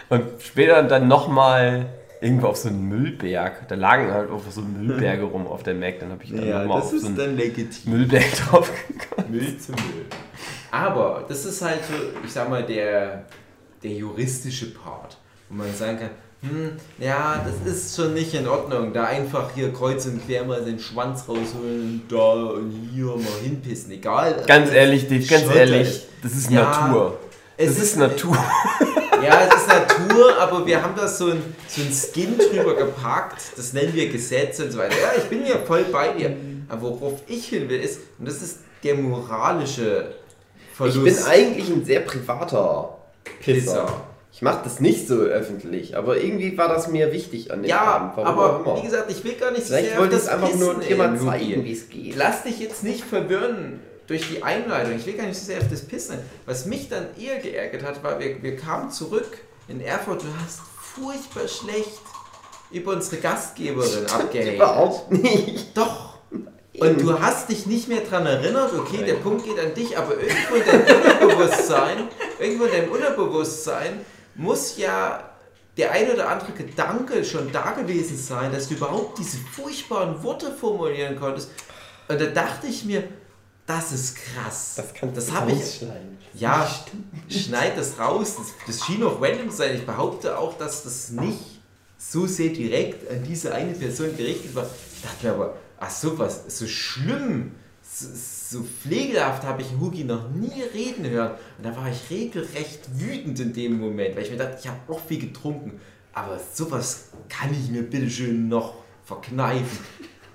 G: Und später dann nochmal irgendwo auf so einem Müllberg. Da lagen halt auch so Müllberge rum auf der Mac. Dann habe ich dann nochmal auf so einen
B: dann legitim.
G: Müllberg drauf gekotzt.
B: Müll zu Müll. Aber das ist halt so, ich sag mal, der, der juristische Part, wo man sagen kann, hm, ja, das ist schon nicht in Ordnung, da einfach hier kreuz und quer mal den Schwanz rausholen und da und hier mal hinpissen, egal.
G: Ganz ehrlich, Dave, ganz
B: Schotter
G: ehrlich,
B: ist.
G: das ist
B: Ja,
G: Natur.
B: Es
G: Das ist Natur.
B: Ja, es ist Natur, aber wir haben da so ein, so ein Skin drüber gepackt. Das nennen wir Gesetze und so weiter. Ja, ich bin ja voll bei dir. Aber worauf ich hin will, ist, und das ist der moralische Verlust.
A: Ich bin eigentlich ein sehr privater Pisser.
B: Pisser.
A: Ich mache das nicht so öffentlich, aber irgendwie war das mir wichtig an dem
B: ja,
A: Abend. warum
B: aber
A: immer.
B: wie gesagt, ich will gar nicht so
A: Vielleicht
B: sehr
A: wollte ich einfach nur
B: Pissen
A: dir mal zeigen, wie es geht.
B: Lass dich jetzt nicht verwirren durch die Einleitung. Ich will gar nicht so sehr auf das Pissen. Was mich dann eher geärgert hat, war, wir, wir kamen zurück in Erfurt. Du hast furchtbar schlecht über unsere Gastgeberin abgehatet.
A: Überhaupt nicht.
B: Doch. Und du hast dich nicht mehr daran erinnert, okay, der Punkt geht an dich, aber irgendwo in deinem Unterbewusstsein, irgendwo in deinem Unterbewusstsein muss ja der ein oder andere Gedanke schon da gewesen sein, dass du überhaupt diese furchtbaren Worte formulieren konntest. Und da dachte ich mir, das ist krass.
A: Das kannst
B: das habe ich. Ja, schneid das raus. Das, das schien auch random zu sein. Ich behaupte auch, dass das nicht so sehr direkt an diese eine Person gerichtet war. Ich dachte mir aber, ach sowas, so schlimm, so, so pflegelhaft habe ich Hugi noch nie reden hören. Und da war ich regelrecht wütend in dem Moment, weil ich mir dachte, ich habe auch viel getrunken. Aber sowas kann ich mir bitteschön noch verkneifen.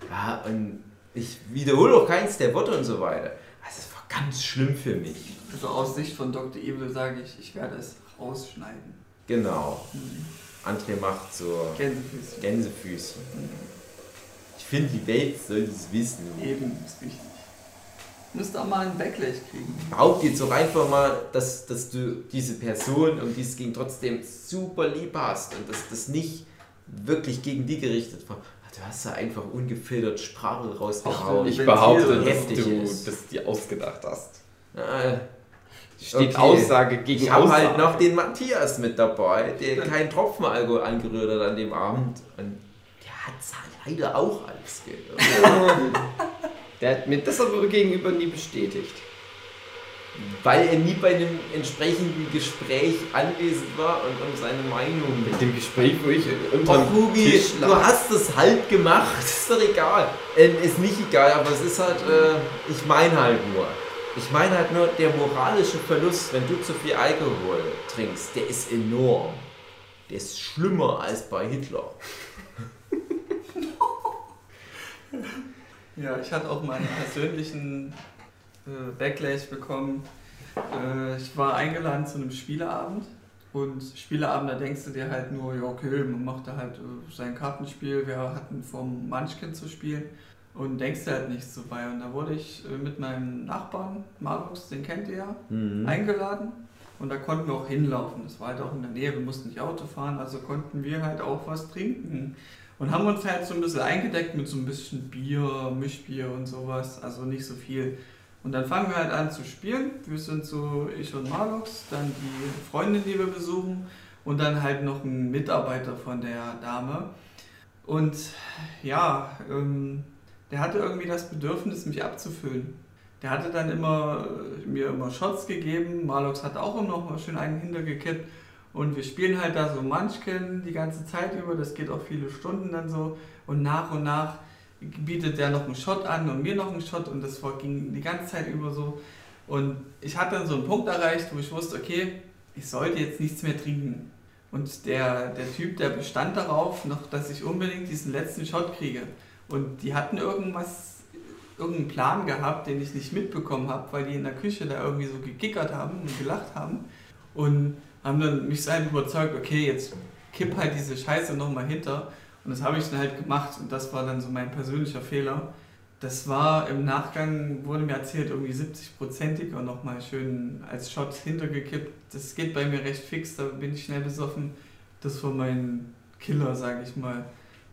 B: Ja, und ich wiederhole auch keins der Worte und so weiter. Also es war ganz schlimm für mich.
C: Also aus Sicht von Dr. Evil sage ich, ich werde es rausschneiden.
B: Genau. André macht so
C: Gänsefüßchen.
B: Gänsefüßchen. Ich finde, die Welt soll das wissen.
C: Eben, ist wichtig. Müsste auch mal ein Backlash kriegen.
B: Behaupte jetzt auch einfach mal, dass, dass du diese Person, um die es ging, trotzdem super lieb hast und dass das nicht wirklich gegen die gerichtet war. Du hast da einfach ungefiltert Sprache rausgehauen.
A: Ich behaupte, dass du
B: ist.
A: das dir ausgedacht hast.
B: Äh,
A: Steht
B: Okay.
A: Aussage gegen
B: ich habe
A: Aussage.
B: halt noch den Matthias mit dabei, der keinen Tropfen Alkohol angerührt hat an dem Abend. Und der hat es leider auch alles gehört.
A: Der hat mir das aber gegenüber nie bestätigt.
B: Weil er nie bei einem entsprechenden Gespräch anwesend war und um seine Meinung
A: Mit dem Gespräch, wo ich
B: Och,
A: unterm
B: Hugi,
A: Tisch
B: du
A: lag.
B: hast es halt gemacht. Ist doch egal. Ähm, ist nicht egal, aber es ist halt, äh, ich meine halt nur. Ich meine halt nur, der moralische Verlust, wenn du zu viel Alkohol trinkst, der ist enorm. Der ist schlimmer als bei Hitler.
C: Ja, ich hatte auch meinen persönlichen äh, Backlash bekommen. Äh, ich war eingeladen zu einem Spieleabend und Spieleabend, da denkst du dir halt nur, ja okay, man macht da halt äh, sein Kartenspiel, wir hatten vom Munchkin zu spielen und denkst dir halt nichts so bei. Und da wurde ich äh, mit meinem Nachbarn, Markus, den kennt ihr ja,
B: Mhm.
C: eingeladen und da konnten wir auch hinlaufen. Das war halt auch in der Nähe, wir mussten nicht Auto fahren, also konnten wir halt auch was trinken. Und haben uns halt so ein bisschen eingedeckt mit so ein bisschen Bier, Mischbier und sowas, also nicht so viel. Und dann fangen wir halt an zu spielen. Wir sind so ich und Marlux, dann die Freundin, die wir besuchen und dann halt noch ein Mitarbeiter von der Dame. Und ja, ähm, der hatte irgendwie das Bedürfnis, mich abzufüllen. Der hatte dann immer äh, mir immer Shots gegeben. Marlux hat auch immer noch mal schön einen hintergekippt. Und wir spielen halt da so Munchkin die ganze Zeit über. Das geht auch viele Stunden dann so. Und nach und nach bietet der noch einen Shot an und mir noch einen Shot. Und das ging die ganze Zeit über so. Und ich hatte dann so einen Punkt erreicht, wo ich wusste, okay, ich sollte jetzt nichts mehr trinken. Und der, der Typ, der bestand darauf, noch, dass ich unbedingt diesen letzten Shot kriege. Und die hatten irgendwas, irgendeinen Plan gehabt, den ich nicht mitbekommen habe, weil die in der Küche da irgendwie so gekickert haben und gelacht haben. Und haben dann mich halt überzeugt, okay, jetzt kipp halt diese Scheiße nochmal hinter. Und das habe ich dann halt gemacht und das war dann so mein persönlicher Fehler. Das war im Nachgang, wurde mir erzählt, irgendwie 70-prozentiger nochmal schön als Shot hintergekippt. Das geht bei mir recht fix, da bin ich schnell besoffen. Das war mein Killer, sage ich mal.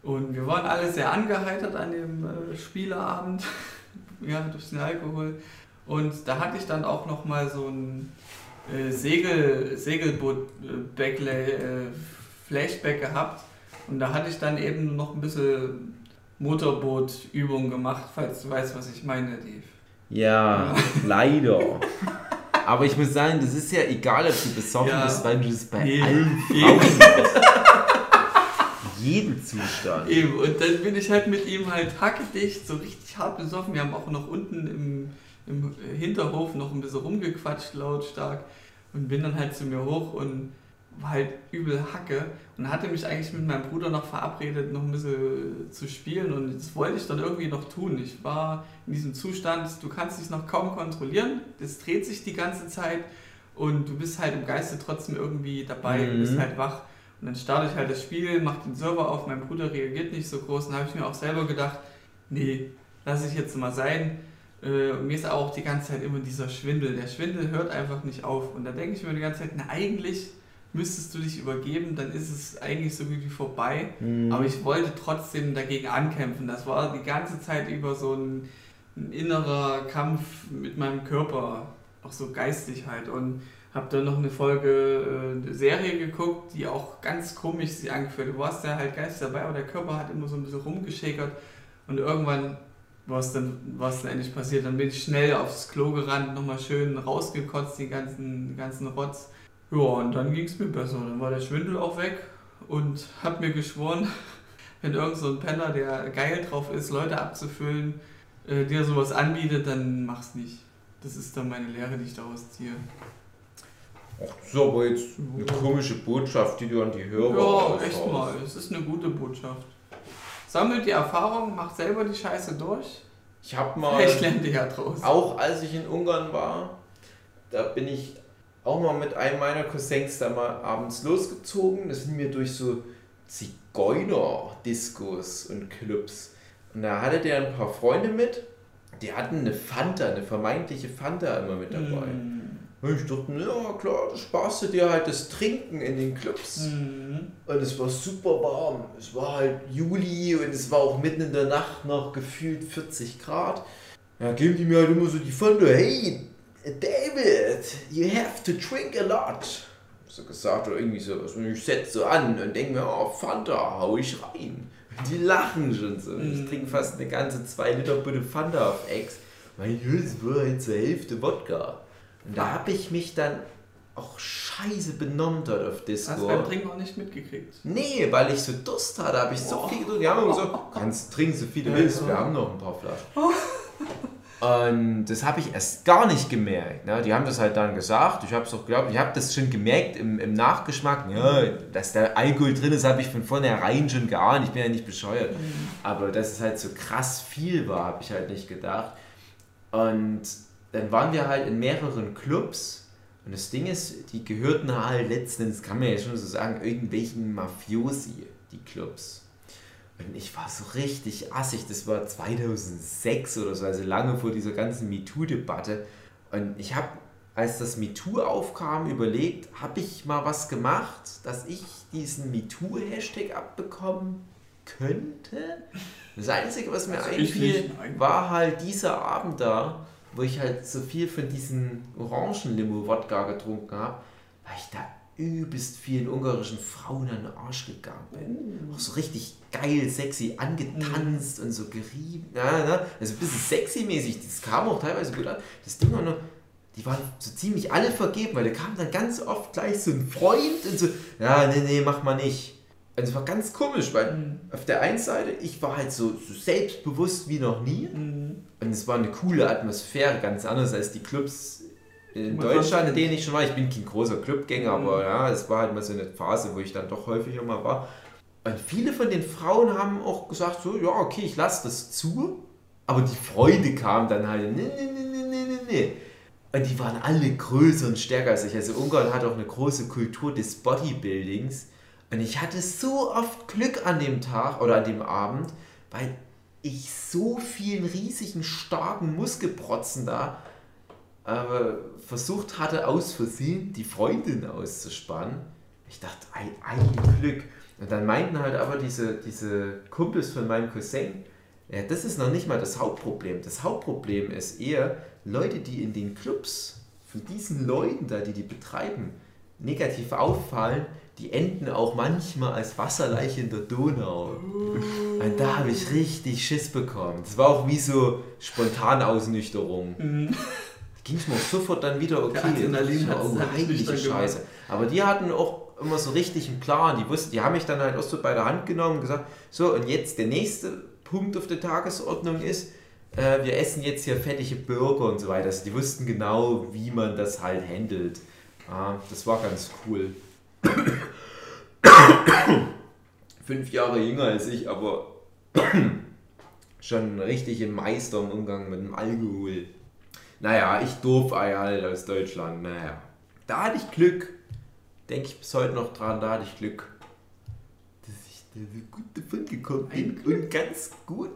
C: Und wir waren alle sehr angeheitert an dem äh, Spieleabend, ja, durch den Alkohol. Und da hatte ich dann auch nochmal so ein äh, Segel, Segelboot-Flashback äh, Flashback gehabt. Und da hatte ich dann eben noch ein bisschen Motorboot-Übung gemacht, falls du weißt, was ich meine, Dave.
B: Ja, leider. Aber ich muss sagen, das ist ja egal, ob du besoffen
C: Ja.
B: bist, weil du das bei
C: Nee.
B: allen. Frauen machst. Jeden Zustand.
C: Eben, und dann bin ich halt mit ihm halt hackedicht, so richtig hart besoffen. Wir haben auch noch unten im, im Hinterhof noch ein bisschen rumgequatscht, lautstark. Und bin dann halt zu mir hoch und halt übel Hacke. Und hatte mich eigentlich mit meinem Bruder noch verabredet, noch ein bisschen zu spielen. Und das wollte ich dann irgendwie noch tun. Ich war in diesem Zustand, du kannst dich noch kaum kontrollieren. Das dreht sich die ganze Zeit. Und du bist halt im Geiste trotzdem irgendwie dabei, du bist
B: Mhm.
C: halt wach. Und dann starte ich halt das Spiel, mache den Server auf, mein Bruder reagiert nicht so groß. Und dann habe ich mir auch selber gedacht, nee, lass ich jetzt mal sein. Äh, und mir ist auch die ganze Zeit immer dieser Schwindel. Der Schwindel hört einfach nicht auf. Und da denke ich mir die ganze Zeit, na eigentlich müsstest du dich übergeben, dann ist es eigentlich so gut wie vorbei.
B: Mhm.
C: Aber ich wollte trotzdem dagegen ankämpfen. Das war die ganze Zeit über so ein, ein innerer Kampf mit meinem Körper, auch so geistig halt. Und habe dann noch eine Folge äh, Serie geguckt, die auch ganz komisch sich angefühlt hat. Du warst ja halt geistig dabei, aber der Körper hat immer so ein bisschen rumgeschäkert. Und irgendwann war es dann, war es dann endlich passiert. Dann bin ich schnell aufs Klo gerannt, nochmal schön rausgekotzt, die ganzen, den ganzen Rotz. Ja, und dann ging es mir besser. Dann war der Schwindel auch weg und hab mir geschworen, wenn irgend so ein Penner, der geil drauf ist, Leute abzufüllen, äh, dir sowas anbietet, dann mach's nicht. Das ist dann meine Lehre, die ich daraus ziehe.
B: Ach, das ist aber jetzt eine komische Botschaft, die du an die Hörer
C: Ja, echt mal. Es ist eine gute Botschaft. Sammelt die Erfahrung, macht selber die Scheiße durch.
B: Ich habe mal,
C: Vielleicht lernt ihr ja draus.
B: auch als ich in Ungarn war, da bin ich auch mal mit einem meiner Cousins da mal abends losgezogen. Da sind wir durch so Zigeuner-Diskos und Clubs. Und da hatte der ein paar Freunde mit. Die hatten eine Fanta, eine vermeintliche Fanta immer mit dabei.
C: Mm.
B: Und ich dachte, ja klar, das sparst du dir halt das Trinken in den Clubs.
C: Mhm.
B: Und es war super warm. Es war halt Juli und es war auch mitten in der Nacht noch gefühlt 40 Grad. Ja, geben die mir halt immer so die Fanta, hey, David, you have to drink a lot. So gesagt oder irgendwie so. Und ich setze so an und denke mir, oh, Fanta, hau ich rein. Und die lachen schon so. Ich
C: Mhm.
B: trinke fast eine ganze 2 Liter Butte Fanta auf Ex. Weil das war halt zur Hälfte Wodka. Und da habe ich mich dann auch scheiße benommen dort auf Disco.
C: Hast du beim Trinken auch nicht mitgekriegt.
B: Nee, weil ich so Durst hatte, habe ich so
C: Oh.
B: viel getrunken. Die haben immer gesagt, kannst trinken so viel du willst, wir haben noch ein paar Flaschen. Und das habe ich erst gar nicht gemerkt. Ne? Die haben das halt dann gesagt. Ich habe es auch geglaubt. Ich habe das schon gemerkt im, im Nachgeschmack. Ja, dass da Alkohol drin ist, habe ich von vornherein schon geahnt. Ich bin ja nicht bescheuert. Aber dass es halt so krass viel war, habe ich halt nicht gedacht. Und dann waren wir halt in mehreren Clubs. Und das Ding ist, die gehörten halt letztens, kann man ja schon so sagen, irgendwelchen Mafiosi, die Clubs. Und ich war so richtig assig, das war 2006 oder so, also lange vor dieser ganzen MeToo-Debatte. Und ich habe, als das MeToo aufkam, überlegt, habe ich mal was gemacht, dass ich diesen MeToo-Hashtag abbekommen könnte? Das Einzige, was mir
C: Also
B: einfiel, war halt dieser Abend da, wo ich halt so viel von diesen Orangenlimo-Wodka getrunken habe, weil ich da übelst vielen ungarischen Frauen an den Arsch gegangen bin. Auch so richtig geil, sexy angetanzt und so gerieben. Ja, ne? Also ein bisschen sexy-mäßig. Das kam auch teilweise gut an. Das Ding war nur, die waren so ziemlich alle vergeben, weil da kam dann ganz oft gleich so ein Freund und so, ja, nee, nee, mach mal nicht. Und es war ganz komisch, weil auf der einen Seite, ich war halt so, so selbstbewusst wie noch nie. Und es war eine coole Atmosphäre, ganz anders als die Clubs in Deutschland, in denen ich schon war. Ich bin kein großer Clubgänger,
C: Mhm.
B: aber ja, es war halt mal so eine Phase, wo ich dann doch häufiger mal war. Und viele von den Frauen haben auch gesagt, so, ja, okay, ich lasse das zu. Aber die Freunde kamen dann halt, nee, nee, nee, nee, nee, nee, nee. Und die waren alle größer und stärker als ich. Also Ungarn hat auch eine große Kultur des Bodybuildings. Und ich hatte so oft Glück an dem Tag oder an dem Abend, weil ich so vielen riesigen, starken Muskelprotzen da aber versucht hatte, aus Versehen die Freundin auszuspannen. Ich dachte, ein, ein Glück. Und dann meinten halt aber diese, diese Kumpels von meinem Cousin, ja, das ist noch nicht mal das Hauptproblem. Das Hauptproblem ist eher Leute, die in den Clubs von diesen Leuten da, die die betreiben, negativ auffallen, die enden auch manchmal als Wasserleiche in der Donau. Und da habe ich richtig Schiss bekommen. Das war auch wie so Spontanausnüchterung. Ging es mir auch sofort dann wieder okay.
C: Der Adrenalin hat's
B: oh, heilige
C: nüchtern gemacht.
B: Scheiße. Aber die hatten auch immer so richtig einen Plan. Die wussten, die haben mich dann halt auch so bei der Hand genommen und gesagt, so und jetzt der nächste Punkt auf der Tagesordnung ist, äh, wir essen jetzt hier fettige Burger und so weiter. Also die wussten genau, wie man das halt handelt. Ja, das war ganz cool. Fünf Jahre jünger als ich, aber schon richtig ein Meister im Umgang mit dem Alkohol. Naja, ich doof Ei halt aus Deutschland. Naja, da hatte ich Glück. Denke ich bis heute noch dran, da hatte ich Glück. Dass ich da so gut davon gekommen bin und ganz gut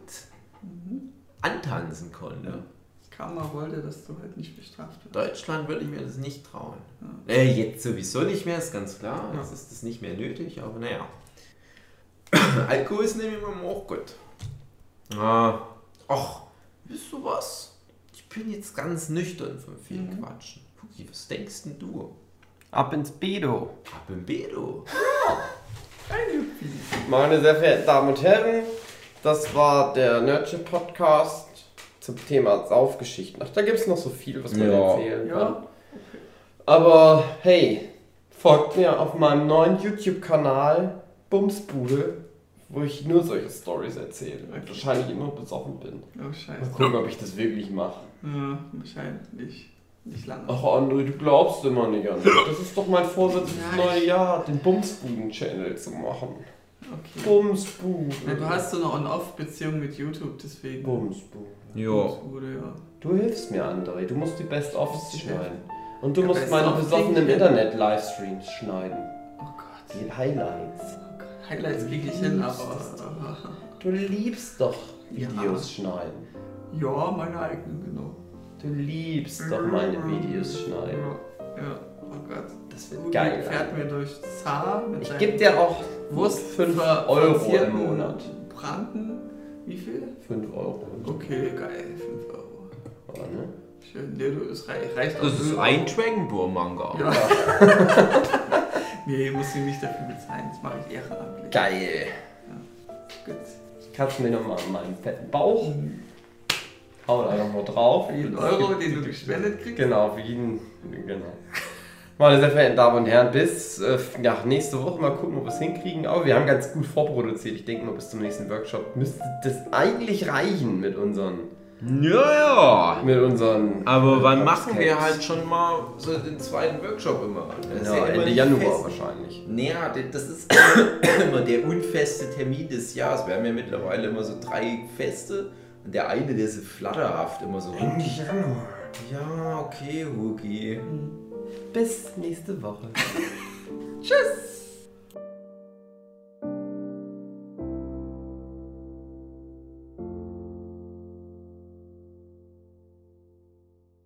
B: antanzen konnte.
C: Karma wollte, dass du halt nicht bestraft wirst.
B: Deutschland würde ich mir das nicht trauen.
C: Ja.
B: Äh, jetzt sowieso nicht mehr, ist ganz klar.
C: Ja.
B: Jetzt ist das nicht mehr nötig, aber naja. Alkohol ist nämlich immer auch gut. Ah, ach, wisst du was? Ich bin jetzt ganz nüchtern von viel
C: Mhm.
B: Quatschen. Puki, was denkst denn du?
G: Ab ins Bedo.
B: Ab im Bedo.
A: Meine sehr verehrten Damen und Herren, das war der Nerdship Podcast zum Thema Saufgeschichten. Ach, da gibt es noch so viel, was man
B: Ja.
A: erzählen kann.
C: Ja,
A: Aber hey, folgt mir auf meinem neuen YouTube-Kanal Bumsbude, wo ich nur solche Stories erzähle. Und wahrscheinlich immer besoffen bin.
C: oh
A: Mal
C: scheiße.
A: gucken, ob ich das wirklich mache.
C: Ja, wahrscheinlich nicht lange.
A: Ach André, du glaubst immer nicht an mich. Das ist doch mein Vorsatz fürs
C: Ja,
A: neue Jahr, den Bumsbuden-Channel zu machen.
C: Okay.
A: Bumsbude.
C: Ja, du hast so eine On-Off-Beziehung mit YouTube, deswegen.
A: Bumsbude.
B: Ja.
C: Wurde, ja.
A: Du hilfst mir, André. Du musst die Best-Offs schneiden. Und du
C: Ja,
A: musst meine
C: of
A: besoffenen. Internet-Livestreams schneiden.
C: Oh Gott.
A: Die Highlights.
C: Oh Gott. Highlights kriege ich hin, aber.
A: Du liebst doch Videos schneiden.
C: Ja, meine eigenen, genau.
A: Du liebst doch meine Videos schneiden.
C: Ja, ja. oh Gott.
A: Das wird
C: Ugi
A: geil.
C: fährt mir durch Zar mit
A: Ich gebe dir auch
C: Wurst
A: 5
C: ver-
A: Euro im Monat.
C: Braten. Wie viel?
A: 5 Euro.
C: Okay, geil, 5 Euro.
A: Ja, ne?
C: Schön, nee, du, es rei- reicht
B: Das
C: auch
B: ist
C: Öl
B: ein. Dragon Ball Manga.
C: Ja. nee, muss ich nicht dafür bezahlen, das mache ich ehrenamtlich.
A: Geil.
C: Gut.
A: Ich kratze mir nochmal an meinen fetten Bauch haut einfach mal drauf.
C: Wie ein Euro, den du gespendet kriegst?
A: Genau, wie jeden. Genau. Meine sehr verehrten Damen und Herren, bis äh, nach nächste Woche mal gucken, ob wir es hinkriegen. Aber wir haben ganz gut vorproduziert. Ich denke mal, bis zum nächsten Workshop müsste das eigentlich reichen mit unseren.
B: Ja, ja.
A: Mit unseren.
B: Aber wann machen wir halt schon mal so den zweiten Workshop immer? Das
A: ja,
B: ja
A: Ende Januar
B: fest.
A: wahrscheinlich.
B: Naja, das ist immer der unfeste Termin des Jahres. Wir haben ja mittlerweile immer so drei Feste der eine, der so flatterhaft immer so
A: äh, rum.
B: Ja, okay, Hugi. Hm.
G: Bis nächste Woche.
B: Tschüss!